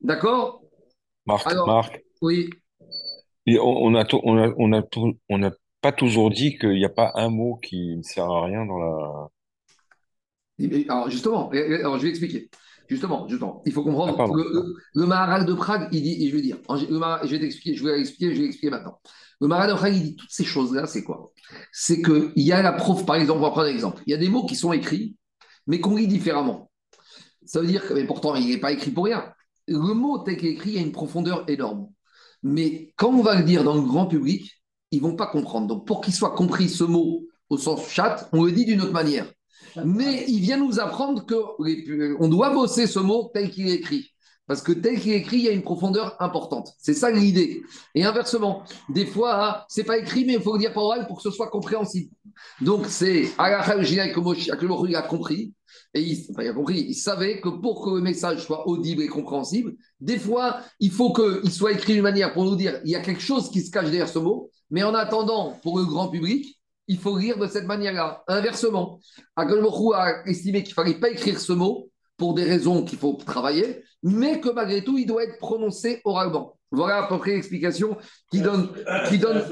D'accord? Marc, Marc. Oui. on, a, on, a, on, a, on n'a pas toujours dit qu'il n'y a pas un mot qui ne sert à rien dans la. Alors justement, alors je vais expliquer. Justement, justement, il faut comprendre. Ah, le, le, Maharal de Prague, il dit, et je vais dire, je vais t'expliquer, je vais l'expliquer, je vais l'expliquer maintenant. Le Maharal de Prague, il dit toutes ces choses-là, c'est quoi? C'est qu'il y a la prof, par exemple, on va prendre un exemple. Il y a des mots qui sont écrits, mais qu'on lit différemment. Ça veut dire que, mais pourtant, il n'est pas écrit pour rien. Le mot tel qu'il est écrit, il y a une profondeur énorme. Mais quand on va le dire dans le grand public, ils vont pas comprendre. Donc, pour qu'il soit compris ce mot au sens chat, on le dit d'une autre manière. Mais il vient nous apprendre qu'on doit bosser ce mot tel qu'il est écrit. Parce que tel qu'il est écrit, il y a une profondeur importante. C'est ça l'idée. Et inversement, des fois, hein, c'est pas écrit, mais il faut le dire par oral pour que ce soit compréhensible. Donc, c'est que il a compris. Et il, il, a compris, il savait que pour que le message soit audible et compréhensible, des fois, il faut qu'il soit écrit d'une manière pour nous dire il y a quelque chose qui se cache derrière ce mot. Mais en attendant, pour le grand public, il faut lire de cette manière-là. Inversement, Agalmochou a estimé qu'il ne fallait pas écrire ce mot pour des raisons qu'il faut travailler, mais que malgré tout, il doit être prononcé oralement. Voilà à peu près l'explication qui donne. Qui donne...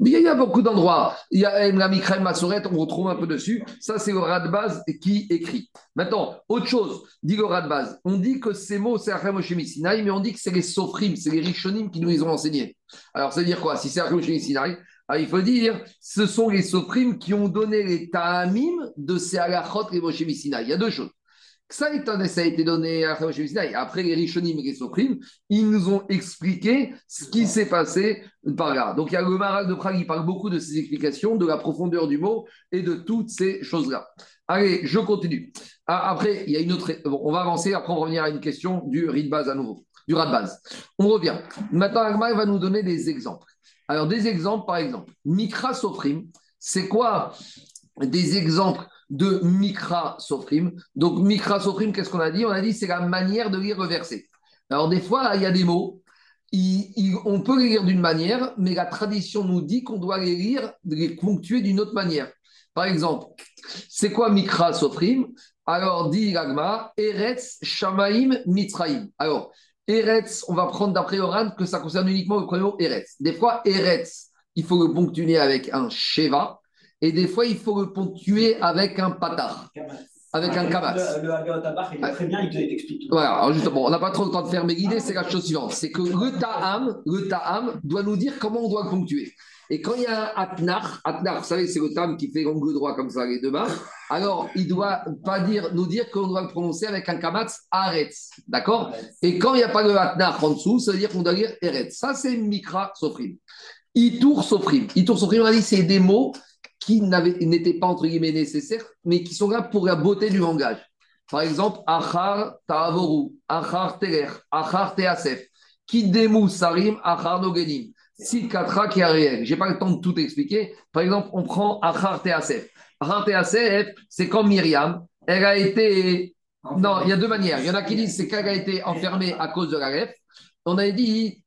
Mais il y a beaucoup d'endroits. Il y a la Mikraim Massoret, on retrouve un peu dessus. Ça, c'est le rat de base qui écrit. Maintenant, autre chose, dit le rat de base. On dit que ces mots, c'est Achem Sinaï, mais on dit que c'est les Sofrim, c'est les Rishonim qui nous les ont enseignés. Alors, ça veut dire quoi? Si c'est Achem Sinaï, alors, il faut dire, ce sont les Sofrim qui ont donné les Ta'amim de ces Alachot et Moshe Sinaï. Il y a deux choses. Ça, a été donné à. Après, les Rishonim et les Sofrim, ils nous ont expliqué ce qui s'est passé par là. Donc, il y a le Maral de Prague, il parle beaucoup de ces explications, de la profondeur du mot et de toutes ces choses-là. Allez, je continue. Ah, Après, il y a une autre. on va avancer, après, on va revenir à une question du riz base à nouveau, du base. On revient. Maintenant, Agmar va nous donner des exemples. Alors, des exemples, par exemple, Mikra Sofrim, c'est quoi des exemples de Mikra Sofrim Donc, Mikra Sofrim, qu'est-ce qu'on a dit? On a dit c'est la manière de lire le verset. Alors, des fois, il y a des mots, on peut les lire d'une manière, mais la tradition nous dit qu'on doit les lire, les ponctuer d'une autre manière. Par exemple, c'est quoi Mikra Sofrim Alors, dit l'Agma, Eretz Shamaim Mitzraim. Alors, Eretz, on va prendre d'après Oran que ça concerne uniquement le mot Eretz. Des fois, Eretz, il faut le ponctuer avec un Sheva, et des fois, il faut le ponctuer avec un Patar, avec un Kamas. Le, Tabach, il est très bien, il te- t'explique tout. Voilà, alors justement, on n'a pas trop le temps de faire, mais l'idée, c'est la chose suivante c'est que le ta'am, le ta'am doit nous dire comment on doit le ponctuer. Et quand il y a un atnar, atnar, vous savez, c'est le ta'am qui fait l'angle droit comme ça, les deux mains, alors il doit pas dire, nous dire qu'on doit le prononcer avec un kamatz aretz, d'accord? Et quand il n'y a pas le atnar en dessous, ça veut dire qu'on doit dire eretz. Ça, c'est mikra sofrim. Itour sofrim. Itour sofrim, on a dit, c'est des mots qui n'étaient pas entre guillemets nécessaires, mais qui sont là pour la beauté du langage. Par exemple, Achar Ta'avoru, Achar Teler, Achar Teasef, Kidemu Sarim, Achar Nogenim, est réel. Je n'ai pas le temps de tout expliquer. Par exemple, on prend Achar Teasef. Achar Teasef, c'est comme Myriam, elle a été. Non, il y a deux manières. Il y en a qui disent c'est qu'elle a été enfermée à cause de la greffe. On a dit.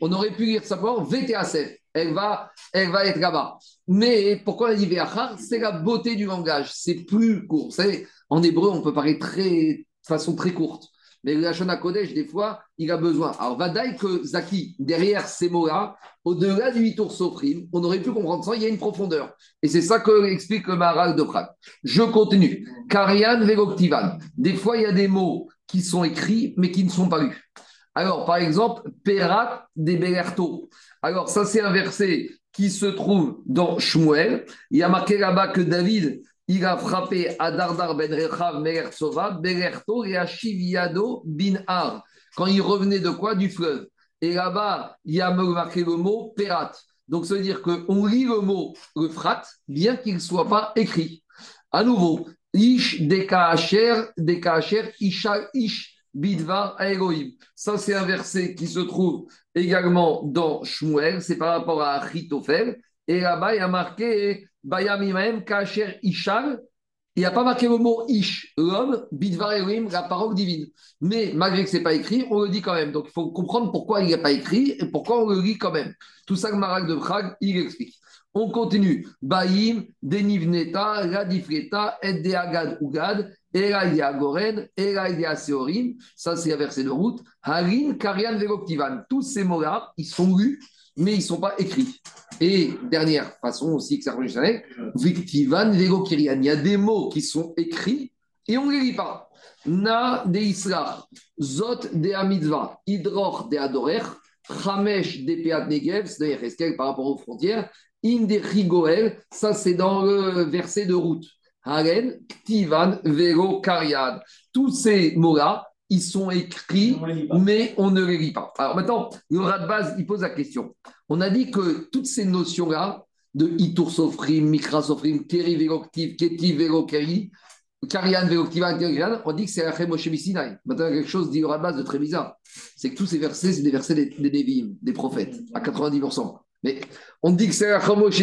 On aurait pu lire simplement Ve'teasef. Elle va, elle va être là-bas. Mais pourquoi on a dit Ve'achar? C'est la beauté du langage. C'est plus court. Vous savez, en hébreu, on peut parler très, de façon très courte. Mais le Lachon Kodesh, des fois, il a besoin. Alors, Vadaï que Zaki, derrière ces mots-là, au-delà du tour Sofrim, on aurait pu comprendre ça, il y a une profondeur. Et c'est ça que explique le Maharal de Prague. Je continue. Karian Vegoktivan. Des fois, il y a des mots qui sont écrits, mais qui ne sont pas lus. Alors, par exemple, Perat de Belerto. Alors, ça, c'est un verset qui se trouve dans Shmuel. Il y a marqué là-bas que David, il a frappé à Dardar ben Rechav Meler Sova, Belerto et Yado bin Har. Quand il revenait de quoi? Du fleuve. Et là-bas, il y a marqué le mot Perat. Donc, ça veut dire qu'on lit le mot le bien qu'il ne soit pas écrit. À nouveau, Ish Dekaasher, Dekaasher, Isha, Ish Bidvar Elohim. Ça, c'est un verset qui se trouve également dans Shmuel, c'est par rapport à Achitophel. Et là-bas, il y a marqué Kacher Ishal. Il n'y a pas marqué le mot Ish, l'homme, Bidvar Elohim, la parole divine. Mais malgré que ce n'est pas écrit, on le dit quand même. Donc il faut comprendre pourquoi il n'est pas écrit et pourquoi on le lit quand même. Tout ça, le Marak de Prague, il explique. On continue. Baïm, Denivneta, Radifreta, Eddeagad Ugad, Eraïdia Goren, Eraïdia Seorim. Ça, c'est un verset de route. Harin, Karian, Vegoktivan. Tous ces mots-là, ils sont lus, mais ils ne sont pas écrits. Et dernière façon aussi que ça rejoint Victivan, Vegokirian. Il y a des mots qui sont écrits et on ne les lit pas. Na de Isra, Zot de Amitzvah, Hidroch de Adorer, Chamesh de Peat Negev, c'est-à-dire par rapport aux frontières, Inde Rigoel, ça c'est dans le verset de route. Haren, Ktivan, Vero, Kariad. Tous ces mots-là, ils sont écrits, On mais on ne les lit pas. Alors maintenant, le rat de base, il pose la question. On a dit que toutes ces notions-là, de Itour Sofrim, Mikra Sofrim, Keri Véroctiv, Keti Vérokeri, Karian Véroctiva, Kerian, on dit que c'est la Moshe. Maintenant, il y a quelque chose dit au rat de base de très bizarre. C'est que tous ces versets, c'est des versets des, des des prophètes, à 90%. Mais on dit que c'est la Moshe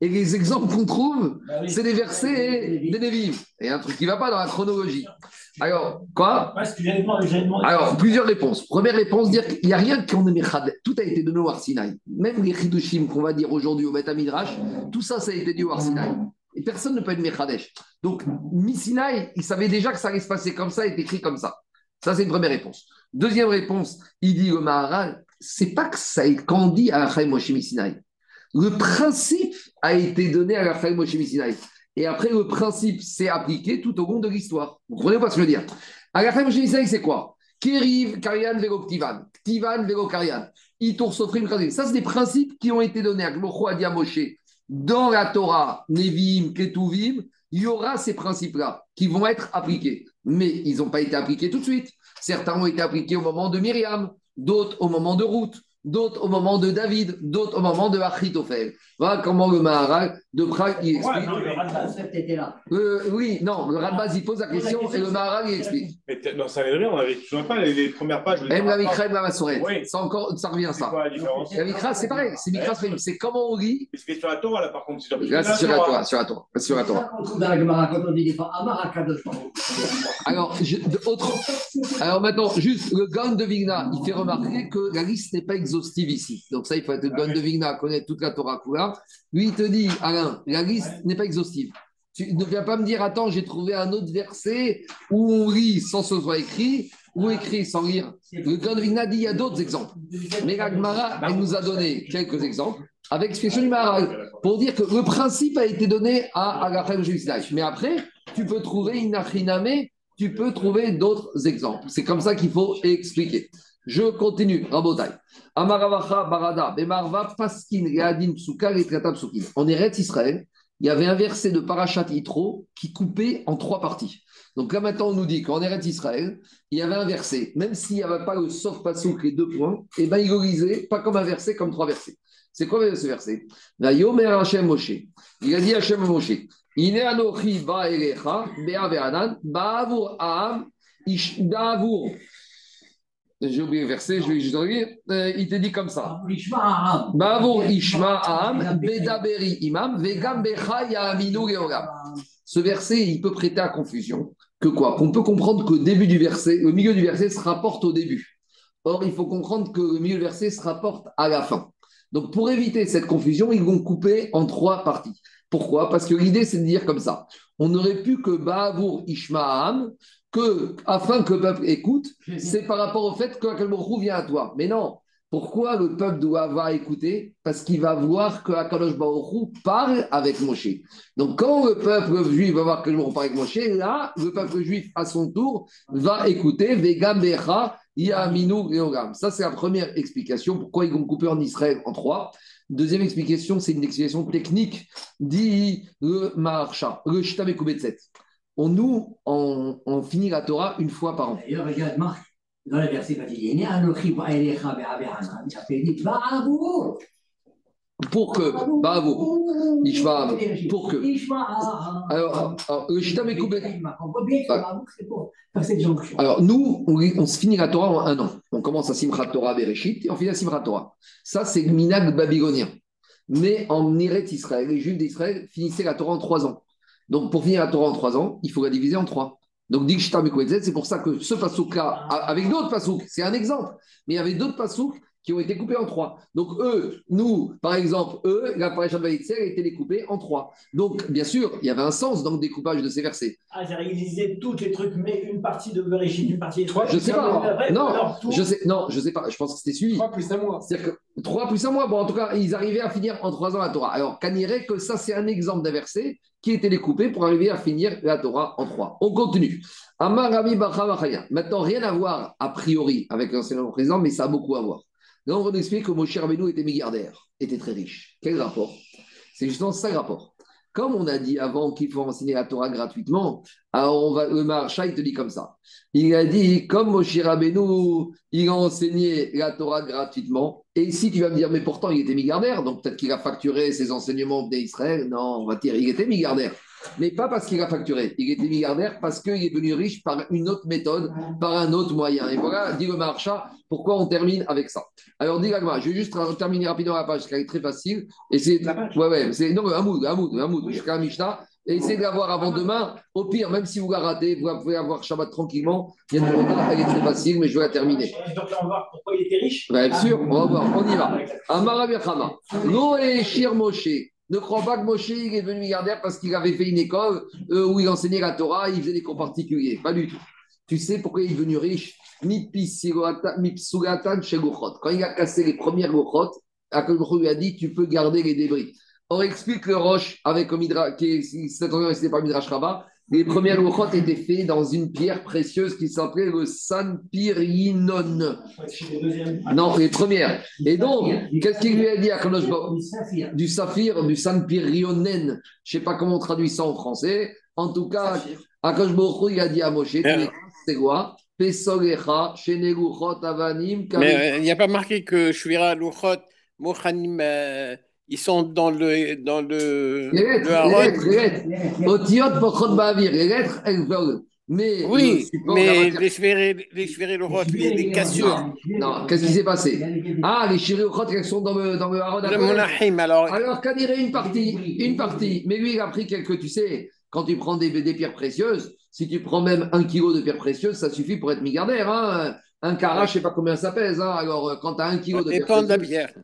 et les exemples qu'on trouve, Bah oui. c'est des versets des Nevi'im. Et un truc qui ne va pas dans la chronologie. Alors, quoi alors, plusieurs réponses. Première réponse, dire qu'il n'y a rien qu'on est. Tout a été donné au Arsinaï. Même les Hidushim qu'on va dire aujourd'hui au Beth tout ça, ça a été dit au Arsinaï. Et personne ne peut être Mechadesh. Donc, Misinaï, il savait déjà que ça allait se passer comme ça, est écrit comme ça. Ça, c'est une première réponse. Deuxième réponse, il dit au Maharal, c'est pas que ça est quand on dit à Moshe Misinaï. Le principe a été donné à la Moshe. Et après, le principe s'est appliqué tout au long de l'histoire. Vous comprenez pas ce que je veux dire? À la Moshe c'est quoi? Keriv, Karian, Velo, Ktivan. Ktivan, Velo, Karian. Itour, Sofrim, Kazim. Ça, c'est des principes qui ont été donnés à Gmorcho, à Moshe. Dans la Torah, Nevim, Ketuvim, il y aura ces principes-là qui vont être appliqués. Mais ils n'ont pas été appliqués tout de suite. Certains ont été appliqués au moment de Myriam, d'autres au moment de Ruth, d'autres au moment de David, d'autres au moment de Achitophel. Voilà comment le Maharal de Prague il explique. Ouais, non, le Radbaz. Euh, oui, non, le Radbaz il pose la question et le Maharal il explique. Mais dans Sanhedrin, on avait toujours pas les, les premières pages. Même la. Mikra et la Massorette. Oui. Ça, encore, ça revient C'est ça. quoi la différence La Mikra, c'est pareil, c'est Mikra. C'est comment on lit. Mais C'est sur la Torah, là, par contre. sur- Là, c'est sur la Torah, sur la Torah. Sur la Torah. Alors, je- autre... Alors maintenant, juste, le Gaon de Vigna, il fait remarquer que la liste n'est pas exhaustive ici. Donc ça, il faut être le Gaon de Vigna, connaître toute la Torah Kula. Lui, il te dit, Alain, la liste n'est pas exhaustive. Tu ne viens pas me dire, attends, j'ai trouvé un autre verset où on lit sans ce soit écrit, ou écrit sans lire. Le Vigna dit, il y a d'autres exemples. Mais la Gemara, elle nous a donné quelques exemples avec explication du Maharal pour dire que le principe a été donné à Agafem Juislash. Mais après, tu peux trouver une achiname, tu peux trouver d'autres exemples. C'est comme ça qu'il faut expliquer. Je continue, Rabotai. Amaravacha Barada, Bemarva, Paskin, Readin, Psuka, et Tratab Psukin. En Eretz Israël, il y avait un verset de Parashat Yitro qui coupait en trois parties. Donc là maintenant, on nous dit qu'en Eretz Israël, il y avait un verset, même s'il n'y avait pas le sauf pasouk, les deux points, et ben il le lisait pas comme un verset, comme trois versets. C'est quoi ce verset? Moshe. Il a dit Hashem à Moshe Ine ba elecha bea ve'anan ba'avur am ish da'avur. J'ai oublié le verset, je vais juste le lire. Euh, il te dit comme ça. Ba'avur ishma am bedaberi imam vegam leolam. Ce verset, il peut prêter à confusion. Que quoi? Qu'on peut comprendre que le début du verset, le milieu du verset se rapporte au début. Or, il faut comprendre que le milieu du verset se rapporte à la fin. Donc, pour éviter cette confusion, ils vont couper en trois parties. Pourquoi? Parce que l'idée, c'est de dire comme ça. On aurait pu que Ba'avour Ishmaam, que, afin que le peuple écoute, c'est par rapport au fait que Akadosh vient à toi. Mais non. Pourquoi le peuple doit avoir écouté? Parce qu'il va voir que Akadosh Baruch parle avec Moshe. Donc, quand le peuple juif va voir que parle avec Moshe, là, le peuple juif, à son tour, va écouter Vegam Becha Yaminu Leogam. Ça, c'est la première explication. Pourquoi ils vont couper en Israël en trois Deuxième explication, c'est une explication technique, dit le Maharsha, le Shita Bekubetset. On nous, on, on finit la Torah une fois par an. D'ailleurs, regarde Marc, dans le verset. Pour que, bravo, Ishmael, pour que. Ishma. Alors, alors, le Shita cette jonction. Alors, nous, on, on se finit la Torah en un an. On commence à Simchat Torah Bereshit et on finit à Simchat Torah. Ça, c'est le minag babylonien. Mais en Eretz Israël, les Juifs d'Israël finissaient la Torah en trois ans. Donc, pour finir la Torah en trois ans, il faut la diviser en trois. Donc, Dikshta Mekwetzet, c'est pour ça que ce pasouk-là, avec d'autres pasouks, c'est un exemple, mais il y avait d'autres pasouks qui ont été coupés en trois. Donc, eux, nous, par exemple, eux, la parashat Vaïtzer a été découpée en trois. Donc, bien sûr, il y avait un sens dans le découpage de ces versets. Ah, j'ai réalisé tous les trucs, mais une partie de Bereshit, une partie de Je sais pas. Vrai, Non, tout- je sais, non, je sais pas. Je pense que c'était suivi. 3 plus un mois. C'est-à-dire que 3 plus un mois, bon, en tout cas, ils arrivaient à finir en 3 ans la Torah. Alors, Kanirait que ça, c'est un exemple d'un verset qui était découpé pour arriver à finir la Torah en 3. On continue. Amar. Maintenant, rien à voir a priori avec l'enseignement présent, mais ça a beaucoup à voir. Là, on expliquer que Moshe Rabbeinu était milliardaire, était très riche. Quel rapport? C'est justement ça le rapport. Comme on a dit avant qu'il faut enseigner la Torah gratuitement, le Maharsha, il te dit comme ça. Il a dit, comme Moshe Rabbeinu, il a enseigné la Torah gratuitement. Et ici, tu vas me dire, mais pourtant, il était milliardaire, donc peut-être qu'il a facturé ses enseignements d'Israël. Non, on va dire, il était milliardaire. Mais pas parce qu'il a facturé. Il était milliardaire parce qu'il est devenu riche par une autre méthode, par un autre moyen. Et voilà, dit le Maharsha, pourquoi on termine avec ça. Alors, dis Gagma, je vais juste terminer rapidement la page, parce qu'elle est très facile. Et c'est. Ouais, ouais, c'est. Non, Hamoud, Hamoud, Hamoud, jusqu'à Mishnah. Et essayez de l'avoir avant demain. Au pire, même si vous la ratez, vous pouvez avoir Shabbat tranquillement. Il y a une elle est très facile, mais je vais la terminer. Donc là, on va voir pourquoi il était riche. Bien sûr, on va voir, on y va. Amara Birchama. Lo Shir Moshe, Ne crois pas que Moshe est devenu milliardaire parce qu'il avait fait une école euh, où il enseignait la Torah, il faisait des cours particuliers. Pas du tout. Tu sais pourquoi il est devenu riche? Quand il a cassé les premières Gochot, Akadosh lui a dit Tu peux garder les débris. On explique le roche avec le Midrash, qui est, pas Midrash Rabbah, les premières Gochot étaient faites dans une pierre précieuse qui s'appelait le Sanpirinon. Non, les premières. Et donc, qu'est-ce qu'il lui a dit à Kadosh Du saphir, du Sanpirionen. Je ne sais pas comment on traduit ça en français. En tout cas, Akadosh Baruch il a dit à Moshe, c'est quoi? Mais euh, il n'y a pas marqué que Shvira, Luchot, Mochanim, euh, ils sont dans le. Dans le, Les lettres, le les lettres, les lettres. Otiot, Pochot, Ba'avir. Les lettres, elles. Mais le Oui, mais les Shvéré, les Luchot, les, les cassures. Non, qu'est-ce qui s'est passé? Ah, les chirurgiens, elles sont dans le, dans le Haron Le. Monachim, alors. Alors, qu'en dirait une partie? Une partie. Mais lui, il a pris quelques, tu sais, quand tu prends des, des pierres précieuses, si tu prends même un kilo de pierres précieuses, ça suffit pour être milliardaire. Hein. Un carat, je ne sais pas combien ça pèse. Hein. Alors, euh, quand tu as un kilo Ça de pierres dépend de la précieuses. bière.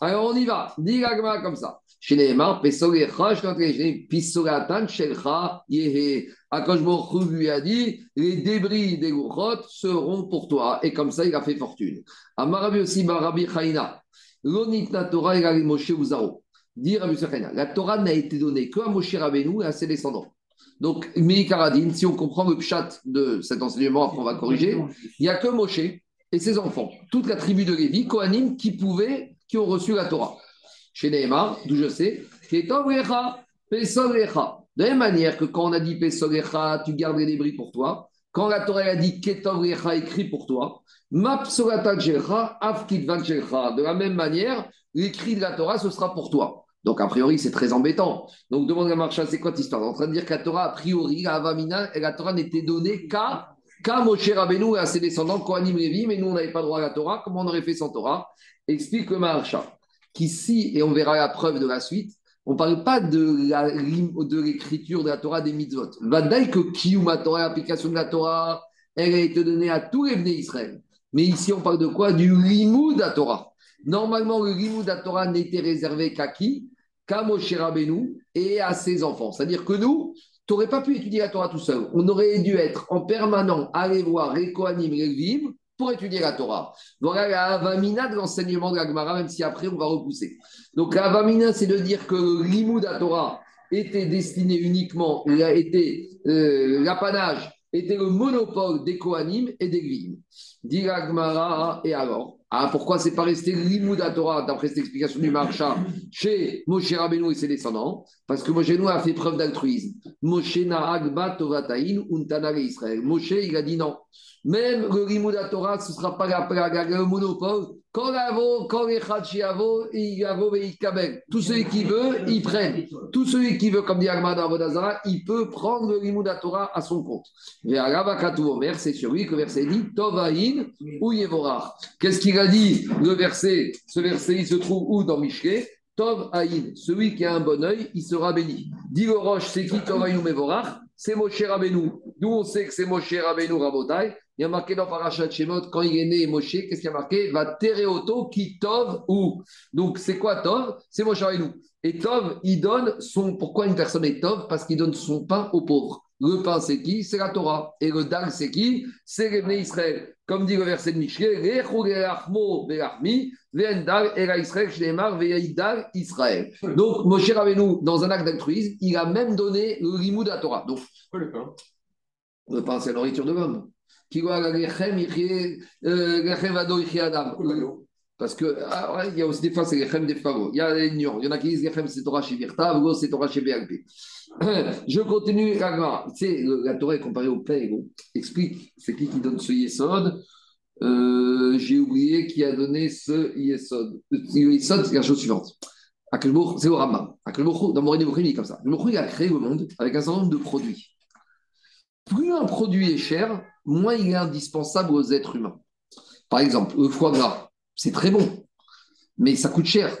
Alors, on y va. Dis l'agma comme ça. Chez Neymar, Pesolecha, je t'entends, Pisolatan, Shelcha, Yehe. Akash Baruch Hu lui a dit les débris des gourrottes seront pour toi. Et comme ça, il a fait fortune. Amarabi aussi, Marabi Chaina. L'onitna Torah et la Moshe Uzaro. Dit Rabbi Chaina. La Torah n'a été donnée qu'à Moshe Rabbeinu et à ses descendants. Donc, Meikaradine, si on comprend le pshat de cet enseignement, après on va corriger, il n'y a que Moshe et ses enfants, toute la tribu de Lévi, Kohanim, qui pouvaient, qui ont reçu la Torah. Chez Nehemar, d'où je sais. De la même manière que quand on a dit Pesol Lecha, tu gardes les débris pour toi, quand la Torah a dit Ketov Lecha, écrit pour toi, Mapsolata. De la même manière, l'écrit de la Torah, ce sera pour toi. Donc, a priori, c'est très embêtant. Donc, demande à Marcha, c'est quoi cette histoire? En train de dire que la Torah, a priori, la Avamina, la Torah n'était donnée qu'à qu'à Moshe Rabbeinu et à ses descendants, Kohanim Lévi, mais nous, on n'avait pas droit à la Torah. Comment on aurait fait sans Torah? Explique le Maharsha, qu'ici, et on verra la preuve de la suite, on ne parle pas de la lim- de l'écriture de la Torah des mitzvot. Vadaï que Kiyuma Torah, l'application de la Torah, elle a été donnée à tous les venus Israël. Mais ici, on parle de quoi? Du Limoud à Torah. Normalement, le Limoud à Torah n'était réservé qu'à qui? Qu'à Moshe Rabbeinu et à ses enfants. C'est-à-dire que nous, tu n'aurais pas pu étudier la Torah tout seul. On aurait dû être en permanent, aller voir les Kohanim, les pour étudier la Torah. Voilà la avamina de l'enseignement de la Gemara, même si après on va repousser. Donc la avamina, c'est de dire que limoud à Torah était destiné uniquement, euh, l'apanage, était le monopole des Kohanim et des Levim. Dit la Gemara, et alors? Ah, pourquoi c'est pas resté limoud Torah, d'après cette explication du Marcha, chez Moshe Rabbeinu et ses descendants? Parce que Moshe a fait preuve d'altruisme. Moshe Na'agba Tovataïn Untana Israël. Moshe, il a dit non. Même le Limoud à Torah, ce ne sera pas la, la- la- le monopole. Quand et. Tout celui qui veut, il prenne. Tout celui qui veut, comme dit Agmad Avodazara, il peut prendre le Limoud à Torah à son compte. Et Omer, c'est sur lui que le verset dit Tovahin ou Yevorach. Qu'est-ce qu'il a dit le verset Ce verset, il se trouve où dans Mishké Tov Aïn, celui qui a un bon œil, il sera béni. Dit roche, c'est qui Tov Aïn ou Mevorach? C'est Moshe Rabbeinu. D'où on sait que c'est Moshe Rabbeinu Rabotai? Il y a marqué dans Parashat Shemot, quand il est né, Moshe, qu'est-ce qu'il y a marqué? Va Tereoto qui Tov ou. Donc c'est quoi Tov C'est Moshe Rabbeinu. Et Tov, il donne son. Pourquoi une personne est Tov Parce qu'il donne son pain aux pauvres. Le pain, c'est qui? C'est la Torah. Et le dal, c'est qui? C'est les Israël. Comme dit le verset de Michel, Rechu Gerachmo Berachmi, Ve'endal Era Israël. Donc, Moshe Rabbeinu, dans un acte d'altruisme, il a même donné le limoud à la Torah. Donc, le pain? le pain, c'est la nourriture de l'homme. Euh. Parce que, ah ouais, il y a aussi des fois, c'est Lechem des Favo. Il y a des nuances. Il y en a qui disent Lechem, c'est Torah chez Virta, Vgo, c'est Torah chez BLP. Je continue, la Gemara. Tu sais, le- la Torah est comparée au gros. Explique, c'est qui qui donne ce Yesod? Euh, J'ai oublié qui a donné ce Yesod. Le Yesod, c'est la chose suivante. C'est au. Akelbourg, dans Morine il est comme ça. Akelbourg, il a créé le monde avec un certain nombre de produits. Plus un produit est cher, moins il est indispensable aux êtres humains. Par exemple, le foie gras, c'est très bon, mais ça coûte cher.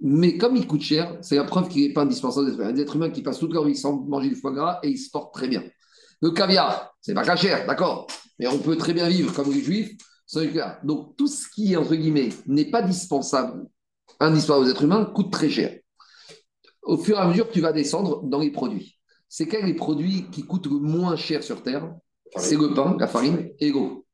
Mais comme il coûte cher, c'est la preuve qu'il n'est pas indispensable aux êtres humains. Des êtres humains qui passent toute leur vie sans manger du foie gras et ils se portent très bien. Le caviar, c'est pas cher, d'accord, mais on peut très bien vivre comme les juifs. Donc tout ce qui, entre guillemets, n'est pas dispensable, indispensable aux êtres humains, coûte très cher. au fur et à mesure tu vas descendre dans les produits. C'est quels les produits qui coûtent le moins cher sur Terre? C'est le pain, la farine et l'eau.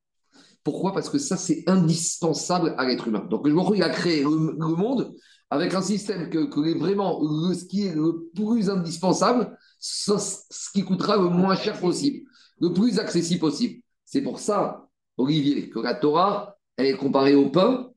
Pourquoi? Parce que ça, c'est indispensable à l'être humain. Donc, le jour il a créé le, le monde avec un système que, que les- vraiment, le- ce qui est le plus indispensable, ce, ce qui coûtera le moins cher possible, le plus accessible possible. C'est pour ça, Olivier, que la Torah, elle est comparée au pain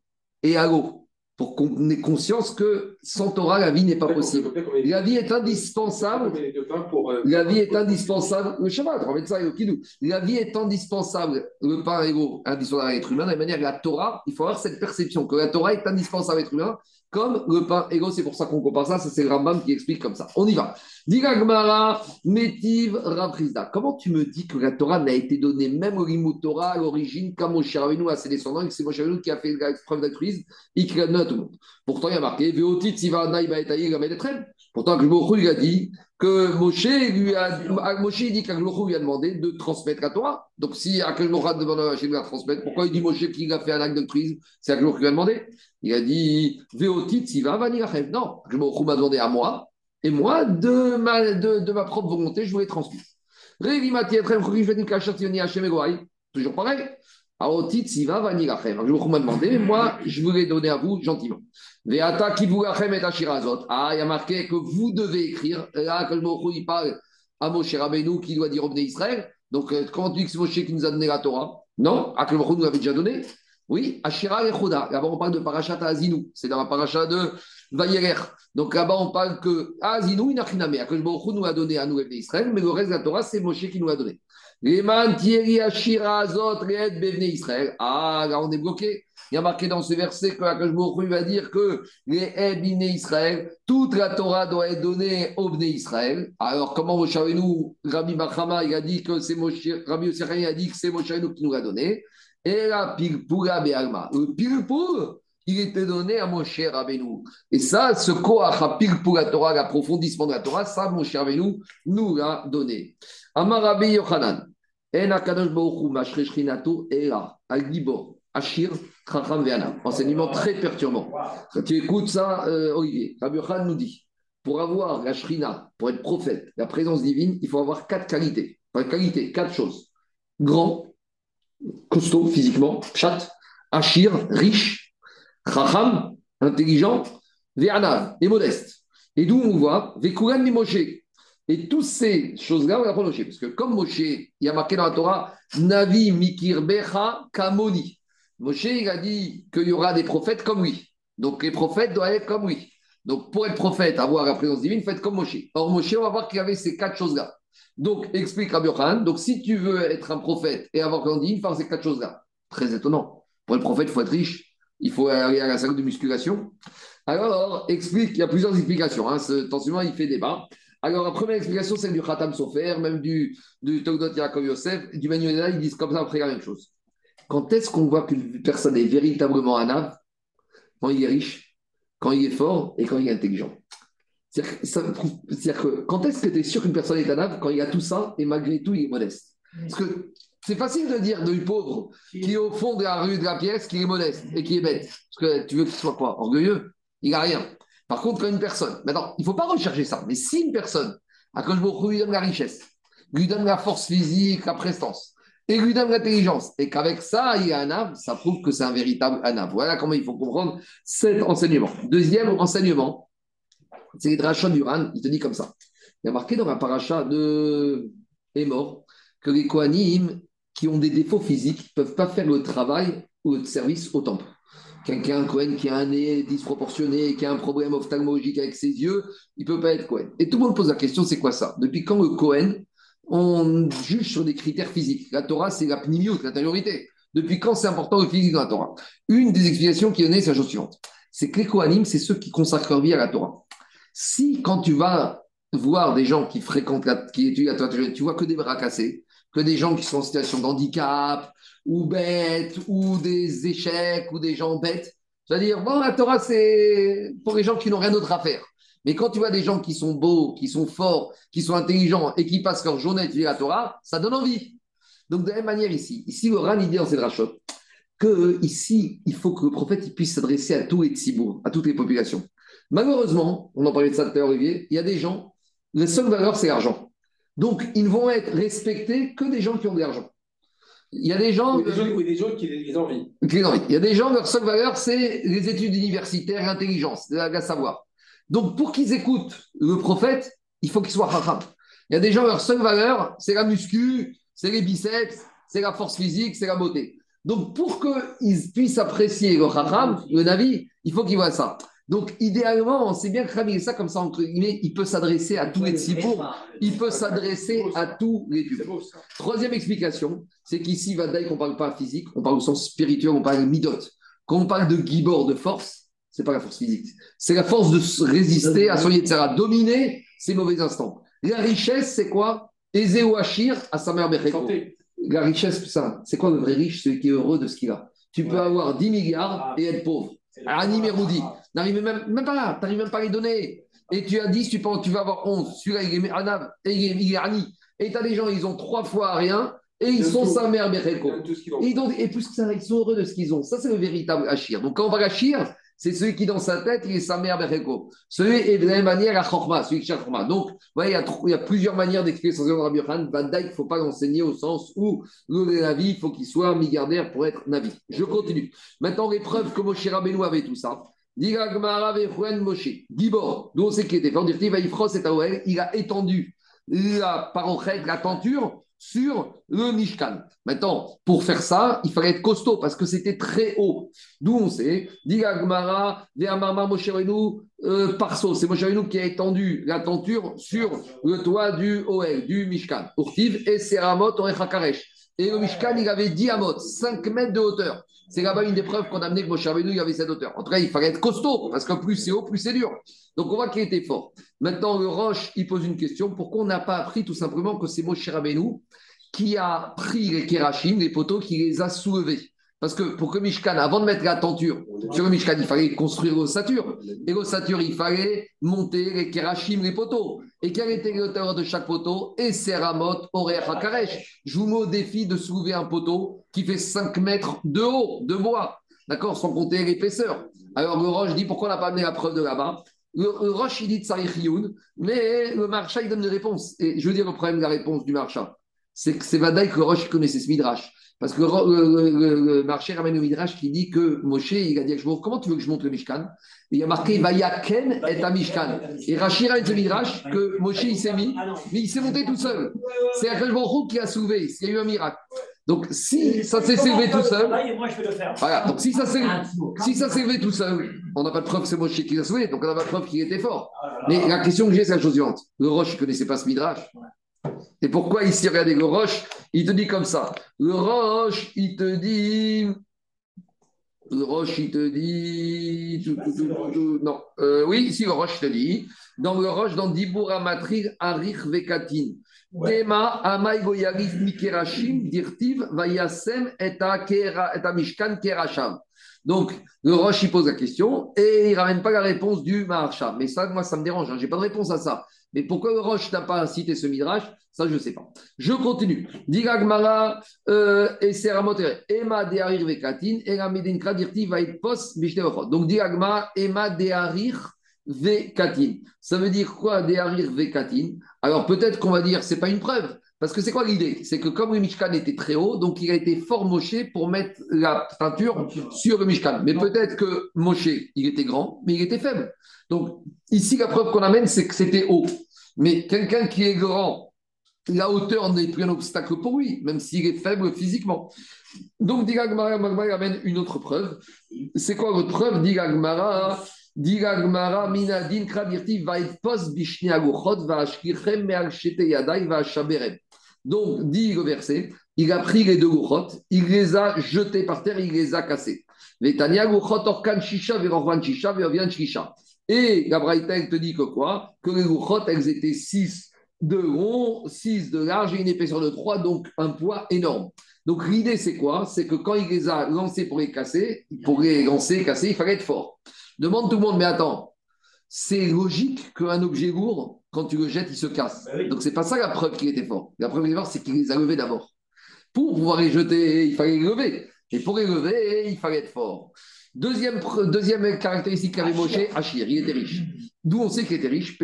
et à l'eau, pour qu'on ait conscience que sans Torah, la vie n'est pas possible. La vie est indispensable euh, la vie est indispensable. Le Shabbat, on ça et le. La vie est indispensable. Le pain est indispensable à l'être humain. De la manière, la Torah, il faut avoir cette perception que la Torah est indispensable à l'être humain, comme le pain et l'eau. C'est pour ça qu'on compare ça. Ça, c'est Rambam qui explique comme ça. On y va. Diga Gemara, Métiv, Rav Rizda. Comment tu me dis que la Torah n'a été donnée même au Limut Torah à l'origine qu'à Moshe Rabbeinu, à ses descendants, et que c'est Moshe Rabbeinu qui a fait la preuve d'altruisme et qui l'a donné à tout le monde Pourtant, il y a marqué Veotit, Siva, Naïba, Etaï, Gamed, Etrem. Pourtant, que il a dit que Moshe lui a, à Moshe il dit lui a demandé de transmettre la Torah. Donc si Akhlorou demande à Hachem de la transmettre, pourquoi il dit Moshe qu'il a fait un acte d'altruisme C'est Akhlorou qui lui a demandé. Il a dit Veotit, Siva, Vanirachem. Non, Akhlorou m'a demandé à moi, et moi, de ma, de, de ma propre volonté, je Yoni, Hachem, Egoaï. Toujours pareil. Aotit, Siva, Vanirachem. Akhlorou m'a demandé, mais moi, je voulais donner à vous gentiment. Veata kivulachem et ashirazot. Ah, il y a marqué que vous devez écrire. Là, que le Mokho, il parle à Moshe Rabbeinu qui doit dire Bnei Israël. Donc, euh, comment tu dis que c'est Moshe qui nous a donné la Torah Non, Akel Mokho nous l'avait déjà donné. Oui, Ashira et Choda. Là-bas, on parle de Parashat Azinu. C'est dans la Parashat de Vayerer. Donc là-bas, on parle que Azinu, Inachiname. Akel Mokho nous a donné à nous, Bnei Israël. Mais le reste de la Torah, c'est Moshe qui nous l'a donné. Israël. Ah, là, on est bloqué. Il y a marqué dans ce verset que Akashbourou va dire que les Ebine Israël, toute la Torah doit être donnée au Bné Israël. Alors, comment Moshe Rabbeinu, Rabbi Bachama, il a dit que c'est Moshe, Rabbi a dit que c'est Moshe qui nous l'a donné? Et la Pilpura Be'alma. Le Pilpur, il était donné à Moshe Rabbeinu. Et ça, ce Koach à Pilpura Torah, l'approfondissement de la Torah, ça, Moshe Rabbeinu nous l'a donné. Amar Rabbi Yochanan. En Akadosh Baruch Hu, Mashre Shchinato, Ela, Al-Gibor, Ashir, Chacham Ve'ana. Enseignement très perturbant. Quand tu écoutes ça, euh, Olivier, Rabbi Yochanan nous dit pour avoir la Shrina, pour être prophète, la présence divine, il faut avoir quatre qualités. Pas qualité, quatre choses. Grand, costaud physiquement, chat, Achir, riche, Chacham, intelligent, Ve'anav, et modeste. Et d'où on voit, Vekuran mi Moshe. Et toutes ces choses-là, on va prendre Moshe. Parce que comme Moshe, il y a marqué dans la Torah, Navi mikir becha kamoni. Moshe, il a dit qu'il y aura des prophètes comme lui. Donc les prophètes doivent être comme lui. Donc pour être prophète, avoir la présence divine, être comme Moshe. Or Moshe, on va voir qu'il y avait ces quatre choses-là. Donc explique Rabbi Yochanan. Donc si tu veux être un prophète et avoir divine, il faut ces quatre choses-là. Très étonnant. Pour être prophète, il faut être riche. Il faut aller à la salle de musculation. Alors, explique, il y a plusieurs explications. Hein. Enseignement, il fait débat. Alors, la première explication, c'est du Khatam Sofer, même du, du Togdot Yaakov Yosef, du Manuel ils disent comme ça après la même chose. Quand est-ce qu'on voit qu'une personne est véritablement un ave Quand il est riche, quand il est fort et quand il est intelligent. C'est-à-dire que, quand est-ce que tu es sûr qu'une personne est un ave Quand il a tout ça et malgré tout, il est modeste. Parce que c'est facile de dire du pauvre qui est au fond de la rue de la pièce, qui est modeste et qui est bête. Parce que tu veux qu'il soit quoi Orgueilleux? Il n'a rien. Par contre, quand une personne, maintenant, il ne faut pas rechercher ça, mais si une personne, à cause de lui donne la richesse, lui donne la force physique, la prestance, et lui donne l'intelligence, et qu'avec ça, il y a un âme, ça prouve que c'est un véritable âme. Voilà comment il faut comprendre cet enseignement. Deuxième enseignement, c'est les drachot du Ran, il te dit comme ça. Il y a marqué dans la paracha de Emor que les Kohanim qui ont des défauts physiques ne peuvent pas faire le travail ou le service au temple. Quelqu'un, un Cohen, qui a un nez disproportionné, qui a un problème ophtalmologique avec ses yeux, il ne peut pas être Cohen. Et tout le monde pose la question, c'est quoi ça? Depuis quand le Cohen, on juge sur des critères physiques? La Torah, c'est la pnimiout, l'intériorité. Depuis quand c'est important le physique dans la Torah? Une des explications qui est donnée, c'est la chose suivante. C'est que les Kohanim, c'est ceux qui consacrent leur vie à la Torah. Si, quand tu vas voir des gens qui fréquentent, la, qui étudient la Torah, tu vois que des bras cassés, que des gens qui sont en situation de handicap, ou bêtes, ou des échecs, ou des gens bêtes. C'est-à-dire, bon, la Torah, c'est pour les gens qui n'ont rien d'autre à faire. Mais quand tu vois des gens qui sont beaux, qui sont forts, qui sont intelligents et qui passent leur journée à étudier la Torah, ça donne envie. Donc, de la même manière ici, ici, le Ran, il dit dans cette rachot que ici, il faut que le prophète puisse s'adresser à tous les tzibour, à toutes les populations. Malheureusement, on en parlait de ça tout à l'heure, Olivier, il y a des gens, la seule valeur, c'est l'argent. Donc, ils ne vont être respectés que des gens qui ont de l'argent. Il y a des gens. Ou des gens, ou des gens qui les envient. qui les envient. Il y a des gens, leur seule valeur, c'est les études universitaires, l'intelligence, la, savoir. Donc, pour qu'ils écoutent le prophète, il faut qu'ils soient racham. Il y a des gens, leur seule valeur, c'est la muscu, c'est les biceps, c'est la force physique, c'est la beauté. Donc, pour qu'ils puissent apprécier le racham, le navi, il faut qu'ils voient ça. Donc, idéalement, on sait bien que Rabbi ça comme ça, entre guillemets, il peut s'adresser à tous les tzipours, il peut s'adresser à tous les ça. Troisième explication, c'est qu'ici, Vadaï, qu'on ne parle pas physique, on parle au sens spirituel, on parle de midot. Quand on parle de gibor, de force, c'est pas la force physique. C'est la force de résister à son Yetzara, dominer ses mauvais instants. La richesse, c'est quoi? Aisé ou Achir à sa mère. La richesse, ça, c'est quoi le vrai riche? Celui qui est heureux de ce qu'il a. Tu peux avoir 10 milliards et être pauvre. Annie Meroudi, n'arrive même, même pas n'arrives même pas à les donner. Et tu as 10, tu penses, tu vas avoir 11. Celui-là, il est Anav, et il est, il est Annie. Et tu as des gens, ils ont trois fois rien, et ils sont sa mère ont. Et, et plus que ça, ils sont heureux de ce qu'ils ont. Ça, c'est le véritable Achir. Donc, quand on parle Achir, c'est celui qui, dans sa tête, il est sa mère Becheko. Celui est de la même manière à Chorma, celui qui cherche Chorma. Donc, il y a, plusieurs manières d'expliquer son de Rabbi Yochanan. Van il ne faut pas l'enseigner au sens où le Navi, il faut qu'il soit milliardaire pour être Navi. Je continue. Maintenant, les preuves que Moshe Rabbeinu avait tout ça. Moshe. Gibor, d'où on sait qu'il était Taoel, il a étendu la parochette, la tenture sur le Mishkan. Maintenant, pour faire ça, il fallait être costaud parce que c'était très haut. D'où on sait, Diga Gemara, Ve'amarma Moshe Rabbeinu, euh, Parso, c'est Moshe Rabbeinu qui a étendu la tenture sur le toit du Oel, du Mishkan. Urtiv et Seramot Orechakaresh. Et le Mishkan, il avait 10 amot, 5 mètres de hauteur. C'est là-bas une des preuves qu'on a amené que Moshe il avait cette hauteur. En tout cas, il fallait être costaud, parce que plus c'est haut, plus c'est dur. Donc on voit qu'il était fort. Maintenant, le Roche, il pose une question. Pourquoi on n'a pas appris tout simplement que c'est Moshe Rabbeinu qui a pris les Kerachim, les poteaux, qui les a soulevés? Parce que pour que Mishkan, avant de mettre la tenture sur le Mishkan, il fallait construire l'ossature. Et l'ossature, il fallait monter les Kerachim, les poteaux. Et quelle était l'auteur de chaque poteau? Et Seramot, Orer, Hakaresh. Je vous mets au défi de soulever un poteau qui fait 5 mètres de haut, de bois. D'accord? Sans compter l'épaisseur. Alors le Roche dit pourquoi on n'a pas amené la preuve de là-bas? Le, le Roche, il dit Tsarich mais le Marcha, il donne une réponse. Et je veux dire le problème de la réponse du Marcha, c'est que c'est Vadaï que Roche connaissait ce Midrash. Parce que le, Ro- le, le- le Marché ramène au Midrash qui dit que Moshe, il a dit à comment tu veux que je monte le Mishkan? Et il y a marqué Vayaken et un Mishkan. Et Rachid ramène ce Midrash que Moshe, il s'est mis, mais il s'est monté tout seul. C'est Akash Baruch qui a soulevé, il y a eu un miracle. Donc si ça s'est soulevé tout seul, Et moi, je vais le faire. voilà, donc si ça s'est si ça s'est levé tout seul, on n'a pas de preuve que c'est Moshe qui l'a soulevé, donc on n'a pas de preuve qu'il était fort. Mais la question que j'ai, c'est la chose suivante. Le Roche, il ne connaissait pas ce Midrash. Et pourquoi ici, regardez, le Roche, il te dit comme ça. Le Roche, il te dit. Le Roche, il te dit. tout, tout, tout, tout, tout. Non, Euh, oui, ici, le Roche te dit. Dans le Roche, dans Dibur Amatrir, Arich Vekatin. Dema Amay Goyarif Mikerashim, Dirtiv, Vayasem, et a Kera- et a Mishkan Kerasham. Donc, le Roche, il pose la question et il ne ramène pas la réponse du Maharsha. Mais ça, moi, ça me dérange. Je n'ai pas de réponse à ça. Mais pourquoi Roche n'a pas cité ce Midrash? Ça, je ne sais pas. Je continue. Diragmara euh, et Seramotere. Ema dearir vekatin. Ela medinkra dirti va être pos bishneochot. Donc, Diragmara, Ema dearir vekatin. Ça veut dire quoi, dearir vekatin? Alors, peut-être qu'on va dire, c'est pas une preuve. Parce que c'est quoi l'idée? C'est que comme le Mishkan était très haut, donc il a été fort moché pour mettre la peinture sur le Mishkan. Mais peut-être que Moshe, il était grand, mais il était faible. Donc ici, la preuve qu'on amène, c'est que c'était haut. Mais quelqu'un qui est grand, la hauteur n'est plus un obstacle pour lui, même s'il est faible physiquement. Donc, Digagmara Magmara amène une autre preuve. C'est quoi votre preuve? Digagmara Digagmara minadin kradirti vaitpos bishni aguchot vaashkirchem mealchete yadai vaashaberem. Donc, dit le verset, il a pris les deux gouchot, il les a jetés par terre, il les a cassés. Et la Braïta, elle te dit que quoi? Que les gouchot, elles étaient 6 de long, 6 de large et une épaisseur de 3, donc un poids énorme. Donc l'idée, c'est quoi? C'est que quand il les a lancés pour les casser, pour les lancer, casser, il fallait être fort. Demande tout le monde, mais attends, c'est logique qu'un objet lourd, quand tu le jettes, il se casse. Ben oui. Donc c'est pas ça la preuve qu'il était fort. La preuve qu'il était fort, c'est qu'il les a levés d'abord. Pour pouvoir les jeter, il fallait les lever. Et pour les lever, il fallait être fort. Deuxième, caractéristique qu'avait Moshe, Achir, il était riche. D'où on sait qu'il était riche?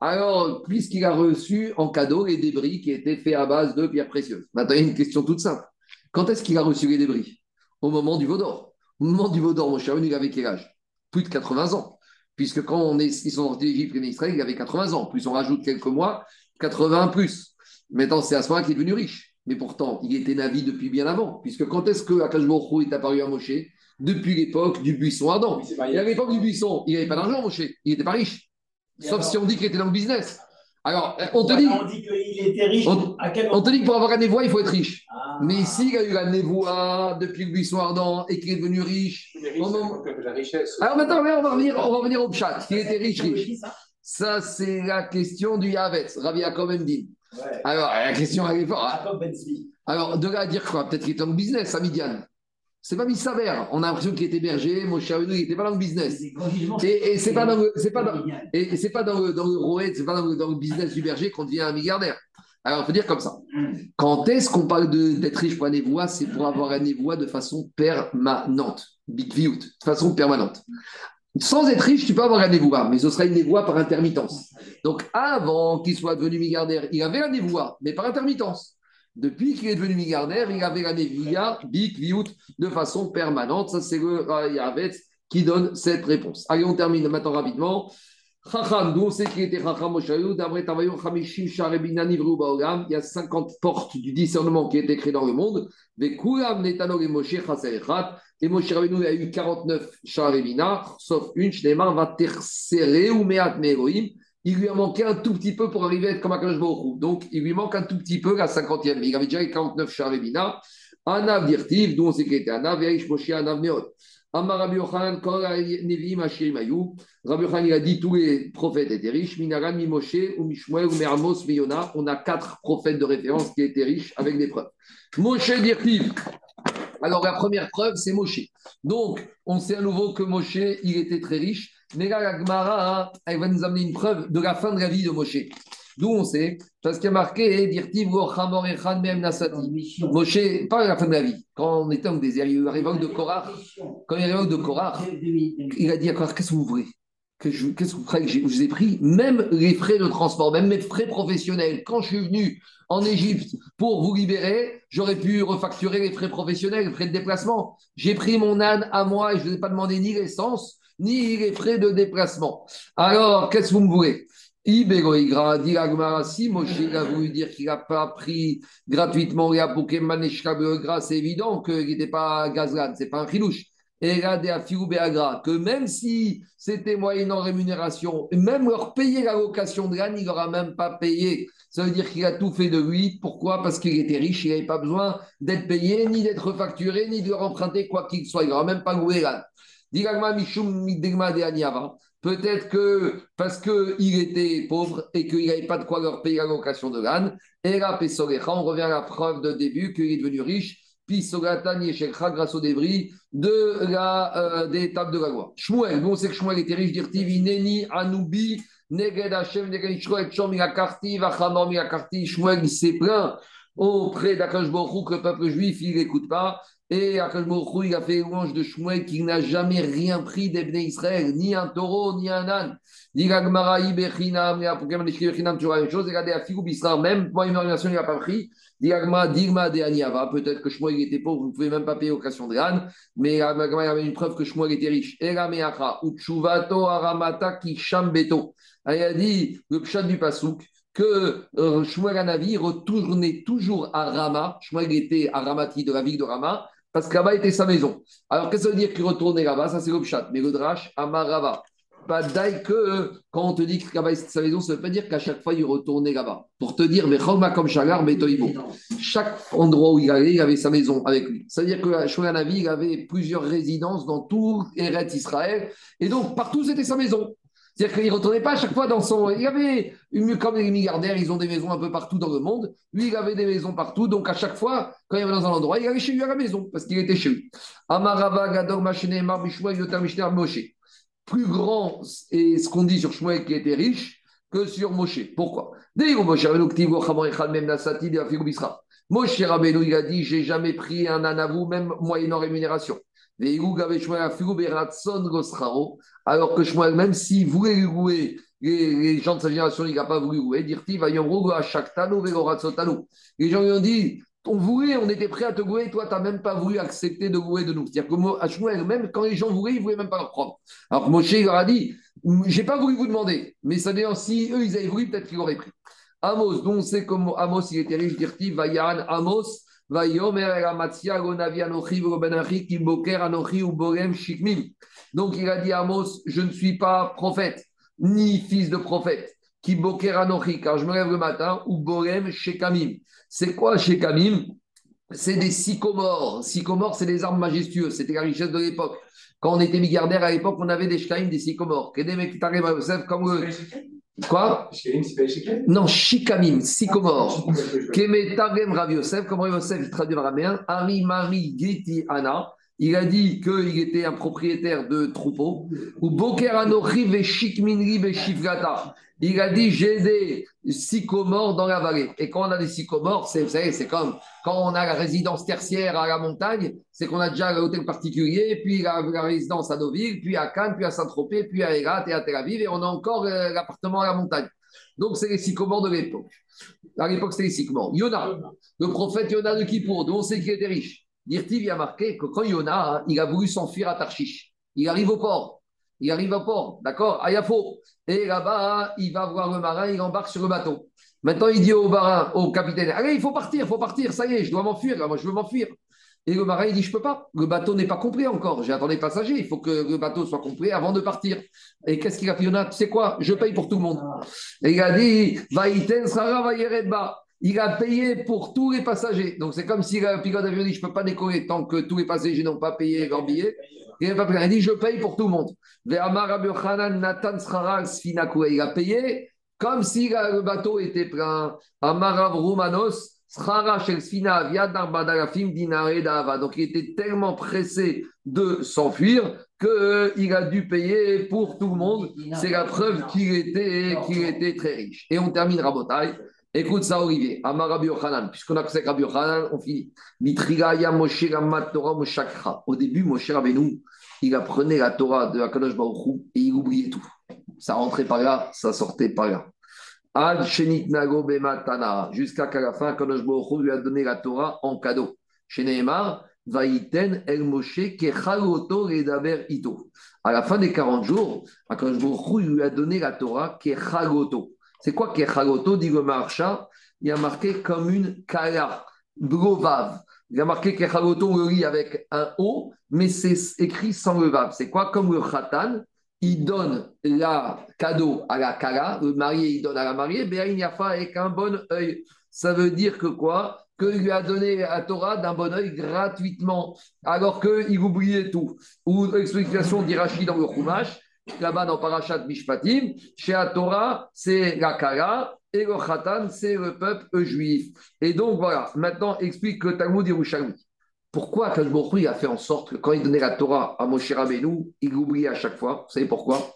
Alors, puisqu'il a reçu en cadeau les débris qui étaient faits à base de pierres précieuses. Maintenant, il y a une question toute simple. Quand est-ce qu'il a reçu les débris? Au moment du Vaudor. Au moment du Vaudor, Moshe Rabbeinu, il avait quel âge? Plus de 80 ans. Puisque quand on est, ils sont sortis d'Égypte, les Israël, il avait 80 ans. Plus on rajoute quelques mois, 80 plus. Maintenant, c'est à ce moment qu'il est devenu riche. Mais pourtant, il était Navi depuis bien avant. Puisque quand est-ce que Akash Baruch Hu est apparu à Moshe? Depuis l'époque du buisson ardent. Et à l'époque du buisson, il n'avait pas d'argent, Moshe. Il n'était pas riche. Sauf si on dit qu'il était dans le business. Alors, on te dit, On dit qu'il était riche. On- à quel on te dit que pour avoir la névoie, il faut être riche. Ah. Mais s'il a eu la névoie depuis le buisson ardent et qu'il est devenu riche. Moment- La richesse. Alors maintenant, on va revenir, on va revenir au chat. Qui était riche, riche. Ça, c'est la question du Yavetz, Ravi Yaakov Mdin. Ouais. Alors, la question, elle est forte. Jacob Ben. Alors, de là à dire quoi? Peut-être qu'il était dans le business à Midian. C'est pas mis s'avère. On a l'impression qu'il était berger, Moshe Rabbeinu, il n'était pas dans le business. Et, et c'est pas dans le, c'est pas dans, et, et c'est pas dans le, dans le roed, c'est pas dans le, dans le business du berger qu'on devient un milliardaire. Alors, il faut dire comme ça. Quand est-ce qu'on parle d'être riche pour un névoie C'est pour avoir un névoie de façon permanente. Big view, de façon permanente. Sans être riche, tu peux avoir un névoie, mais ce sera une névoie par intermittence. Donc, avant qu'il soit devenu milliardaire, il avait un névoie, mais par intermittence. Depuis qu'il est devenu milliardaire, il avait la névoie, big view, de façon permanente. Ça, c'est le Yavetz qui donne cette réponse. Allez, on termine maintenant rapidement. Chacham, d'où on sait qu'il était Chacham Moshaïou, d'après Tavayon Chamishim Sharebina Nivru Baolam, il y a 50 portes du discernement qui étaient créées dans le monde. Vekulam Netano et Moshe Chaser Echat, et Moshe Rabbeinu a eu 49 Sharebina, sauf une, Shneimar va tercere ou Meat Meroim. Il lui a manqué un tout petit peu pour arriver à être comme Akash Hu. Donc, il lui manque un tout petit peu la 50e. Il avait déjà les 49 Sharebina. Anav Dirtiv, d'où on sait qu'il était Anav, Yaish Moshe Anav Meot. Amar Rabbi Yochanan, Kol Nevi'im Ashirim Ayou. Rabbi Yochanan, il a dit tous les prophètes étaient riches. Minaran, Mimoshe, ou Mishmuel, ou Meramos, Miyona. On a quatre prophètes de référence qui étaient riches avec des preuves. Moshe Dirtiv. Alors, la première preuve, c'est Moshe. Donc, on sait à nouveau que Moshe, il était très riche. Mais là, la Gemara, elle va nous amener une preuve de la fin de la vie de Moshe. D'où on sait Parce qu'il y a marqué Dirtiv Mem Nasati. Moshe, pas à la fin de la vie, quand on était en désert, il y a eu la révolte de Korah. Quand il y a eu la révolte de Korah, il a dit à Korah Qu'est-ce que vous voulez Qu'est-ce que vous croyez que je vous ai pris? Même les frais de transport, même mes frais professionnels. Quand je suis venu en Égypte pour vous libérer, j'aurais pu refacturer les frais professionnels, les frais de déplacement. J'ai pris mon âne à moi et je ne vous ai pas demandé ni l'essence, ni les frais de déplacement. Alors, qu'est-ce que vous me voulez? Ibéroïgra, dit si Moshe a voulu dire qu'il n'a pas pris gratuitement les apouké maneshka c'est évident qu'il n'était pas gazlan, c'est pas un chilouche. Et afirou beagra, que même si c'était moyennant rémunération, même leur payer la location de l'âne, il n'aura même pas payé. Ça veut dire qu'il a tout fait de lui. Pourquoi? Parce qu'il était riche, il n'avait pas besoin d'être payé, ni d'être facturé, ni de leur emprunter quoi qu'il soit. Il n'aura même pas loué l'âne. Digagma Mishum Midegma de. Peut-être que parce qu'il était pauvre et qu'il n'avait pas de quoi leur payer la location de l'âne. Et là, on revient à la preuve de début qu'il est devenu riche. Puis Sogatan Yeshekha grâce au débris de la, euh, des étapes de la loi. Shmuel, bon, on sait que Shmuel était riche, dirtiv, Ineni, Anubi, Neged Hashem, Neged Ishroel, Chom, Milakarti, Vachamor, Milakarti. Shmuel, il s'est plaint auprès d'Akash que le peuple juif, il n'écoute pas. Et Akash Baruch Hu, il a fait louange de Shmuel qu'il n'a jamais rien pris d'Ebné Israël, ni un taureau, ni un âne. Digagmara, Ibechinam, Pokémon Bechinam, toujours la même chose. Regardez, à Figou Bisra, même pour une il n'a pas pris. Digagma, Digma de Aniava. Peut-être que Shmuel était pauvre, vous ne pouvez même pas payer location de l'âne. Mais Agma, il avait une preuve que Shmuel était riche. Erameacha, Uchuvato, Aramata, Kishambeto. Il a dit, le pshat du Pasouk, que euh, Shmuel Anavi retournait toujours à Rama. Shmuel était à Ramati de la ville de Rama, parce que là-bas était sa maison. Alors, qu'est-ce que ça veut dire qu'il retournait là-bas? Ça, c'est le pshat. Mais le drash, Amarava. Pas d'ail que euh, quand on te dit que là-bas c'est sa maison, ça ne veut pas dire qu'à chaque fois il retournait là-bas. Pour te dire, mais comme Shagar, Chaque endroit où il allait, il avait sa maison avec lui. C'est-à-dire que Shmuel Anavi, il avait plusieurs résidences dans tout Eretz Israël. Et donc, partout, c'était sa maison. C'est-à-dire qu'il ne retournait pas à chaque fois dans son. Il y avait, comme les milliardaires, ils ont des maisons un peu partout dans le monde. Lui, il avait des maisons partout. Donc, à chaque fois, quand il avait dans un endroit, il allait chez lui à la maison, parce qu'il était chez lui. Amarava, Gador, Machene, Mar, Bishmuel, Yotam, Moshe. Plus grand est ce qu'on dit sur Shmuel qui était riche que sur Moshe. Pourquoi? Moshe Rabbeinu, il a dit J'ai jamais pris un vous, même moyennant rémunération. Alors que Shmuel, même s'il voulait louer, les, les gens de sa génération, il n'a pas voulu louer, dirti Les gens lui ont dit on voulait, on était prêt à te louer, toi, tu n'as même pas voulu accepter de louer de nous. C'est-à-dire que Shmuel, même quand les gens voulaient, ils ne voulaient même pas leur prendre. Alors Moshe il leur a dit J'ai pas voulu vous demander, mais ça dire si eux, ils avaient voulu, peut-être qu'ils l'auraient pris. Amos, dont on sait comment Amos, il était riche, dirti Vayan Amos. Donc il a dit à Amos, je ne suis pas prophète, ni fils de prophète, qui boker anochi, car je me lève le matin, ou borem shekamim. C'est quoi shekamim? C'est des sycomores. Sycomores, c'est des arbres majestueux, c'était la richesse de l'époque. Quand on était milliardaire à l'époque, on avait des shkamim, des sycomores. Comme. Quoi Non, Shikamim, Sycomore. Kemetagem Rav Yosef, comme Rav Yosef traduit en araméen, Ari Mari Geti Ana. Il a dit qu'il était un propriétaire de troupeaux. Ou Boker Anochi Veshikminri Veshifgata. Il a dit j'ai des sycomores dans la vallée. Et quand on a des sycomores, c'est, vous savez, c'est comme quand on a la résidence tertiaire à la montagne, c'est qu'on a déjà l'hôtel particulier, puis la, résidence à Deauville, puis à Cannes, puis à Saint-Tropez, puis à Erat et à Tel Aviv, et on a encore euh, l'appartement à la montagne. Donc c'est les sycomores de l'époque. À l'époque, c'était les sycomores. Yona, le prophète Yona de Kippour, dont on sait qu'il était riche. Dirtiv a marqué que quand Yona, hein, il a voulu s'enfuir à Tarchiche, il arrive au port. Il arrive au port, d'accord? À Yafo. Et là-bas, il va voir le marin, il embarque sur le bateau. Maintenant, il dit au marin, au capitaine Allez, il faut partir, il faut partir, ça y est, je dois m'enfuir, moi je veux m'enfuir. Et le marin, il dit Je peux pas, le bateau n'est pas complet encore, j'ai attendu les passagers, il faut que le bateau soit complet avant de partir. Et qu'est-ce qu'il a fait Tu sais quoi? Je paye pour tout le monde. Et il a dit il a payé pour tous les passagers. Donc c'est comme si le pilote d'avion dit Je ne peux pas décoller tant que tous les passagers n'ont pas payé leur billet. Il a dit Je paye pour tout le monde. Il a payé comme si le bateau était plein. Amarav Romanos. Donc il était tellement pressé de s'enfuir qu'il a dû payer pour tout le monde. C'est la preuve qu'il était, qu'il était très riche. Et on termine Rabotai. Écoute ça, Olivier. Amar Rabbi Yochanan. Puisqu'on a que Rabbi Yochanan, on finit. Mitriga Moshe Torah Moshakra. Au début, Moshe Rabbeinu, il apprenait la Torah de Akadosh Baruch et il oubliait tout. Ça rentrait par là, ça sortait par là. Ad Shenit Nago Bematana. Jusqu'à qu'à la fin, Akadosh Baruch lui a donné la Torah en cadeau. Chez Nehemar, Vaïten El Moshe Kechaloto Redaber Ito. À la fin des 40 jours, Akadosh Baruch lui a donné la Torah Kechaloto. C'est quoi Kechaloto dit le marcha Il a marqué comme une kala, brovav. Il a marqué Kechaloto, on le avec un O, mais c'est écrit sans le vav. C'est quoi? Comme le khatan, il donne la cadeau à la kala, le marié, il donne à la mariée, il n'y a pas avec un bon œil. Ça veut dire que quoi? Qu'il lui a donné la Torah d'un bon oeil gratuitement, alors qu'il oubliait tout. Ou l'explication d'Irachi dans le Chumash, là-bas dans Parashat Mishpatim, chez la Torah, c'est la Kala, et le Khatan, c'est le peuple juif. Et donc voilà, maintenant explique le Talmud Yerushalmi. Pourquoi Kajborou a fait en sorte que quand il donnait la Torah à Moshe Rabbeinu, il l'oubliait à chaque fois? Vous savez pourquoi?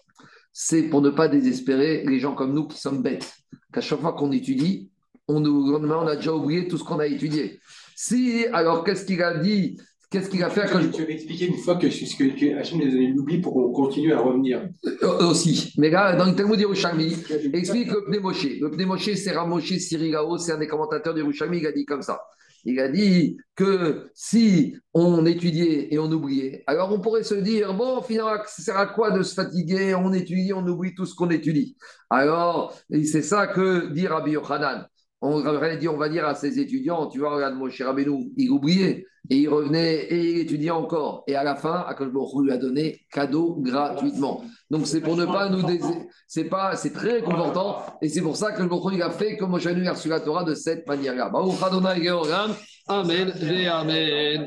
C'est pour ne pas désespérer les gens comme nous qui sommes bêtes. Qu'à chaque fois qu'on étudie, on, on a déjà oublié tout ce qu'on a étudié. Si, alors qu'est-ce qu'il a dit Qu'est-ce qu'il va faire quand Tu avais expliqué une fois que, ce que Hachem les avait oubliés pour qu'on continue à revenir. Euh, aussi. Mais là, dans le Talmud d'Yerushalmi, il explique le Pnei Moshe. Le Pnei Moshe, c'est Ramoshe Sirigao, c'est un des commentateurs d'Yerushalmi, il a dit comme ça. Il a dit que si on étudiait et on oubliait, alors on pourrait se dire, bon, finalement, ça sert à quoi de se fatiguer? On étudie, on oublie tout ce qu'on étudie. Alors, c'est ça que dit Rabbi Yochanan on aurait dit, on va dire à ses étudiants, tu vois, regarde, mon cher Abénou, il oubliait, et il revenait, et il étudiait encore. Et à la fin, Akashborou lui a donné cadeau gratuitement. Donc c'est pour ne pas nous c'est pas, c'est très confortant, et c'est pour ça que le a fait comme Moshe a reçu la Torah de cette manière-là. Amen, Amen.